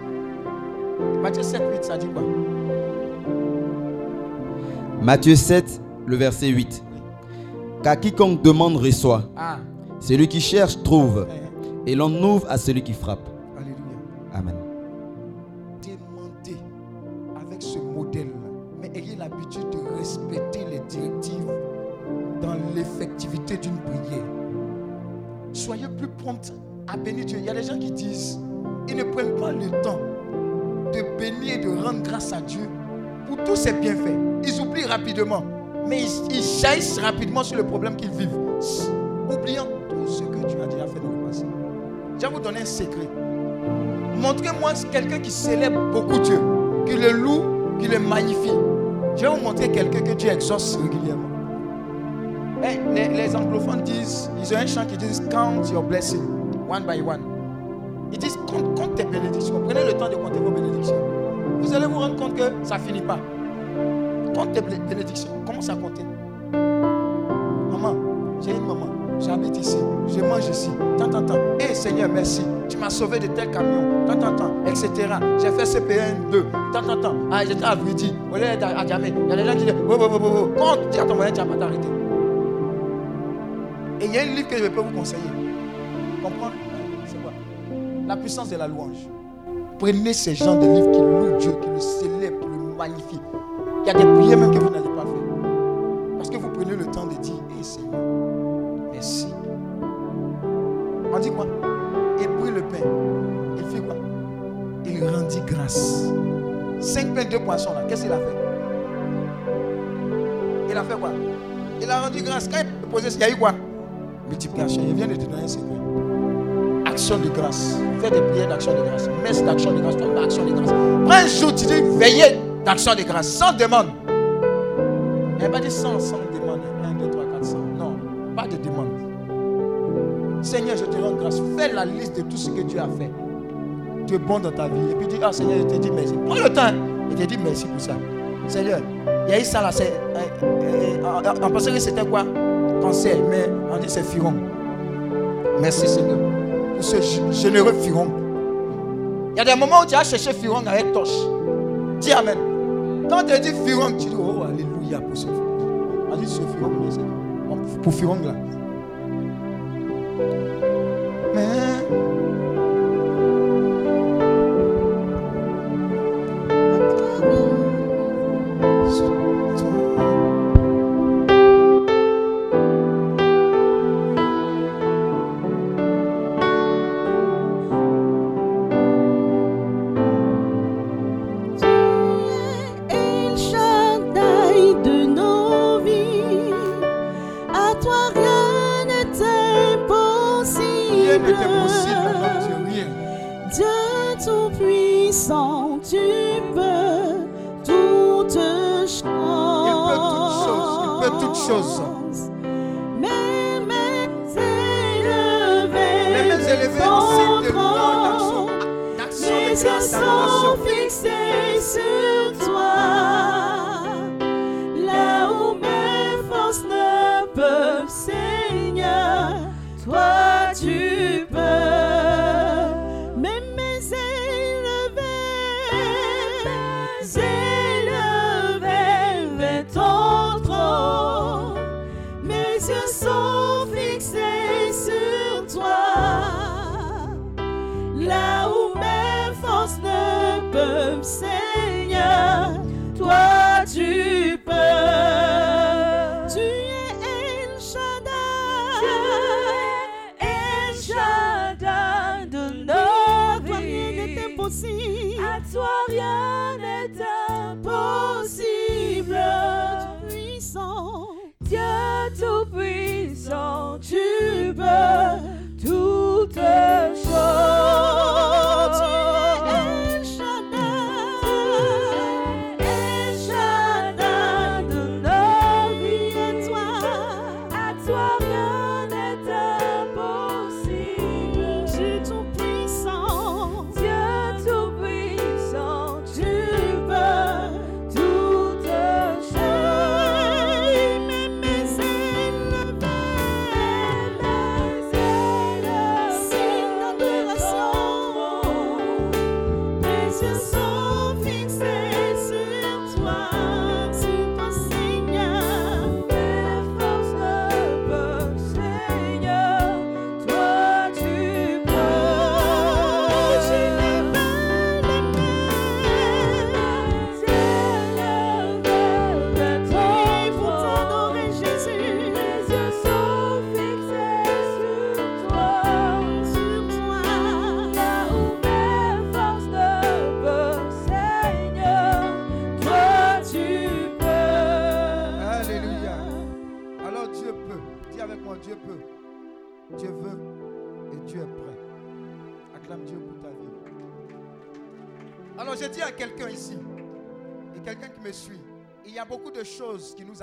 Matthieu 7, 8, ça dit quoi? Matthieu 7, le verset 8. Car quiconque demande reçoit, Ah, celui qui cherche trouve, eh, et l'on ouvre à celui qui frappe. Alléluia. Amen. Le temps de bénir et de rendre grâce à Dieu pour tous ses bienfaits. Ils oublient rapidement, mais ils, ils jaillissent rapidement sur le problème qu'ils vivent. oubliant tout ce que tu as déjà fait dans le passé. Je vais vous donner un secret. Montrez-moi quelqu'un qui célèbre beaucoup Dieu, qui le loue, qui le magnifie. Je vais vous montrer quelqu'un que Dieu exauce régulièrement. Hey, les, les anglophones disent, ils ont un chant qui dit Count your blessing, one by one. Ils disent compte, compte tes bénédictions. Prenez le temps de compter vos bénédictions. Vous allez vous rendre compte que ça ne finit pas. Compte tes bénédictions. Commence à compter. Maman, j'ai une maman. J'habite ici. Je mange ici. Tant, tant, tant. Hé Seigneur, merci. Tu m'as sauvé de tel camion. Tant, tant, tant. Etc. J'ai fait CPN 2. Tant, tant, tant. Ah, j'étais à Vridi. Au lieu d'être à Djamé. Il y a des gens qui disent Oh, oh, oh, oh, oh. Compte. Dis à ton moyen, tu vas pas t'arrêter. Et il y a un livre que je peux vous conseiller. Comprendre La puissance de la louange. Prenez ces gens de livres qui louent Dieu, qui le célèbrent, qui le magnifient. Il y a des prières même que vous n'allez pas faire. Parce que vous prenez le temps de dire Hé Seigneur, merci. On dit quoi? Il prit le pain. Il fit quoi? Il rendit grâce. Cinq pains, deux poissons là. Qu'est-ce qu'il a fait? Il a fait quoi? Il a rendu grâce. Quand il posé, il y a eu quoi? Multiplication. Il vient de te donner un secret. Action de grâce. Fais des prières d'action de grâce. Messe d'action de grâce. Tombe d'action de grâce. Prends un jour, tu dis veillez d'action de grâce. Sans demande. Il n'y a pas dit sans, sans demande. 1, 2, 3, 4, 100. Non, pas de demande. Seigneur, je te rends grâce. Fais la liste de tout ce que Dieu a fait. Tu es bon dans ta vie. Et puis dis, ah Seigneur, je te dis merci. Prends le temps. Et te dis merci pour ça. Seigneur, il y a eu ça là. c'est, euh, euh, euh, on pensait que c'était quoi? Cancer. Mais on dit c'est Firon. Merci Seigneur. Pour ce généreux Firon. Il y a des moments où tu as cherché Firon avec torche. Dis Amen. Quand tu dis Firon, tu dis Oh, Alléluia pour ce Firon. On dit ce Firon, pour Firon là. Mais.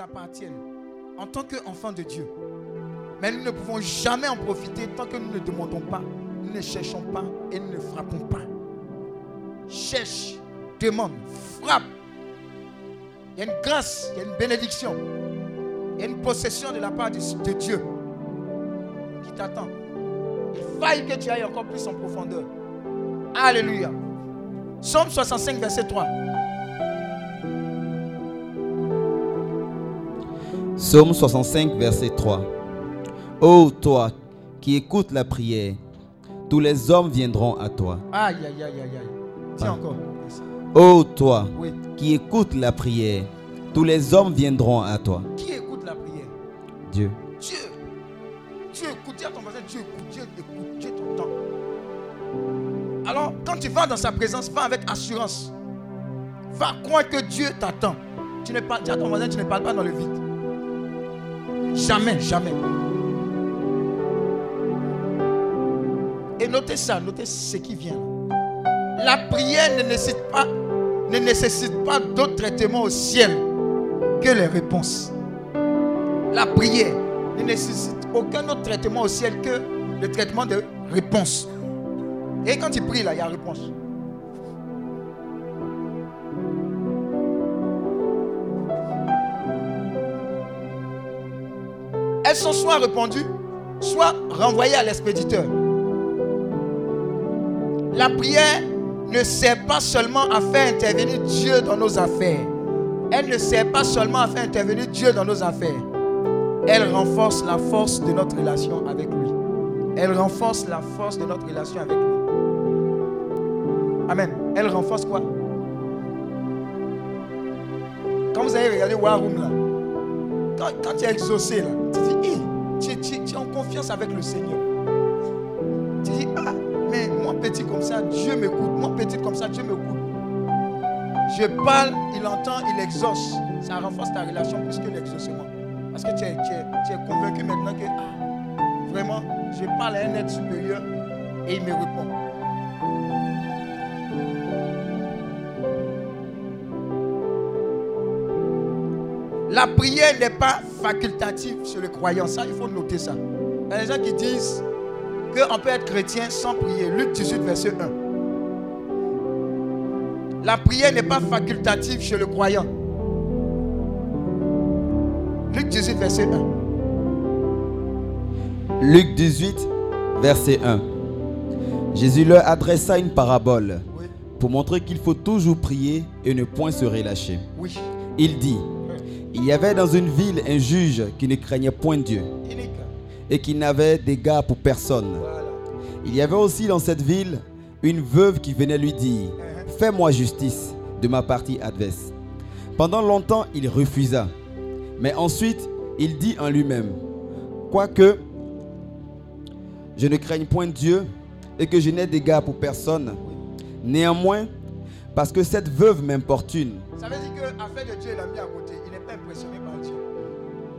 Appartiennent en tant qu'enfants de Dieu. Mais nous ne pouvons jamais en profiter tant que nous ne demandons pas, nous ne cherchons pas et nous ne frappons pas. Cherche, demande, frappe. Il y a une grâce, il y a une bénédiction, il y a une possession de la part de, Dieu qui t'attend. Il faille que tu ailles encore plus en profondeur. Alléluia. Psaume 65, verset 3. Psaume 65, verset 3. Ô toi qui écoutes la prière, tous les hommes viendront à toi. Aïe, aïe, aïe, aïe, aïe. Dis Ah. encore. Ô toi Oui. qui écoutes la prière, tous les hommes viendront à toi. Qui écoute la prière? Dieu. Dieu. Dieu écoute. Dis à ton voisin, Dieu écoute, Dieu écoute, Dieu t'entend. Alors, quand tu vas dans sa présence, va avec assurance. Va croire que Dieu t'attend. Tu ne parles, dis à ton voisin, tu ne parles pas dans le vide. Jamais, jamais. Et notez ça, notez ce qui vient. La prière ne nécessite pas, ne nécessite pas d'autre traitement au ciel que les réponses. La prière ne nécessite aucun autre traitement au ciel que le traitement de réponse. Et quand tu pries là, il y a réponse. Elles sont soit répondues, soit renvoyées à l'expéditeur. La prière ne sert pas seulement à faire intervenir Dieu dans nos affaires. Elle ne sert pas seulement à faire intervenir Dieu dans nos affaires. Elle renforce la force de notre relation avec lui. Elle renforce la force de notre relation avec lui. Amen. Elle renforce quoi? Quand vous avez regardé War là, quand, tu es exaucé là, avec le Seigneur. Tu dis, ah, mais moi petit comme ça, Dieu m'écoute. Moi petit comme ça, Dieu m'écoute. Je parle, il entend, il exauce. Ça renforce ta relation plus que l'exaucement. Parce que tu es, tu es- tu es convaincu maintenant que ah, vraiment, je parle à un être supérieur et il me répond. La prière n'est pas facultative sur le croyant. Ça, il faut noter ça. Il y a des gens qui disent qu'on peut être chrétien sans prier. Luc 18, verset 1. La prière n'est pas facultative chez le croyant. Luc 18, verset 1. Luc 18, verset 1. Jésus leur adressa une parabole Oui. pour montrer qu'il faut toujours prier et ne point se relâcher. Oui. Il dit, il y avait dans une ville un juge qui ne craignait point Dieu. Et qui n'avait d'égard pour personne. Il y avait aussi dans cette ville une veuve qui venait lui dire, fais-moi justice de ma partie adverse. Pendant longtemps, il refusa. Mais ensuite, il dit en lui-même, quoique je ne craigne point Dieu et que je n'ai d'égard pour personne, néanmoins, parce que cette veuve m'importune, Ça veut dire que Dieu, il mis à côté. Il n'est pas impressionné par Dieu.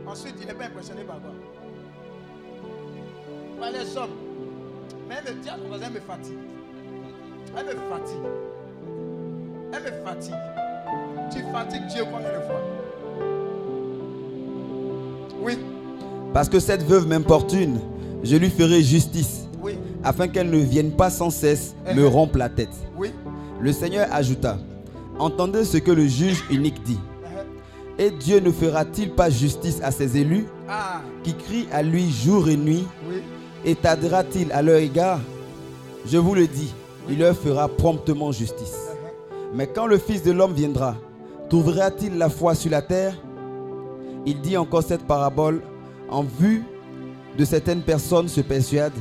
Ensuite, il n'est pas impressionné par quoi? Par les hommes. Mais elle me dit à ton voisin, elle me fatigue. Elle me fatigue. Elle me fatigue. Tu fatigues Dieu combien de fois Oui, parce que cette veuve m'importune, je lui ferai justice, oui, afin qu'elle ne vienne pas sans cesse me rompre la tête. oui. Le Seigneur ajouta, entendez ce que le juge unique dit. Uh-huh. Et Dieu ne fera-t-il pas justice à ses élus Ah, qui crient à lui jour et nuit? Oui. Et tardera-t-il à leur égard Je vous le dis, il leur fera promptement justice. Mais quand le Fils de l'homme viendra, trouvera-t-il la foi sur la terre? Il dit encore cette parabole en vue de certaines personnes se persuadent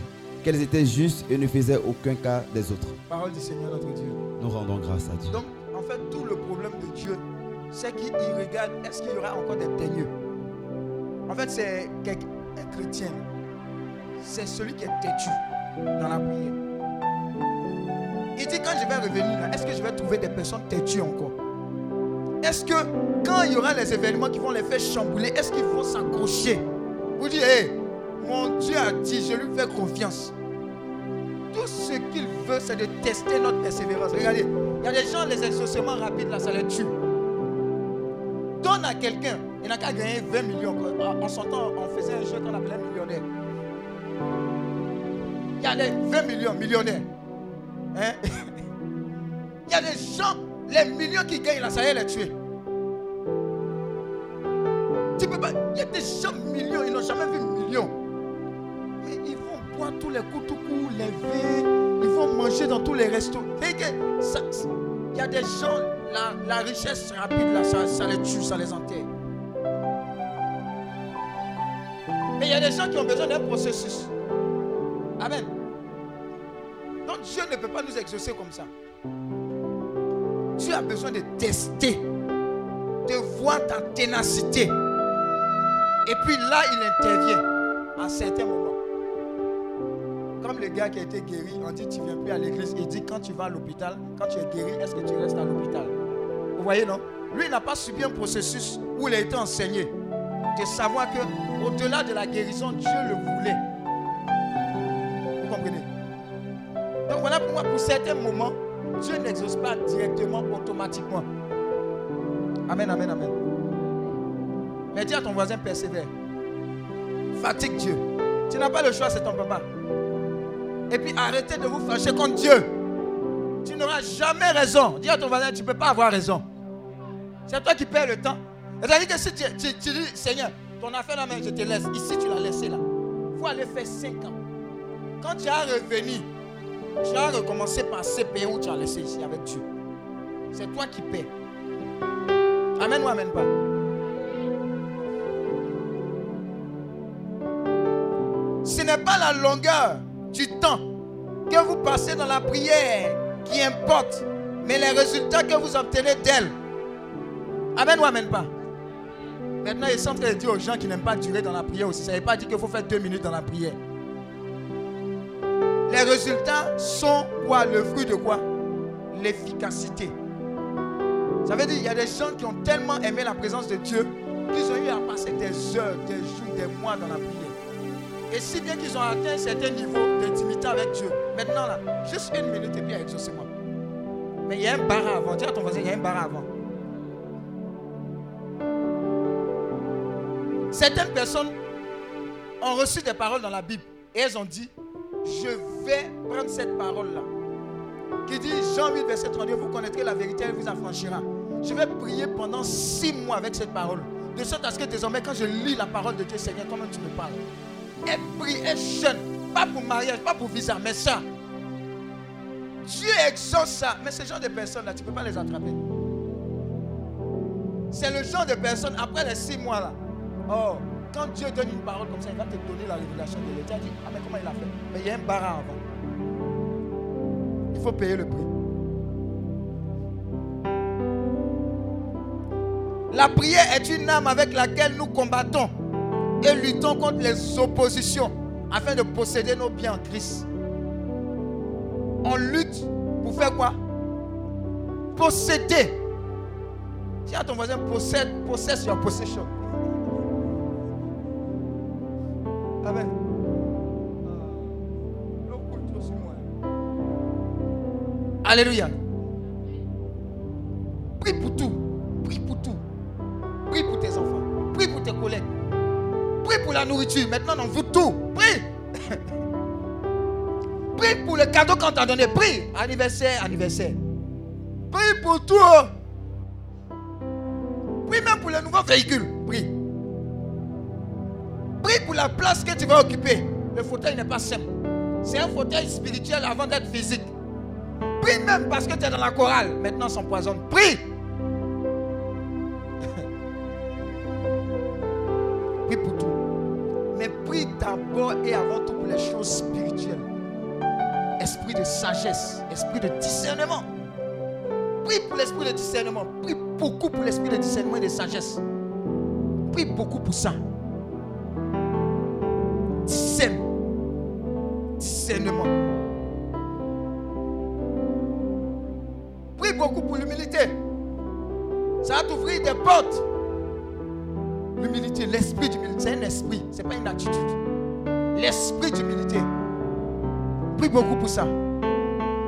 qu'elles étaient justes et ne faisaient aucun cas des autres. Parole du Seigneur notre Dieu. Nous rendons grâce à Dieu. Donc, en fait, tout le problème de Dieu, c'est qu'il regarde, est-ce qu'il y aura encore des teigneux? En fait, c'est quelqu'un- un chrétien. C'est celui qui est têtu dans la prière. Il dit, quand je vais revenir là, est-ce que je vais trouver des personnes têtues encore? Est-ce que quand il y aura les événements qui vont les faire chambouler, est-ce qu'ils vont s'accrocher? Vous dire, mon Dieu a dit, je lui fais confiance. Tout ce qu'il veut, c'est de tester notre persévérance. Regardez, il y a des gens, les exaucements rapides, là, ça les tue. Donne à quelqu'un, il n'a qu'à gagner 20 millions. En son on faisait un jeu qu'on appelait millionnaire. Il y a des 20 millions, millionnaires. Hein? Il y a des gens, les millions qui gagnent là, ça y est, les tuer. Tu peux pas. Il y a des gens millions, ils n'ont jamais vu millions. Mais ils vont boire tous les coups, tout les verres, ils vont manger dans tous les restos. Il y a des gens, la, la richesse rapide là, ça, ça les tue, ça les enterre. Mais il y a des gens qui ont besoin d'un processus. Amen. Donc Dieu ne peut pas nous exaucer comme ça. Dieu a besoin de tester, de voir ta ténacité. Et puis là, il intervient à certains moments. Comme le gars qui a été guéri, on dit tu viens plus à l'église. Il dit quand tu vas à l'hôpital, quand tu es guéri, est-ce que tu restes à l'hôpital? Vous voyez, non? Lui, il n'a pas subi un processus où il a été enseigné de savoir que au-delà de la guérison, Dieu le voulait. Donc voilà pour moi, pour certains moments, Dieu n'exauce pas directement, automatiquement. Amen, amen, amen. Mais dis à ton voisin, persévère. Fatigue Dieu. Tu n'as pas le choix, c'est ton papa. Et puis arrêtez de vous fâcher contre Dieu. Tu n'auras jamais raison. Dis à ton voisin, tu ne peux pas avoir raison. C'est toi qui perds le temps. C'est-à-dire que si tu dis, Seigneur, ton affaire là, je te laisse. Ici, tu l'as laissé là. Il faut aller faire 5 ans. Quand tu as revenu, tu as recommencé par ces pays où tu as laissé ici avec Dieu. C'est toi qui paies. Amen ou amen pas? Ce n'est pas la longueur du temps que vous passez dans la prière qui importe, mais les résultats que vous obtenez d'elle. Amen ou amen pas? Maintenant, il semble de dire aux gens qui n'aiment pas durer dans la prière aussi. Ça ne veut pas dire qu'il faut faire deux minutes dans la prière. Les résultats sont quoi? Le fruit de quoi? L'efficacité. Ça veut dire qu'il y a des gens qui ont tellement aimé la présence de Dieu qu'ils ont eu à passer des heures, des jours, des mois dans la prière. Et si bien qu'ils ont atteint un certain niveau d'intimité avec Dieu, maintenant là, juste une minute et puis exaucez-moi. Mais il y a un bar avant. Dis à ton voisin, il y a un bar avant. Certaines personnes ont reçu des paroles dans la Bible et elles ont dit, je vais prendre cette parole-là qui dit, Jean 8, verset 32, vous connaîtrez la vérité, elle vous affranchira. Je vais prier pendant six mois avec cette parole. De sorte à ce que désormais, quand je lis la parole de Dieu, Seigneur, comment tu me parles Elle prie, elle jeûne. Pas pour mariage, pas pour visa, mais ça. Dieu exauce ça. Mais ce genre de personnes-là, tu ne peux pas les attraper. C'est le genre de personnes, après les six mois là, oh, quand Dieu donne une parole comme ça, il va te donner la révélation de l'État. Tu ah mais comment il a fait? Mais il y a un barra avant. Il faut payer le prix. La prière est une arme avec laquelle nous combattons et luttons contre les oppositions afin de posséder nos biens en Christ. On lutte pour faire quoi? Posséder. À ton voisin, possède, possess your possession. Amen. Moi. Alléluia. Prie pour tout. Prie pour tout. Prie pour tes enfants. Prie pour tes collègues. Prie pour la nourriture. Maintenant, on veut tout. Prie. Prie pour le cadeau qu'on t'a donné. Prie. Anniversaire, anniversaire. Prie pour tout. Prie même pour le nouveau véhicule. Prie. La place que tu vas occuper. Le fauteuil n'est pas simple. C'est un fauteuil spirituel avant d'être physique. Prie même parce que tu es dans la chorale. Maintenant, s'empoisonne. Prie. Prie pour tout. Mais prie d'abord et avant tout pour les choses spirituelles. Esprit de sagesse, esprit de discernement. Prie pour l'esprit de discernement. Prie beaucoup pour l'esprit de discernement et de sagesse. Prie beaucoup pour ça. Prie beaucoup pour l'humilité. Ça va t'ouvrir des portes. L'humilité, l'esprit d'humilité, c'est un esprit, ce n'est pas une attitude. L'esprit d'humilité. Prie beaucoup pour ça.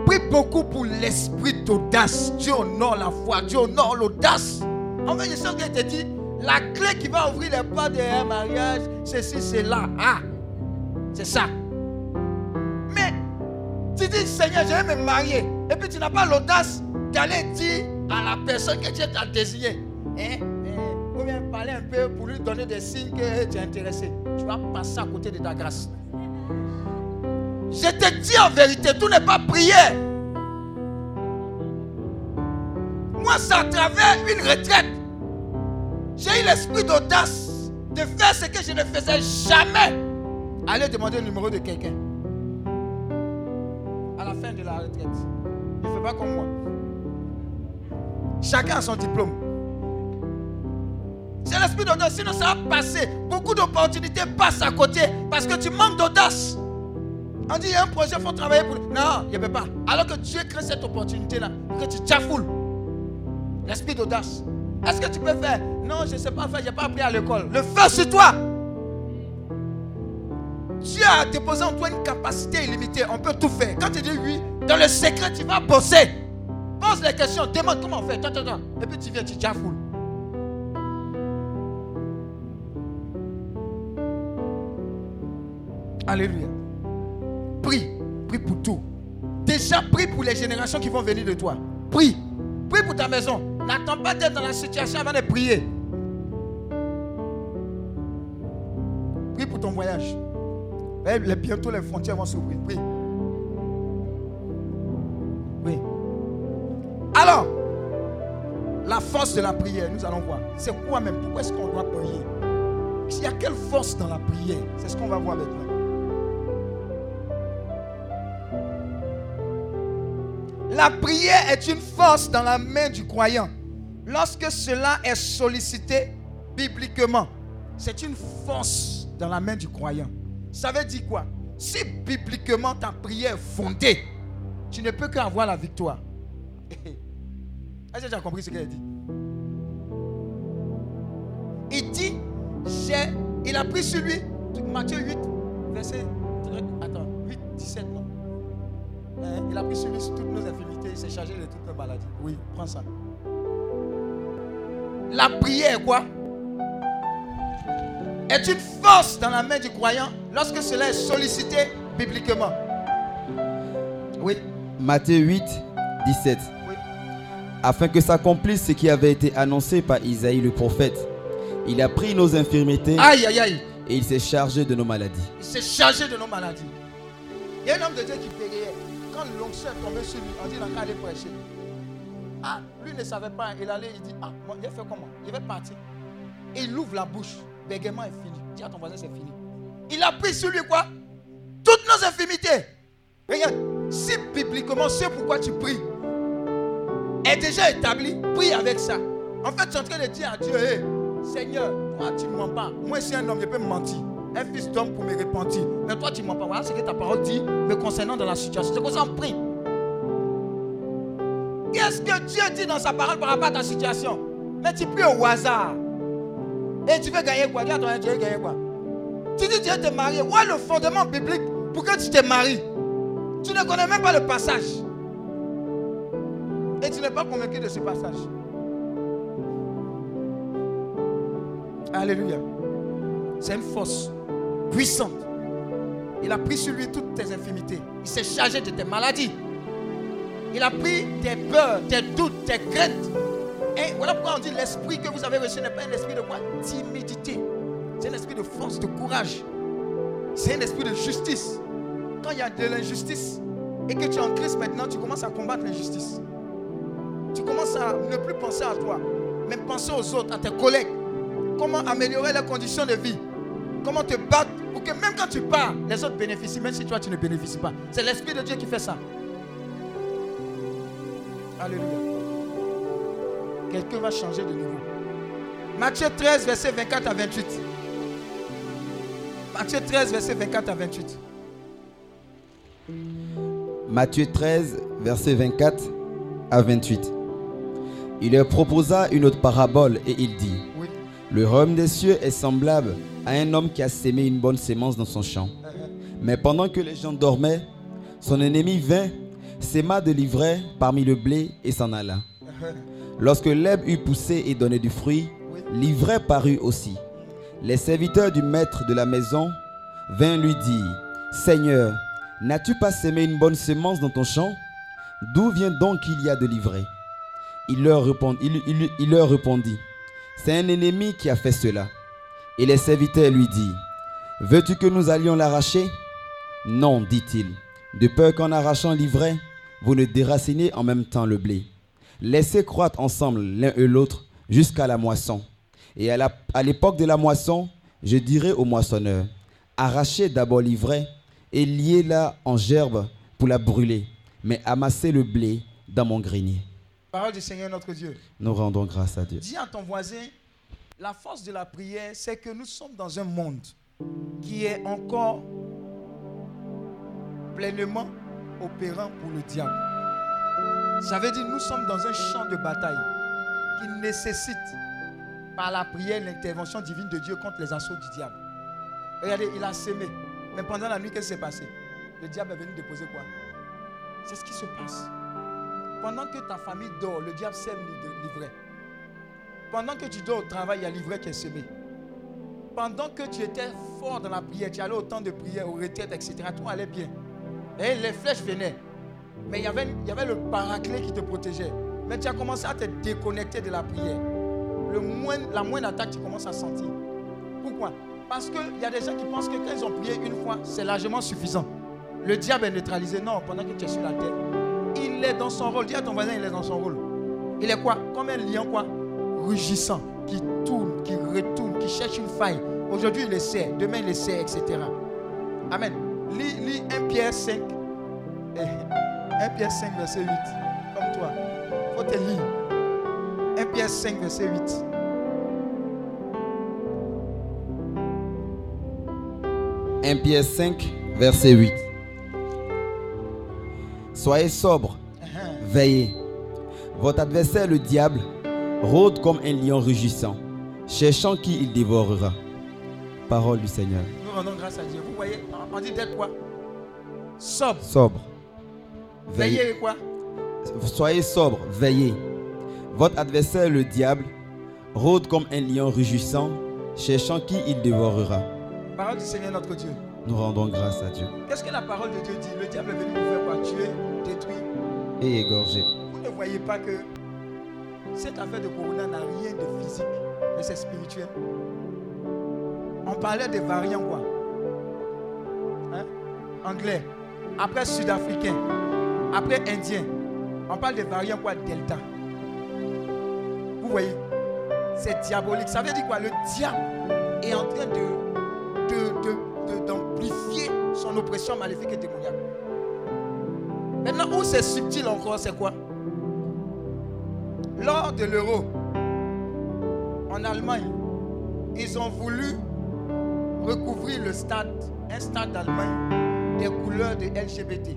Prie beaucoup pour l'esprit d'audace. Dieu honore la foi, Dieu honore l'audace. En fait, je sens qu'elle te dit, la clé qui va ouvrir les portes d'un mariage, c'est ci, c'est là. Ah, c'est ça. Tu dis, Seigneur, je vais me marier. Et puis tu n'as pas l'audace d'aller dire à la personne que Dieu t'a désigné. Hein? Hein? Bien parler un peu pour lui donner des signes que tu es intéressé. Tu vas passer à côté de ta grâce. Je te dis en vérité, tout n'est pas prière. Moi, c'est à travers une retraite. J'ai eu l'esprit d'audace de faire ce que je ne faisais jamais. Aller demander le numéro de quelqu'un. À la fin de la retraite. Ne fais pas comme moi. Chacun a son diplôme. C'est l'esprit d'audace. Sinon, ça va passer. Beaucoup d'opportunités passent à côté parce que tu manques d'audace. On dit, il y a un projet, il faut travailler pour. Non, il ne peut pas. Alors que Dieu crée cette opportunité-là, que tu t'affoules. L'esprit d'audace. Est-ce que tu peux faire? Non, je ne sais pas faire, je n'ai pas appris à l'école. Le feu sur toi. Dieu a déposé en toi une capacité illimitée. On peut tout faire. Quand tu dis oui, dans le secret, tu vas bosser. Pose les questions, demande comment on fait. Et puis tu viens, tu t'affoules. Alléluia. Prie. Prie pour tout. Déjà, prie pour les générations qui vont venir de toi. Prie. Prie pour ta maison. N'attends pas d'être dans la situation avant de prier. Prie pour ton voyage. Eh, bientôt les frontières vont s'ouvrir. Prie. Oui. Alors, la force de la prière, nous allons voir. C'est quoi même? Pourquoi est-ce qu'on doit prier? Il y a quelle force dans la prière C'est ce qu'on va voir maintenant. La prière est une force dans la main du croyant. Lorsque cela est sollicité bibliquement, c'est une force dans la main du croyant. Ça veut dire quoi? Si bibliquement ta prière est fondée, tu ne peux qu'avoir la victoire. Est-ce que tu as compris ce qu'elle dit? Il dit, il a pris sur lui, Matthieu 8, verset, attends, 8, 17, non Hein? Il a pris sur lui toutes nos infirmités. Il s'est chargé de toutes nos maladies. Oui, prends ça. La prière, quoi? Est une force dans la main du croyant lorsque cela est sollicité bibliquement. Oui. Matthieu 8, 17. Oui. Afin que s'accomplisse ce qui avait été annoncé par Isaïe le prophète. Il a pris nos infirmités. Aïe, aïe, aïe. Et il s'est chargé de nos maladies. Il s'est chargé de nos maladies. Il y a un homme de Dieu qui priait quand l'onction est tombée sur lui, on dit qu'il allait prêcher. Ah, lui ne savait pas. Il allait, il dit, ah, il va faire comment? Il va partir. Et il ouvre la bouche. Bégaiement est fini. Dis à ton voisin, c'est fini. Il a pris sur lui quoi? Toutes nos infimités. Regarde, si bibliquement, c'est pourquoi tu pries est déjà établi, prie avec ça. En fait, tu es en train de dire à Dieu, Seigneur, toi, tu ne mens pas. Moi, si un homme, je peux me mentir un fils d'homme pour me repentir. Mais toi, tu ne m'as pas. Voilà ce que ta parole dit me concernant dans la situation. C'est comme ça on prie. Qu'est-ce que Dieu dit dans sa parole par rapport à ta situation? Mais tu pries au hasard. Et tu veux gagner quoi? Dis tu veux gagner quoi? Tu dis tu veux te marier. Où est le fondement biblique pour que tu te maries Tu ne connais même pas le passage. Et tu n'es pas convaincu de ce passage. Alléluia. C'est une force puissante. Il a pris sur lui toutes tes infimités. Il s'est chargé de tes maladies. Il a pris tes peurs, tes doutes, tes craintes. Et voilà pourquoi on dit l'esprit que vous avez reçu n'est pas un esprit de quoi? Timidité. C'est un esprit de force, de courage. C'est un esprit de justice. Quand il y a de l'injustice et que tu es en Christ maintenant, tu commences à combattre l'injustice. Tu commences à ne plus penser à toi, mais penser aux autres, à tes collègues. Comment améliorer les conditions de vie? Comment te battre pour que même quand tu pars, les autres bénéficient, même si toi tu ne bénéficies pas. C'est l'Esprit de Dieu qui fait ça. Alléluia. Quelqu'un va changer de niveau. Matthieu 13, verset 24 à 28. Matthieu 13, verset 24 à 28. Matthieu 13, verset 24 à 28. Il leur proposa une autre parabole et il dit Le royaume des cieux est semblable à un homme qui a sémé une bonne sémence dans son champ. Mais pendant que les gens dormaient, Son ennemi vint, sema de l'ivraie parmi le blé et s'en alla. Lorsque l'herbe eut poussé et donné du fruit, l'ivraie parut aussi. Les serviteurs du maître de la maison vinrent lui dire, Seigneur, n'as-tu pas semé une bonne semence dans ton champ? D'où vient donc qu'il y a de l'ivraie? Il leur, il leur répondit, C'est un ennemi qui a fait cela. Et les serviteurs lui dirent, Veux-tu que nous allions l'arracher Non, dit-il, de peur qu'en arrachant l'ivraie, vous ne déracinez en même temps le blé. Laissez croître ensemble l'un et l'autre jusqu'à la moisson. Et à l'époque de la moisson, je dirai au moissonneur, arrachez d'abord l'ivraie et liez-la en gerbe pour la brûler, mais amassez le blé dans mon grenier. Parole du Seigneur notre Dieu. Nous rendons grâce à Dieu. Dis à ton voisin, la force de la prière, c'est que nous sommes dans un monde qui est encore pleinement opérant pour le diable. Ça veut dire nous sommes dans un champ de bataille qui nécessite par la prière l'intervention divine de Dieu contre les assauts du diable. Regardez, il a semé. Mais pendant la nuit, qu'est-ce qui s'est passé? Le diable est venu déposer quoi? C'est ce qui se passe. Pendant que ta famille dort, le diable sème l'i- l'ivraie. Pendant que tu dors au travail, il y a l'ivraie qui est semé. Pendant que tu étais fort dans la prière, tu allais au temps de prière, aux retraites, etc., tout allait bien. Et les flèches venaient. Mais il y, avait, il y avait le paraclet qui te protégeait. Mais tu as commencé à te déconnecter de la prière. La moindre attaque, tu commences à sentir. Pourquoi? Parce qu'il y a des gens qui pensent que quand ils ont prié une fois, c'est largement suffisant. Le diable est neutralisé. Non, pendant que tu es sur la terre, il est dans son rôle. Dis à ton voisin, il est dans son rôle. Il est quoi? Comme un lion, quoi? Rugissant, qui tourne, qui retourne, qui cherche une faille. Aujourd'hui, il essaie. Demain, il essaie, etc. Amen. Lis, lis 1 Pierre 5. eh, 1 Pierre 5, verset 8. Comme toi. faut te lire. 1 Pierre 5, verset 8. « 1 Pierre 5, verset 8. Soyez sobres, veillez. Votre adversaire, le diable, rôde comme un lion rugissant, cherchant qui il dévorera. Parole du Seigneur. Nous rendons grâce à Dieu. Vous voyez, on dit d'être quoi? Sobre. Sobre. Veillez. Veillez quoi? Soyez sobre, veillez. Votre adversaire, le diable, rôde comme un lion rugissant, cherchant qui il dévorera. Parole du Seigneur notre Dieu. Nous rendons grâce à Dieu. Qu'est-ce que la parole de Dieu dit? Le diable est venu nous faire quoi? Tuer, détruire. Et égorgé. Vous ne voyez pas que cette affaire de Corona n'a rien de physique, mais c'est spirituel. On parlait des variants quoi Hein? Anglais, après sud-africain, après indien. On parle des variants quoi? Delta. Vous voyez C'est diabolique. Ça veut dire quoi? Le diable est en train de, de- de- de- d'amplifier son oppression maléfique et démoniaque. Maintenant, où c'est subtil encore, c'est quoi? Lors de l'euro, en Allemagne, ils ont voulu recouvrir le stade, un stade d'Allemagne, des couleurs de LGBT.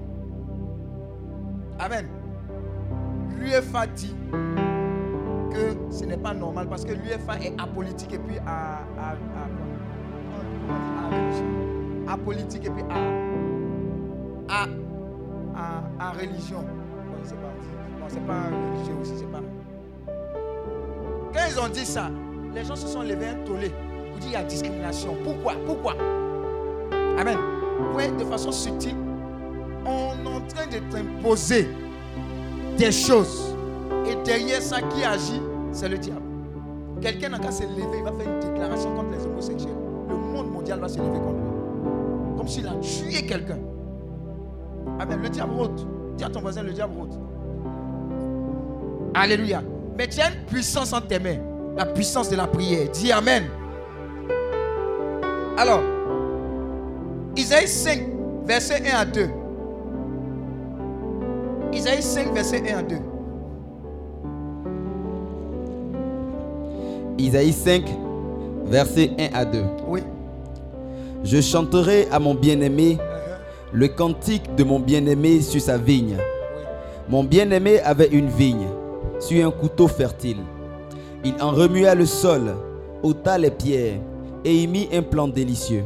Amen. L'UEFA dit que ce n'est pas normal parce que l'UEFA est apolitique et puis à, à, à- et puis à, religion. Bon, c'est bon, c'est pas religieux aussi, c'est pas. Quand ils ont dit ça, les gens se sont levés un tollé pour dire il y a discrimination. Pourquoi? Pourquoi? Amen. Vous de façon subtile, on est en train de t'imposer des choses. Et derrière ça, qui agit C'est le diable. Quelqu'un n'a qu'à se lever, il va faire une déclaration contre les homosexuels. Le monde mondial va se lever contre lui. Comme s'il a tué quelqu'un. Amen. Le diable rôde. Dis à ton voisin, le diable rôde. Alléluia. Mais tu as une puissance en tes mains. La puissance de la prière. Dis Amen. Alors, Isaïe 5, verset 1 à 2. Isaïe 5, verset 1 à 2. Isaïe 5, versets 1 à 2. Oui. Je chanterai à mon bien-aimé le cantique de mon bien-aimé sur sa vigne. Oui. Mon bien-aimé avait une vigne sur un couteau fertile. Il en remua le sol, ôta les pierres et y mit un plan délicieux.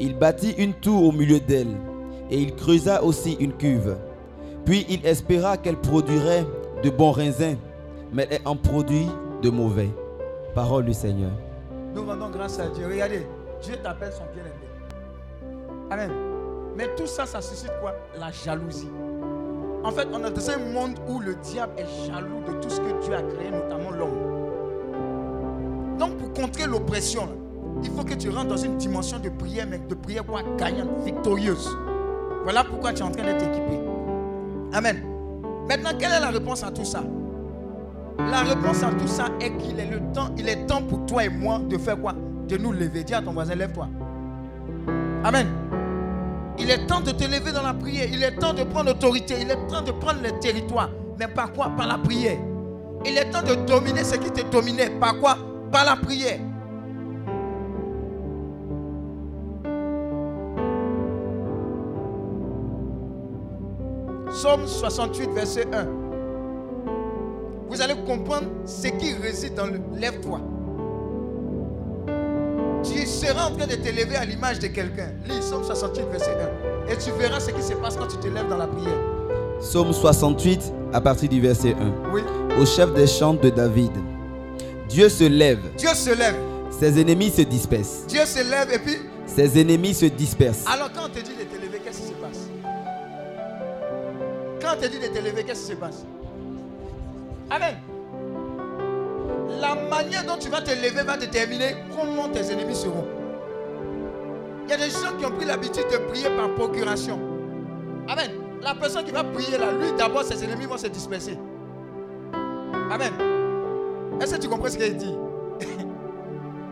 Il bâtit une tour au milieu d'elle et il creusa aussi une cuve. Puis il espéra qu'elle produirait de bons raisins, mais elle en produit de mauvais. Parole du Seigneur. Nous rendons grâce à Dieu. Regardez, Dieu t'appelle son bien-aimé. Amen. Mais tout ça, ça suscite quoi? La jalousie. En fait, on est dans un monde où le diable est jaloux de tout ce que Dieu a créé, notamment l'homme. Donc, pour contrer l'oppression, il faut que tu rentres dans une dimension de prière, mais de prière quoi gagnante, victorieuse. Voilà pourquoi tu es en train d'être équipé. Amen. Maintenant, quelle est la réponse à tout ça? La réponse à tout ça est qu'il est le temps, il est temps pour toi et moi de faire quoi? De nous lever. Dis à ton voisin, lève-toi. Amen. Il est temps de te lever dans la prière. Il est temps de prendre autorité. Il est temps de prendre le territoire. Mais par quoi? Par la prière. Il est temps de dominer ce qui te dominait. Par quoi? Par la prière. Psaume 68, verset 1. Vous allez comprendre ce qui réside dans le lève-toi. Tu seras en train de te lever à l'image de quelqu'un. Lis Psaume 68, verset 1. Et tu verras ce qui se passe quand tu te lèves dans la prière. Psaume 68 à partir du verset 1. Oui. Au chef des chants de David. Dieu se lève, Dieu se lève. ses ennemis se dispersent. Dieu se lève et puis. Ses ennemis se dispersent. Alors quand on te dit de te lever, qu'est-ce qui se passe? Quand on te dit de te lever, qu'est-ce qui se passe? Amen. La manière dont tu vas te lever va déterminer comment tes ennemis seront. Il y a des gens qui ont pris l'habitude de prier par procuration. Amen. La personne qui va prier là, lui d'abord, ses ennemis vont se disperser. Amen. Est-ce que tu comprends ce qu'il dit?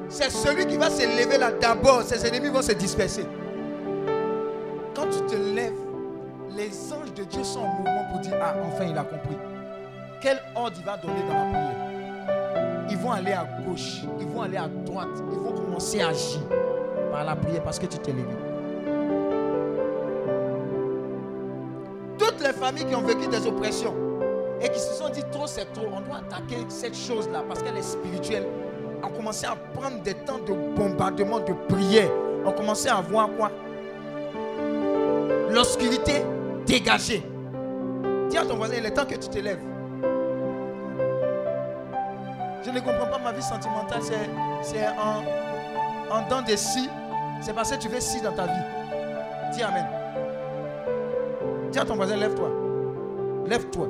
C'est celui qui va se lever là d'abord, ses ennemis vont se disperser. Quand tu te lèves, les anges de Dieu sont en mouvement pour dire Ah, enfin il a compris. Quel ordre il va donner dans la prière? Ils vont aller à gauche, ils vont aller à droite, ils vont commencer à agir par la prière parce que tu t'es levé. Toutes les familles qui ont vécu des oppressions et qui se sont dit trop c'est trop, on doit attaquer cette chose-là parce qu'elle est spirituelle, ont commencé à prendre des temps de bombardement, de prière. On commençait à voir quoi? L'obscurité dégagée. Dis à ton voisin, il est temps que tu te lèves. Je ne comprends pas ma vie sentimentale, c'est, en, en dents de scie. C'est parce que tu veux scie dans ta vie. Dis Amen. Dis à ton voisin, lève-toi. Lève-toi.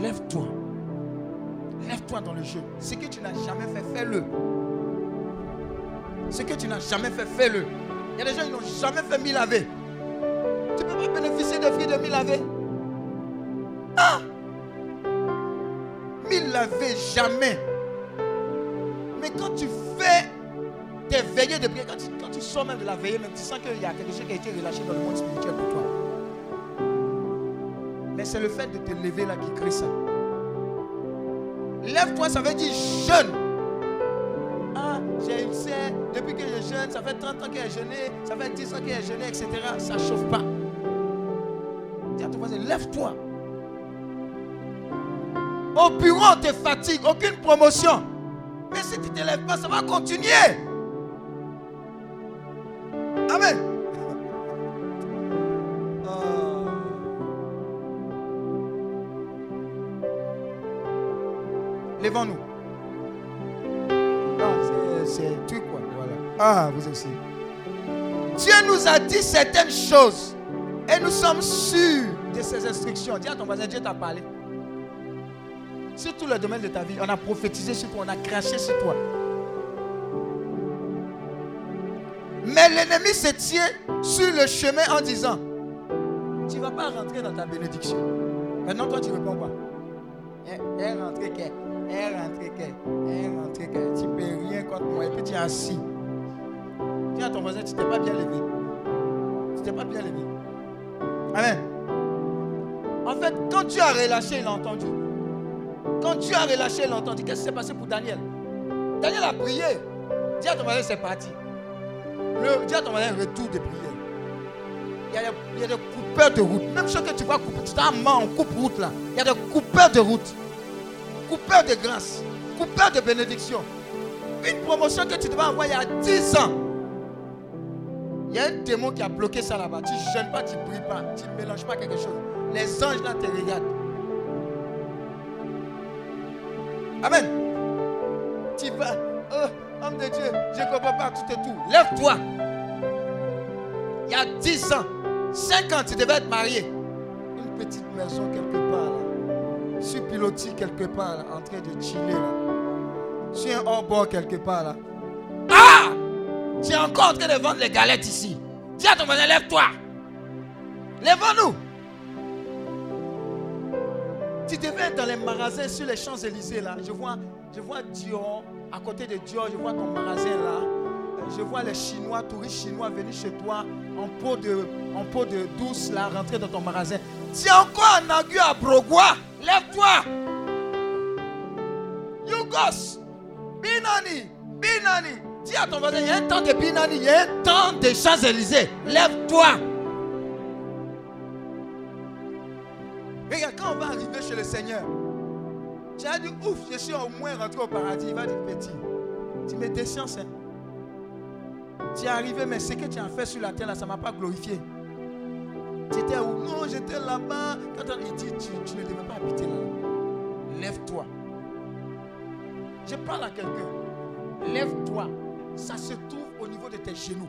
Lève-toi. Lève-toi dans le jeu. Ce que tu n'as jamais fait, fais-le. Ce que tu n'as jamais fait, fais-le. Il y a des gens qui n'ont jamais fait mille laver. Tu ne peux pas bénéficier de fruits de mille laver. Jamais. Mais quand tu fais tes veillées de prière, quand tu, quand tu sors même de la veillée, même tu sens qu'il y a quelque chose qui a été relâché dans le monde spirituel pour toi. Mais c'est le fait de te lever là qui crée ça. Lève-toi, ça veut dire jeûne. Ah, j'ai une sœur, depuis que je jeûne, ça fait 30 ans qu'elle a jeûné, ça fait 10 ans qu'elle a jeûné, etc. Ça ne chauffe pas. Dis à ton voisin, lève-toi. Au bureau, on te fatigue, aucune promotion. Mais si tu ne te lèves pas, ça va continuer. Amen. Ah. Levons-nous. Ah, c'est- truc quoi. Voilà. Ah, vous aussi. Dieu nous a dit certaines choses et nous sommes sûrs de ses instructions. Dis à ton voisin, Dieu t'a parlé. Sur tous les domaines de ta vie, on a prophétisé sur toi, on a craché sur toi. Mais l'ennemi se tient sur le chemin en disant, tu ne vas pas rentrer dans ta bénédiction. Maintenant, toi, tu réponds pas. Elle est rentrée qu'elle. Elle est rentrée. Elle est rentrée. Tu ne peux rien contre moi. Et puis tu es assis. Dis à ton voisin, tu t'es pas bien levé. Tu t'es pas bien levé. Amen. En fait, quand Dieu a relâché, il a entendu. Quand Dieu a relâché, entendu. Qu'est-ce qui s'est passé pour Daniel? Daniel a prié. Dis à ton c'est parti. Le, dis à ton voisin, retour de prière. Il y, a des, coupeurs de route. Même chose que tu vas couper, tu t'as main, on coupe route là. Il y a des coupeurs de route. Coupeurs de grâce. Coupeurs de bénédiction. Une promotion que tu devais avoir il y a 10 ans. Il y a un démon qui a bloqué ça là-bas. Tu jeûnes pas, tu pries pas, tu ne mélanges pas quelque chose. Les anges là te regardent. Amen. Tu vas, oh, homme de Dieu, je ne comprends pas tout et tout. Lève-toi. Il y a 10 ans, 5 ans, tu devais être marié. Une petite maison quelque part là. Sur pilotis quelque part là, en train de chiller là. Sur un hors-bord quelque part là. Ah! Tu es encore en train de vendre les galettes ici. Dis à ton voisin, lève-toi. Lève-nous. Tu devais être dans les magasins sur les Champs-Élysées là. Je vois, je vois Dior, à côté de Dior, je vois ton magasin là. Je vois les Chinois, touristes chinois venus chez toi en peau de, en peau de douce là, rentrer dans ton magasin. Tu es encore en aiguille à Brogois. Lève-toi. Yugos. Binani. Binani. Dis à ton voisin, il y a un temps de Binani, il y a un temps de Champs-Élysées. Lève-toi. Regarde, quand on va arriver chez le Seigneur, tu as dit, ouf, je suis au moins rentré au paradis. Il va dire, petit, tu mets des sciences. Hein. Tu es arrivé, mais ce que tu as fait sur la terre, là, ça ne m'a pas glorifié. Tu étais où Non, j'étais là-bas. Quand on- dit, tu, tu ne devais pas habiter là. Lève-toi. Je parle à quelqu'un. Lève-toi. Ça se trouve au niveau de tes genoux.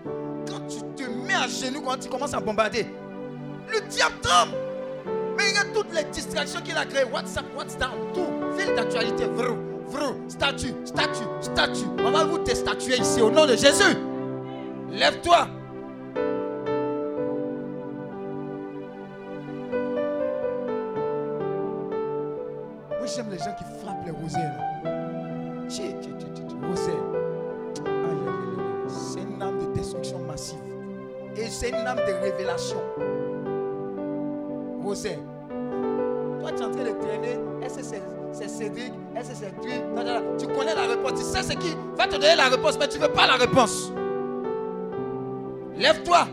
Quand tu te mets à genoux, quand tu commences à bombarder, le diable tremble. Mais regarde toutes les distractions qu'il a créées. WhatsApp, WhatsApp, tout. Fil d'actualité. Vrou, vrou, statut, statut, statut. On va vous statuer ici au nom de Jésus. Lève-toi. Moi, j'aime les gens qui frappent les rosées. là. Tchi, tchi, tchi, tchi, tchi, Rosée. Aïe, aïe, aïe, aïe. C'est une âme de destruction massive. Et c'est une âme de révélation. Toi, tu es en train de traîner. Est-ce que c'est Cédric? Est-ce que c'est da. Tu connais la réponse. Tu sais ce qui va te donner la réponse, mais tu ne veux pas la réponse. Lève-toi.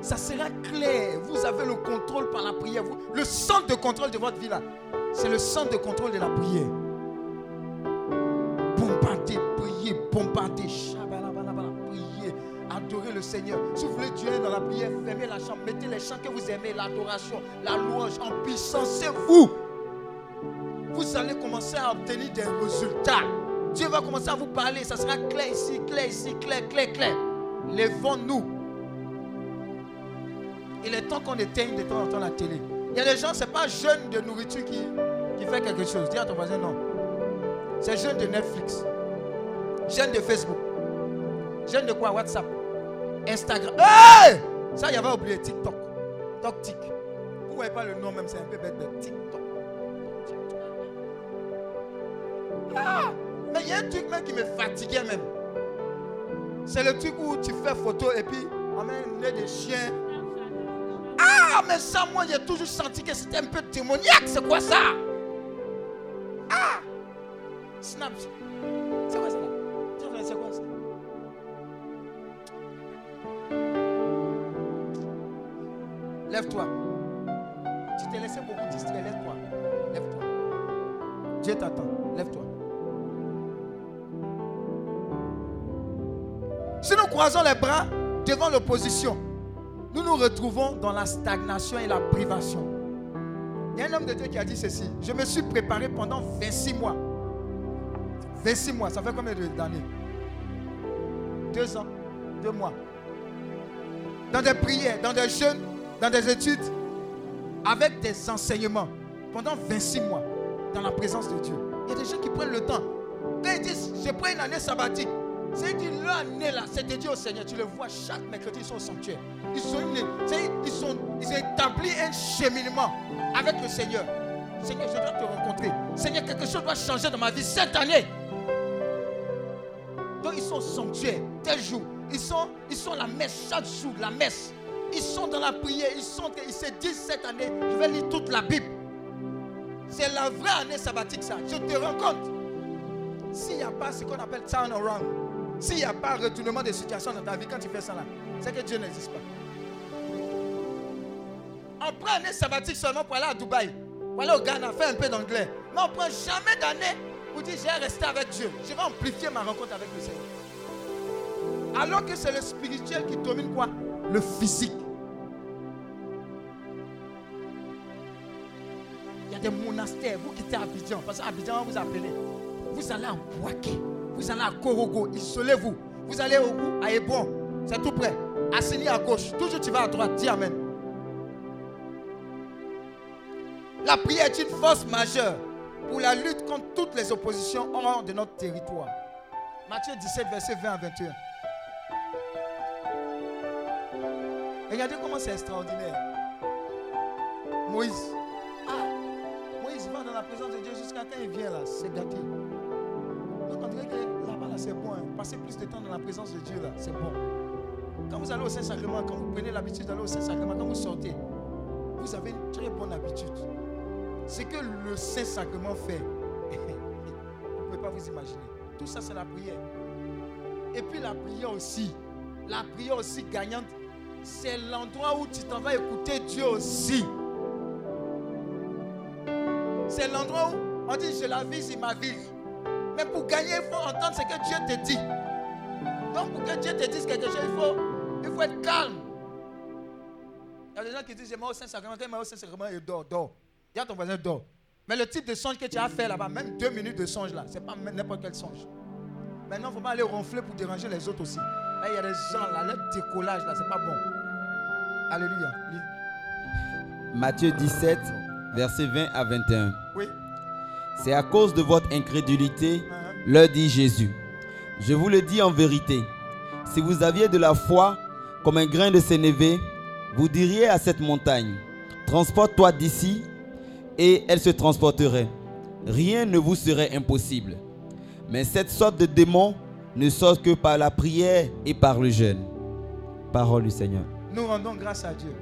Ça sera clair. Vous avez le contrôle par la prière. Vous- le centre de contrôle de votre vie là, c'est le centre de contrôle de la prière. Bombardez, priez, bombardez. Le Seigneur. Si vous voulez Dieu dans la prière, fermez la chambre, mettez les chants que vous aimez, l'adoration, la louange en puissance. C'est vous. Vous allez commencer à obtenir des résultats. Dieu va commencer à vous parler. Ça sera clair ici, clair ici, clair, clair, clair. Lèvons-nous. Il est temps qu'on éteigne de temps en temps la télé. Il y a des gens, ce n'est pas jeune de nourriture qui, qui fait quelque chose. Dis à ton voisin non. C'est jeune de Netflix. Jeune de Facebook. Jeune de quoi? WhatsApp. Instagram. Hey! Ça, il y avait oublié TikTok. TokTik. Vous ne voyez pas le nom même, c'est un peu bête. mais TikTok. Ah! Mais il y a un truc même qui me fatiguait même. C'est le truc où tu fais photo et puis on met un nez de chien. Ah, mais ça, moi, j'ai toujours senti que c'était un peu démoniaque. C'est quoi ça? Ah! Snap. Dieu t'attend. Lève-toi. Si nous croisons les bras devant l'opposition, nous nous retrouvons dans la stagnation et la privation. Il y a un homme de Dieu qui a dit ceci. Je me suis préparé pendant 26 mois. 26 mois, ça fait combien d'années? Deux ans, deux mois. Dans des prières, dans des jeûnes, dans des études, avec des enseignements. Pendant 26 mois, dans la présence de Dieu. Il y a des gens qui prennent le temps. Quand ils disent, je prends une année sabbatique, c'est dit leur année là, c'est dédié au Seigneur. Tu le vois chaque mercredi, ils sont au sanctuaire. Ils, sont ils, sont, ils ont établi un cheminement avec le Seigneur. Seigneur, je dois te rencontrer. Seigneur, quelque chose doit changer dans ma vie cette année. Donc ils sont au sanctuaire, tel jour. Ils sont, ils sont à la messe chaque jour, la messe. Ils sont dans la prière, ils, sont, ils se disent cette année, je vais lire toute la Bible. C'est la vraie année sabbatique ça. Je te rencontre. S'il n'y a pas ce qu'on appelle turnaround, s'il n'y a pas retournement de situation dans ta vie quand tu fais ça là, c'est que Dieu n'existe pas. On prend année sabbatique seulement pour aller à Dubaï, pour aller au Ghana, faire un peu d'anglais. Mais on ne prend jamais d'année Vous dites, j'ai resté avec Dieu. Je vais amplifier ma rencontre avec le Seigneur. Alors que c'est le spirituel qui domine quoi? Le physique. Y a des monastères. Vous quittez Abidjan. Parce qu'Abidjan, on vous appelez. Vous allez à Boaké. Vous allez à Korogo. Isolez-vous. Vous allez au à Hébron. C'est tout près. Assini à gauche. Toujours tu vas à droite. Dis Amen. La prière est une force majeure pour la lutte contre toutes les oppositions hors de notre territoire. Matthieu 17, verset 20 à 21. Regardez comment c'est extraordinaire. Moïse. Présence de Dieu jusqu'à quand il vient là. C'est gâté. Donc on dirait que là-bas, là, c'est bon. hein. Passer plus de temps dans la présence de Dieu là, c'est bon. Quand vous allez au Saint-Sacrement, quand vous prenez l'habitude d'aller au Saint-Sacrement, quand vous sortez, vous avez une très bonne habitude. Ce que le Saint-Sacrement fait, vous ne pouvez pas vous imaginer. Tout ça, c'est la prière. Et puis la prière aussi, la prière aussi gagnante, c'est l'endroit où tu t'en vas écouter Dieu aussi. C'est l'endroit où on dit je la vis, il ma vie. Mais pour gagner, il faut entendre ce que Dieu te dit. Donc pour que Dieu te dise quelque chose, il faut, il faut être calme. Il y a des gens qui disent, j'aimerais au Saint-Sacrement. Quand il au Saint-Sacrement, il dort, dort. Il y a ton voisin dort. Mais le type de songe que tu as fait là-bas, même deux minutes de songe là, c'est pas n'importe quel songe. Maintenant, il faut pas aller ronfler pour déranger les autres aussi. Il y a des gens là, leur décollage là, c'est pas bon. Alléluia. Matthieu 17, versets 20 à 21. Oui. C'est à cause de votre incrédulité, Hein, leur dit Jésus. Je vous le dis en vérité, si vous aviez de la foi comme un grain de sénévé, vous diriez à cette montagne, transporte-toi d'ici, et elle se transporterait. Rien ne vous serait impossible. Mais cette sorte de démon ne sort que par la prière et par le jeûne. Parole du Seigneur. Nous rendons grâce à Dieu.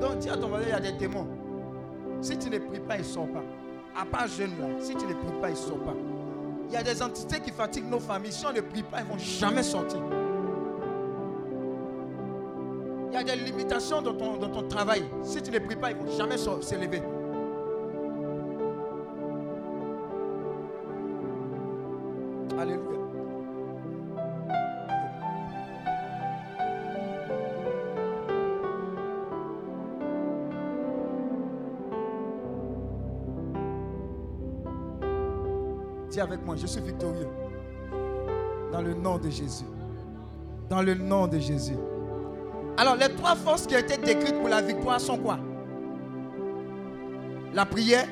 Donc dis à ton voisin, il y a des démons. Si tu ne pries pas, ils ne sortent pas. À part jeune là, si tu ne pries pas, ils ne sortent pas. Il y a des entités qui fatiguent nos familles. Si on ne prie pas, ils ne vont jamais sortir. Il y a des limitations dans ton, dans ton travail. Si tu ne pries pas, ils ne vont jamais s'élever. Alléluia. Dis avec moi, je suis victorieux. Dans le nom de Jésus. Dans le nom de Jésus. Alors, les trois forces qui ont été décrites pour la victoire sont quoi? La prière,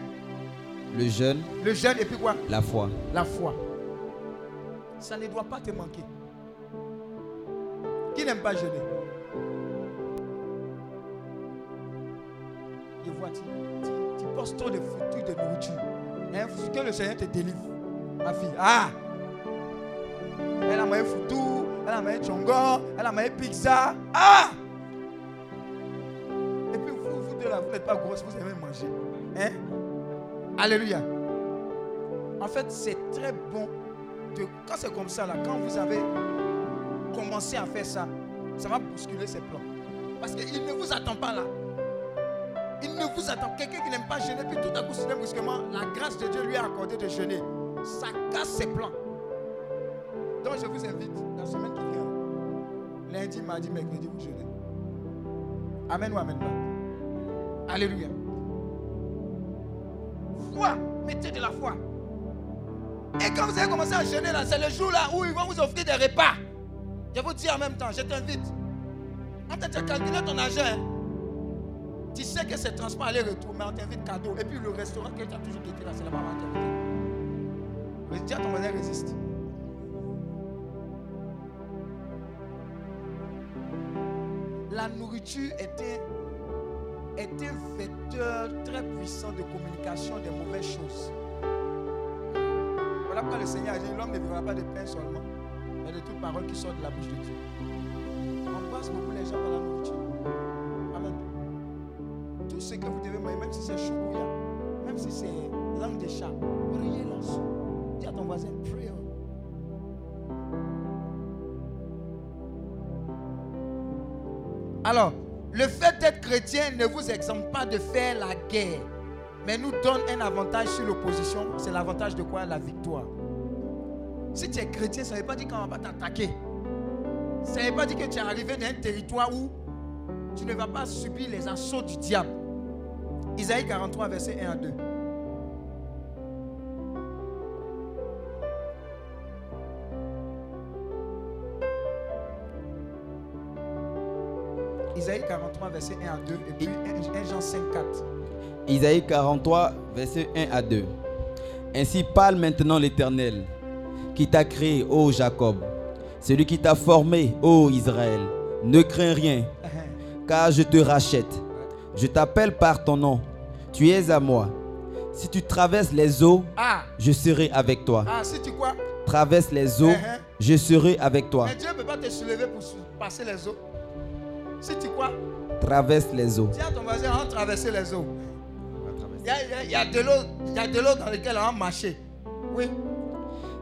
Le jeûne, le jeûne et puis quoi? La foi. La foi. Ça ne doit pas te manquer. Qui n'aime pas jeûner? Je vois, tu, tu, tu poses trop de fruits de nourriture. Hein, que le Seigneur te délivre. Ma fille. Ah Elle a mangé foutou, elle a mangé chongo, elle a mangé pizza. Ah Et puis vous, vous deux là, vous n'êtes pas grosses, vous aimez manger. Hein? Alléluia. En fait, c'est très bon. De, quand c'est comme ça, là, quand vous avez commencé à faire ça, ça va bousculer ses plans. Parce qu'il ne vous attend pas là. Il ne vous attend. Quelqu'un qui n'aime pas jeûner, puis tout à coup, soudain, brusquement, la grâce de Dieu lui a accordé de jeûner. Ça casse ses plans. Donc, je vous invite, la semaine qui vient, lundi, mardi, mercredi, vous jeûnez. Amen ou Amen pas? Alléluia. Foi, mettez de la foi. Et quand vous allez commencer à jeûner là, c'est le jour là où ils vont vous offrir des repas. Je vous dis en même temps, je t'invite. En tu as calculé ton argent. hein. Tu sais que c'est transport aller-retour, mais on t'invite cadeau. Et puis le restaurant que tu as toujours quitté là, c'est là-bas on t'invite. Mais dis à ton voisin, résiste. La nourriture était, un vecteur très puissant de communication des mauvaises choses. Voilà pourquoi le Seigneur a dit l'homme ne vivra pas de pain seulement, mais de toute parole qui sort de la bouche de Dieu. On passe beaucoup les gens par la nourriture. Amen. Tout ce que vous devez manger, même si c'est choukouya, même si c'est langue de chat, priez là-dessus. Alors, le fait d'être chrétien ne vous exempte pas de faire la guerre. mais nous donne un avantage sur l'opposition. C'est l'avantage de quoi? La victoire. Si tu es chrétien, ça ne veut pas dire qu'on va pas t'attaquer. Ça ne veut pas dire que tu es arrivé dans un territoire où tu ne vas pas subir les assauts du diable. Isaïe 43, verset 1 à 2. Isaïe 43, verset 1 à 2. Et puis 1 Jean 5, 4. Isaïe 43, verset 1 à 2. Ainsi parle maintenant l'Éternel, qui t'a créé, ô Jacob, celui qui t'a formé, ô Israël. Ne crains rien, car je te rachète. Je t'appelle par ton nom. Tu es à moi. Si tu traverses les eaux, Ah, je serai avec toi. ah, si tu quoi Traverse les eaux, Uh-huh. je serai avec toi. Mais Dieu ne peut pas te soulever pour passer les eaux. Si tu quoi Traverse les eaux. Dis à ton voisin, on les eaux. Il y a, il y a- de l'eau dans laquelle on va marcher. Oui.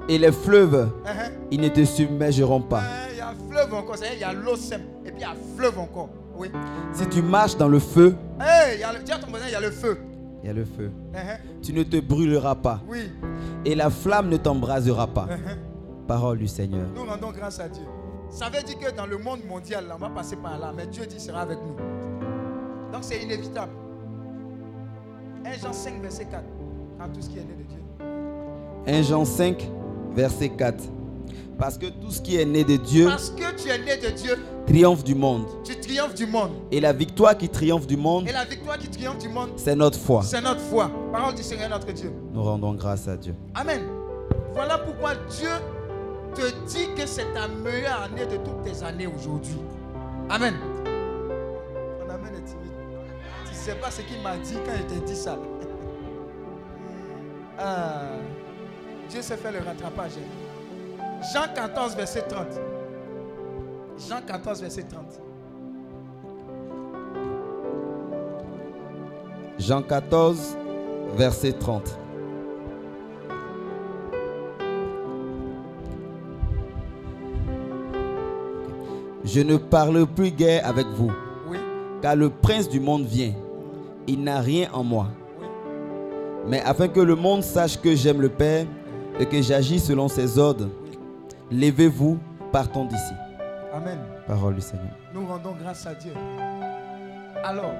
Et les fleuves, Uh-huh. ils ne te submergeront pas. Euh, Il y a fleuve encore, il y a l'eau simple. Et puis il y a fleuve encore. Oui. Si tu marches dans le feu, Hey, il y a le- dis à ton voisin, il y a le feu. il y a le feu. Uh-huh. Tu ne te brûleras pas. Oui. Et la flamme ne t'embrasera pas. Uh-huh. Parole du Seigneur. Nous rendons grâce à Dieu. Ça veut dire que dans le monde mondial, là, on va passer par là, mais Dieu dit sera avec nous. Donc c'est inévitable. 1 Jean 5, verset 4. En tout ce qui est né de Dieu. 1 Jean 5, verset 4. Parce que tout ce qui est né de Dieu Parce que tu es né de Dieu, triomphe du monde. tu triomphes du monde. Et la victoire qui triomphe du monde, Et la victoire qui triomphe du monde, c'est notre foi. c'est notre foi. Parole du Seigneur notre Dieu. Nous rendons grâce à Dieu. Amen. Voilà pourquoi Dieu te dit que c'est ta meilleure année de toutes tes années aujourd'hui. Amen. Ton amen est timide. Tu ne sais pas ce qu'il m'a dit quand il t'a dit ça. Ah, Dieu s'est fait le rattrapage. Jean 14, verset 30. Jean 14, verset 30. Jean 14, verset 30. Je ne parle plus guère avec vous, Oui, car le prince du monde vient. Il n'a rien en moi. oui. Mais afin que le monde sache que j'aime le Père et que j'agis selon ses ordres, levez-vous, partons d'ici. Amen. Parole du Seigneur. Nous rendons grâce à Dieu. Alors,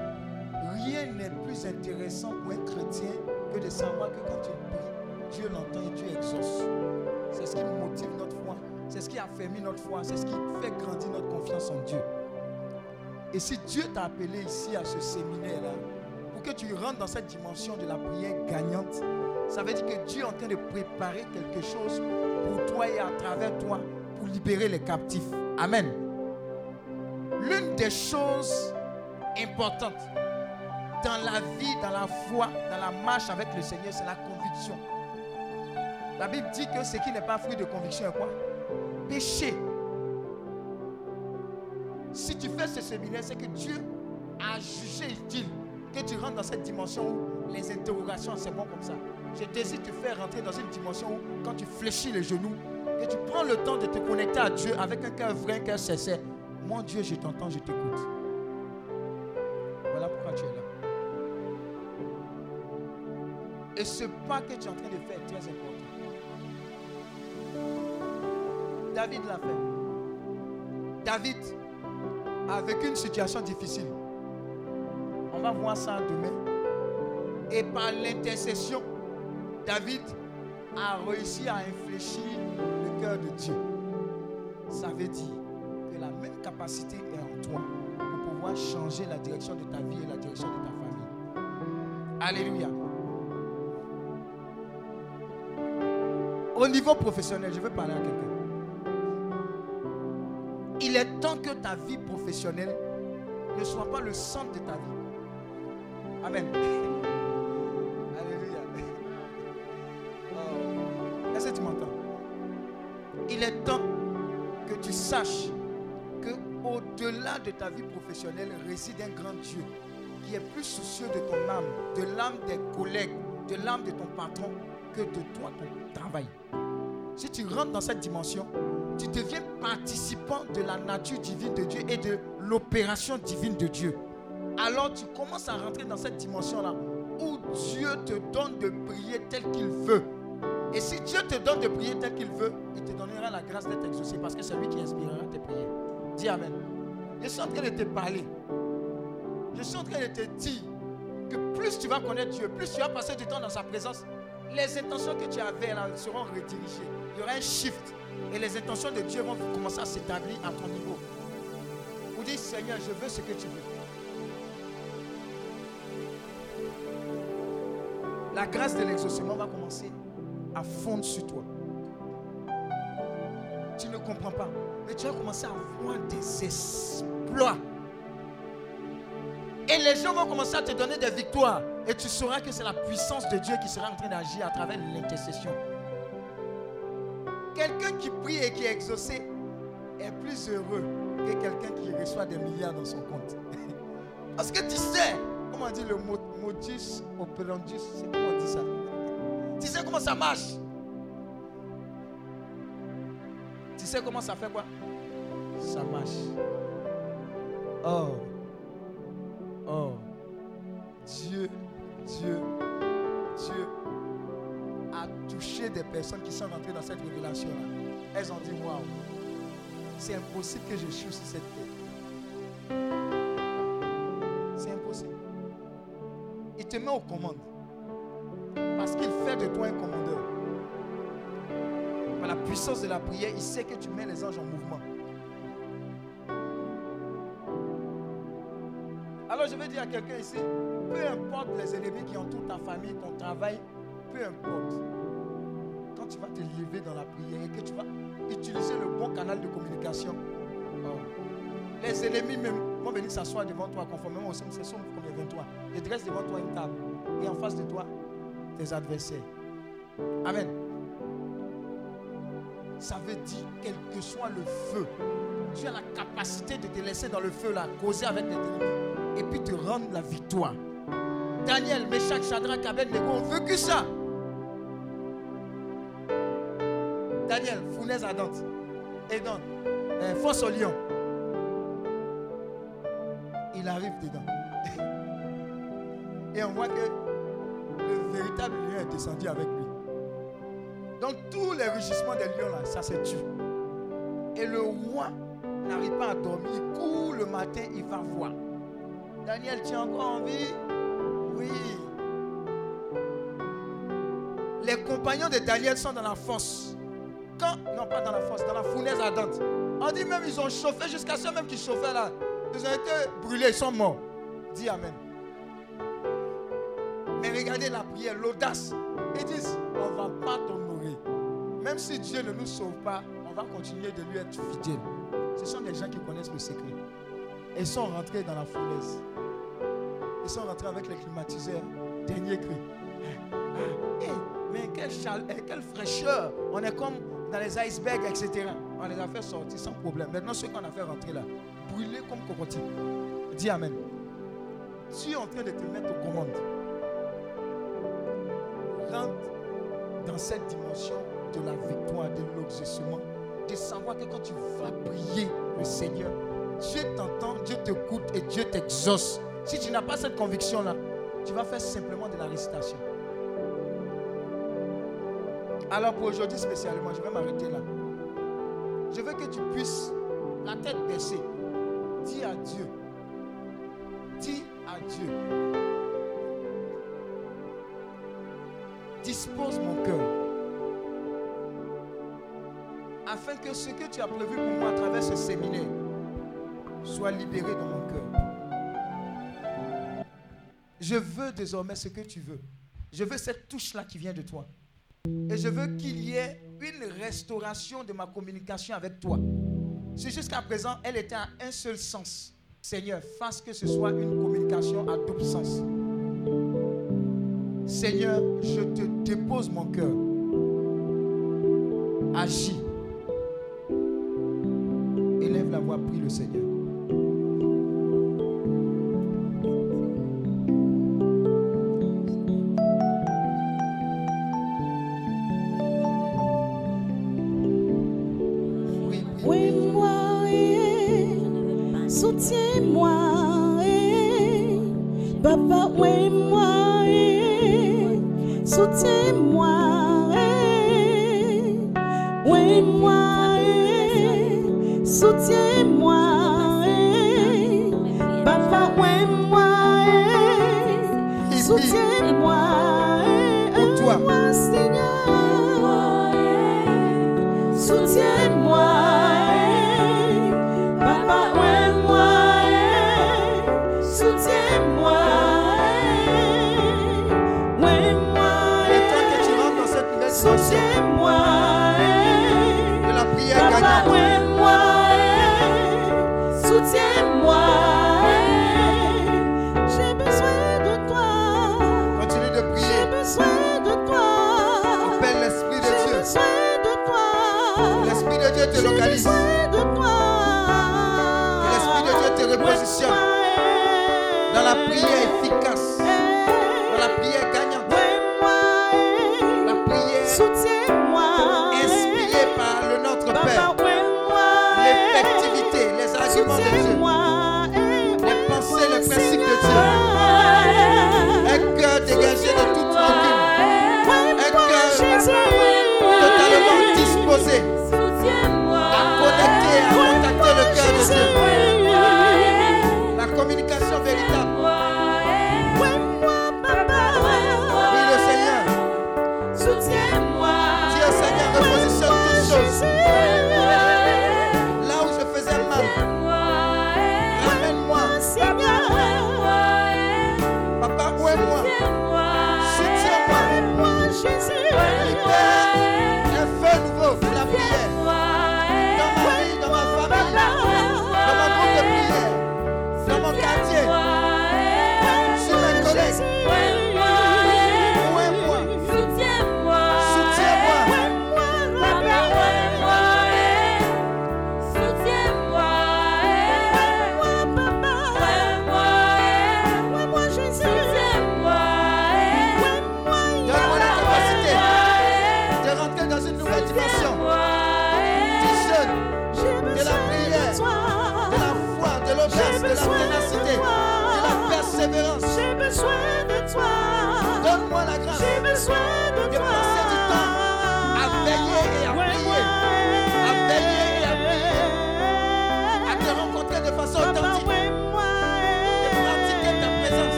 rien n'est plus intéressant pour un chrétien que de savoir que quand tu pries, Dieu l'entend et Dieu exauce. C'est ce qui motive notre foi. C'est ce qui affermit notre foi. C'est ce qui fait grandir notre confiance en Dieu. Et si Dieu t'a appelé ici à ce séminaire-là, pour que tu rentres dans cette dimension de la prière gagnante, ça veut dire que Dieu est en train de préparer quelque chose pour toi et à travers toi pour libérer les captifs. Amen. L'une des choses importantes dans la vie, dans la foi, dans la marche avec le Seigneur, c'est la conviction. La Bible dit que ce qui n'est pas fruit de conviction est quoi? Péché. Si tu fais ce séminaire, c'est que Dieu a jugé utile que tu rentres dans cette dimension où les interrogations, c'est bon comme ça. Je désire te faire rentrer dans une dimension où, quand tu fléchis les genoux, que tu prends le temps de te connecter à Dieu avec un cœur vrai, un cœur sincère. Mon Dieu, je t'entends, je t'écoute. Voilà pourquoi tu es là. Et ce pas que tu es en train de faire est très important. David l'a fait. David a vécu une situation difficile. On va voir ça demain. Et par l'intercession, David a réussi à infléchir le cœur de Dieu. Ça veut dire que la même capacité est en toi pour pouvoir changer la direction de ta vie et la direction de ta famille. Alléluia. Au niveau professionnel, je veux parler à quelqu'un. Il est temps que ta vie professionnelle ne soit pas le centre de ta vie. Amen. Alléluia. Oh. Est-ce que tu m'entends? Il est temps que tu saches que au-delà de ta vie professionnelle réside un grand Dieu qui est plus soucieux de ton âme, de l'âme des collègues, de l'âme de ton patron que de toi, ton travail. Si tu rentres dans cette dimension, tu deviens participant de la nature divine de Dieu et de l'opération divine de Dieu. Alors tu commences à rentrer dans cette dimension-là où Dieu te donne de prier tel qu'il veut. Et si Dieu te donne de prier tel qu'il veut, il te donnera la grâce d'être exaucé parce que c'est lui qui inspirera tes prières. Dis Amen. Je suis en train de te parler. Je suis en train de te dire que plus tu vas connaître Dieu, plus tu vas passer du temps dans sa présence, les intentions que tu avais là seront redirigées. Il y aura un shift. Et les intentions de Dieu vont commencer à s'établir à ton niveau. Vous dites, Seigneur, je veux ce que tu veux. La grâce de l'exaucement va commencer à fondre sur toi. Tu ne comprends pas. Mais tu vas commencer à voir des exploits. Et les gens vont commencer à te donner des victoires. Et tu sauras que c'est la puissance de Dieu qui sera en train d'agir à travers l'intercession. Quelqu'un qui prie et qui est exaucé est plus heureux que quelqu'un qui reçoit des milliards dans son compte. Parce que tu sais, comment on dit le mot modus operandi, c'est comment on dit ça? Tu sais comment ça marche? Tu sais comment ça fait quoi? Ça marche. Oh. Oh. Dieu, Dieu, Dieu a touché des personnes qui sont rentrées dans cette révélation-là. Elles ont dit, waouh, c'est impossible que je chute sur cette terre. C'est impossible. Il te met aux commandes. Parce qu'il fait de toi un commandeur. Par la puissance de la prière, il sait que tu mets les anges en mouvement. Alors je vais dire à quelqu'un ici, peu importe les ennemis qui entourent ta famille, ton travail, peu importe. Quand tu vas te lever dans la prière et que tu vas utiliser le bon canal de communication, les ennemis même vont venir s'asseoir devant toi conformément au Somme 23. Ils dressent devant toi une table et en face de toi, tes adversaires. Amen. Ça veut dire, quel que soit le feu, tu as la capacité de te laisser dans le feu là, causer avec les ennemis et puis te rendre la victoire. Daniel, Meshach, Shadrach, Abednego ont vécu ça. Fournaise ardente. Et euh, force au lion. Il arrive dedans. Et on voit que le véritable lion est descendu avec lui. Donc tous les rugissements des lions là, ça se tue. Et le roi n'arrive pas à dormir. Il court le matin, il va voir. Daniel, tu es encore en vie? Oui. Les compagnons de Daniel sont dans la fosse. Quand, non pas dans la fosse, dans la fournaise ardente. On dit même ils ont chauffé jusqu'à ceux même qui chauffaient là. Ils ont été brûlés, ils sont morts. Dis Amen. Mais regardez la prière, l'audace. Ils disent, on ne va pas t'honorer. Même si Dieu ne nous sauve pas, on va continuer de lui être fidèle. Ce sont des gens qui connaissent le secret. Ils sont rentrés dans la fournaise. Ils sont rentrés avec les climatiseurs. Dernier cri. Eh, mais quelle, eh, quelle fraîcheur. On est comme dans les icebergs, etc. On les a fait sortir sans problème. Maintenant, ceux qu'on a fait rentrer là, brûlés comme cocotiers. Dis Amen. Tu es en train de te mettre aux commandes. Rentre dans cette dimension de la victoire, de l'exaucement, de savoir que quand tu vas prier le Seigneur, Dieu t'entend, Dieu t'écoute et Dieu t'exauce. Si tu n'as pas cette conviction-là, tu vas faire simplement de la récitation. Alors pour aujourd'hui spécialement, je vais m'arrêter là. Je veux que tu puisses, la tête baissée, dire à Dieu, dis à Dieu, dispose mon cœur, afin que ce que tu as prévu pour moi à travers ce séminaire soit libéré dans mon cœur. Je veux désormais ce que tu veux. Je veux cette touche-là qui vient de toi. Et je veux qu'il y ait une restauration de ma communication avec toi. Si jusqu'à présent, elle était à un seul sens, Seigneur, fasse que ce soit une communication à double sens. Seigneur, je te dépose mon cœur. Agis. Élève la voix, prie le Seigneur.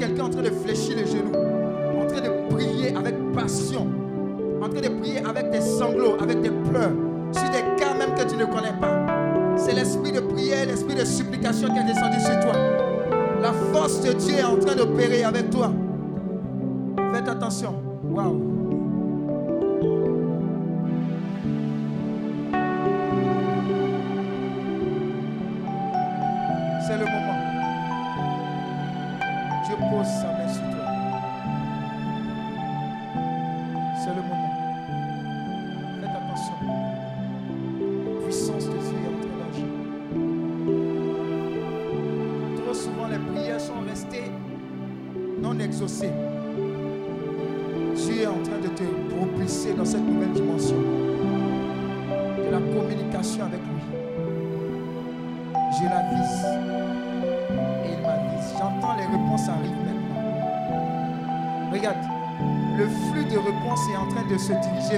Quelqu'un en train de fléchir les genoux, en train de prier avec passion, en train de prier avec des sanglots, avec des pleurs, sur des cas même que tu ne connais pas. C'est l'esprit de prière, l'esprit de supplication qui est descendu sur toi. La force de Dieu est en train d'opérer avec toi.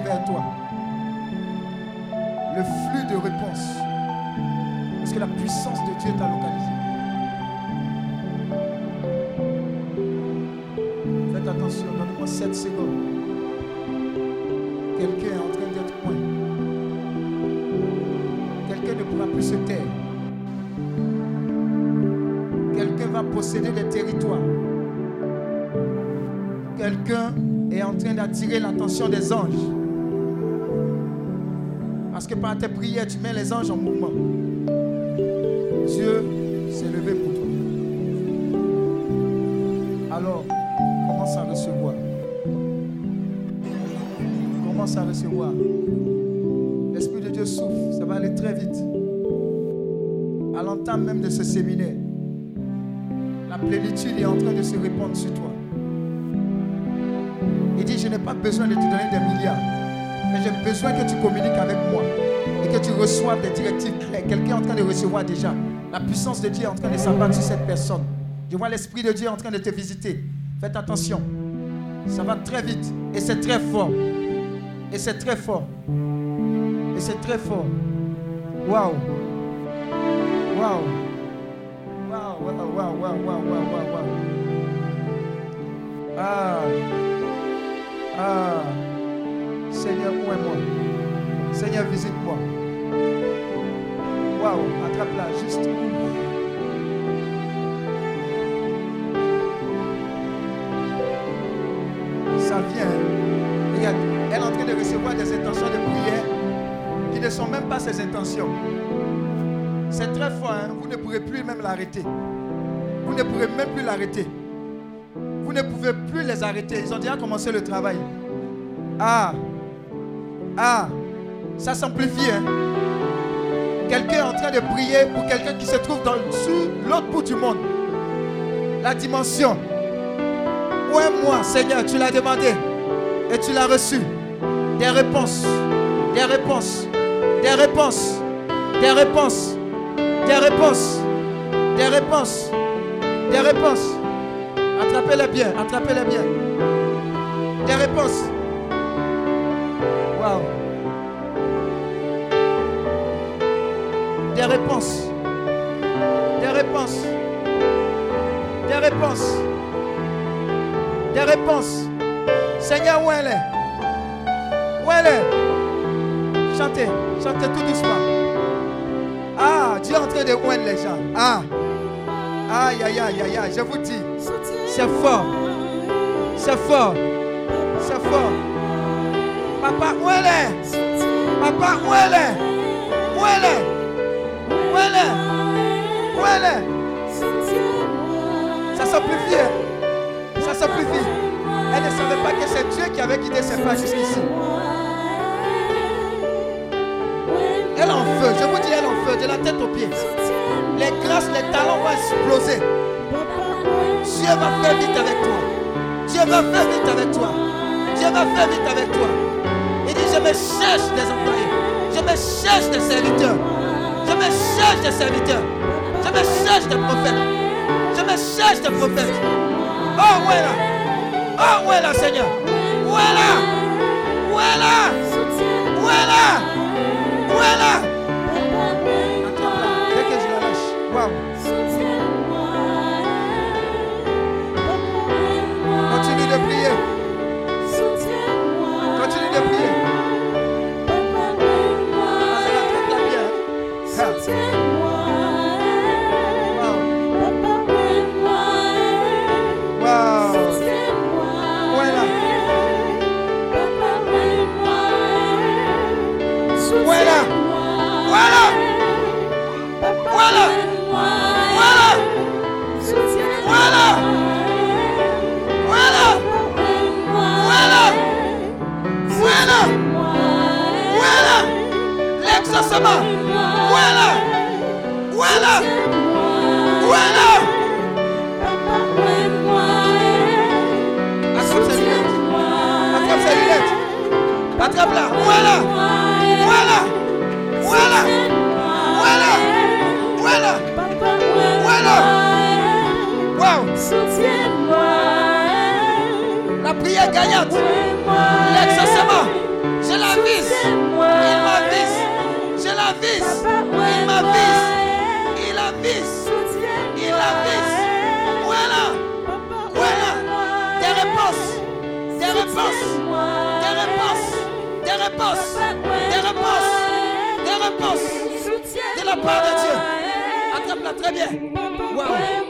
Vers toi. Le flux de réponses. Parce que la puissance de Dieu t'a localisé. Faites attention, donnez-moi 7 secondes. Quelqu'un est en train d'être point. Quelqu'un ne pourra plus se taire. Quelqu'un va posséder des territoires. Quelqu'un est en train d'attirer l'attention des anges. Tu mets les anges en mouvement. Dieu s'est levé pour toi. Alors, commence à recevoir. Commence à recevoir. L'Esprit de Dieu souffle, ça va aller très vite. À l'entame même de ce séminaire, la plénitude est en train de se répandre sur toi. Il dit, je n'ai pas besoin de te donner des milliards, mais j'ai besoin que tu communiques avec moi que tu reçoives des directives claires. Quelqu'un est en train de recevoir déjà. La puissance de Dieu est en train de s'abattre sur cette personne. Je vois l'Esprit de Dieu en train de te visiter. Faites attention. Ça va très vite et c'est très fort. Et c'est très fort. Et c'est très fort. Waouh. Waouh. Waouh, waouh, waouh, waouh, waouh, waouh, waouh. Ah. Ah. Seigneur, où est moi Seigneur, visite-moi. Waouh, attrape-la, juste. Ça vient. Regarde, elle est en train de recevoir des intentions de prière qui ne sont même pas ses intentions. C'est très fort, hein? vous ne pourrez plus même l'arrêter. Vous ne pourrez même plus l'arrêter. Vous ne pouvez plus les arrêter. Ils ont déjà commencé le travail. Ah, ah, ça s'amplifie. Hein? Quelqu'un est en train de prier pour quelqu'un qui se trouve dans, l'autre bout du monde. La dimension. Où est moi, Seigneur Tu l'as demandé et tu l'as reçu. Des réponses, des réponses, des réponses, des réponses, des réponses, des réponses, des réponses. Attrapez-les bien, attrapez-les bien. Des réponses. Réponses. Des réponses. Des réponses. Des réponses. Seigneur, où elle est? Où elle est? Chantez, chantez tout doucement. Ah, Dieu est en train de oindre les gens. Ah. Aïe, aïe, aïe, aïe, aïe, je vous dis, c'est fort. C'est fort. C'est fort. Papa, où elle est? Papa, où elle est? Où elle est? Elle est Où elle est Ça s'amplifie. hein. Ça s'amplifie. Elle ne savait pas que c'est Dieu qui avait guidé ses pas jusqu'ici. Elle en feu. Je vous dis, elle en feu, de la tête aux pieds. Les grâces, les talents vont exploser. Dieu va faire vite avec toi. Dieu va faire vite avec toi. Dieu va faire vite avec toi. Il dit, je me cherche des employés. Je me cherche des serviteurs. Je me cherche des serviteurs. Je me cherche des prophètes. Je me cherche des prophètes. Oh, où là Oh, où là, Seigneur Où est là Où est là Où est là Où est là Est là Où est là Où est là Où est Waouh La prière gagnante. L'exaucement. Je la vise. Il m'avise. Je la vise. Il m'avise. Il la vise. Il la vise. Où est là Où est là Des réponses. Des réponses. Des réponses. Des réponses. Des réponses. De la part de Dieu. Attrape-la très bien.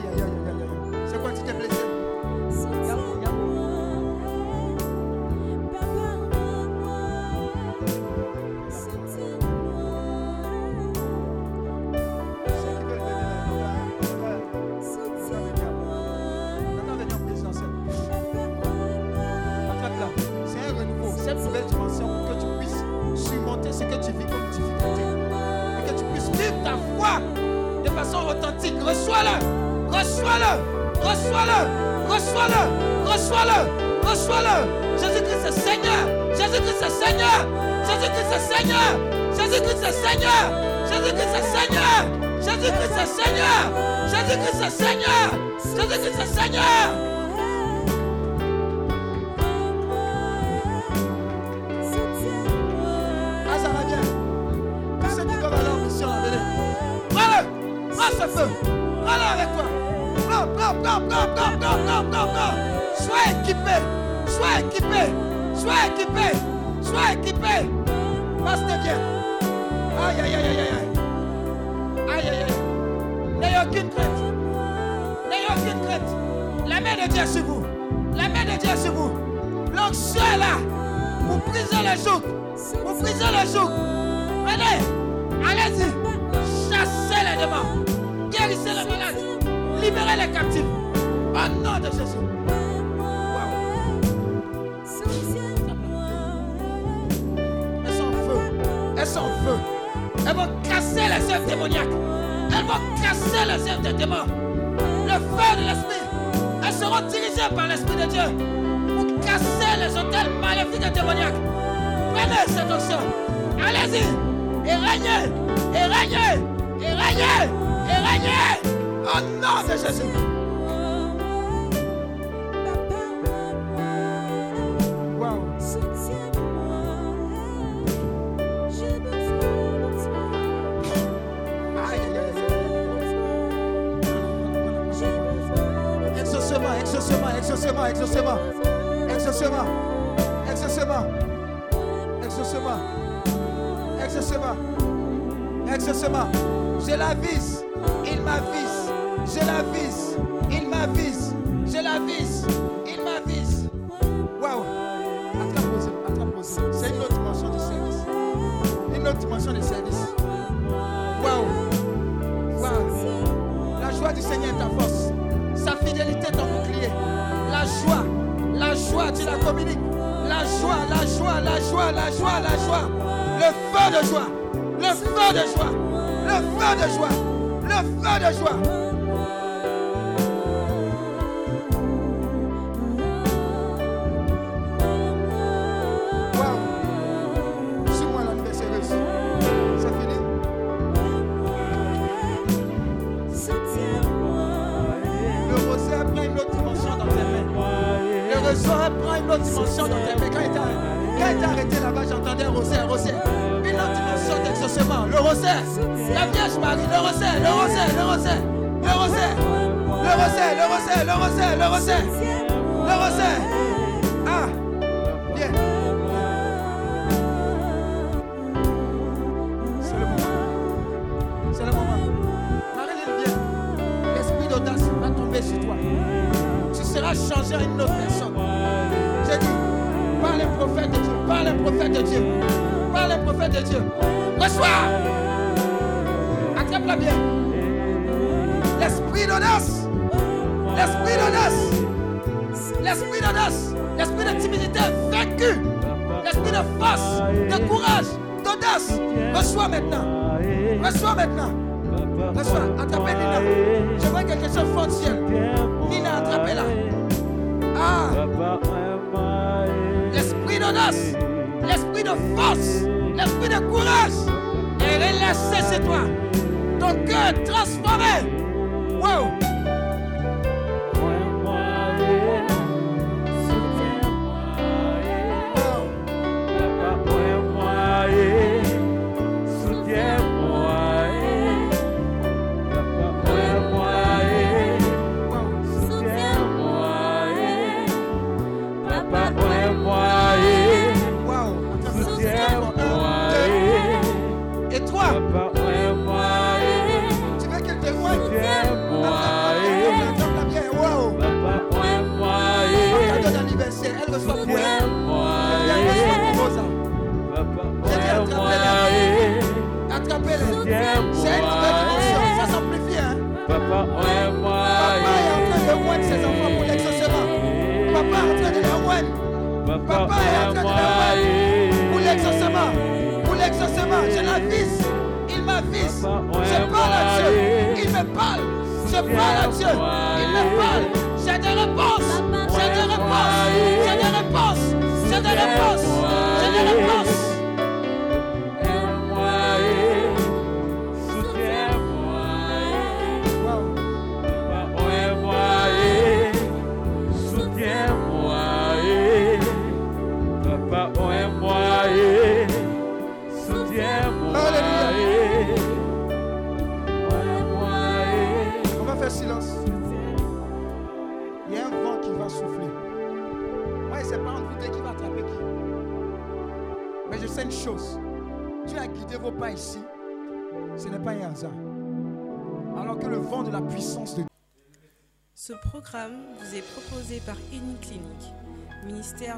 ay, ay. ay.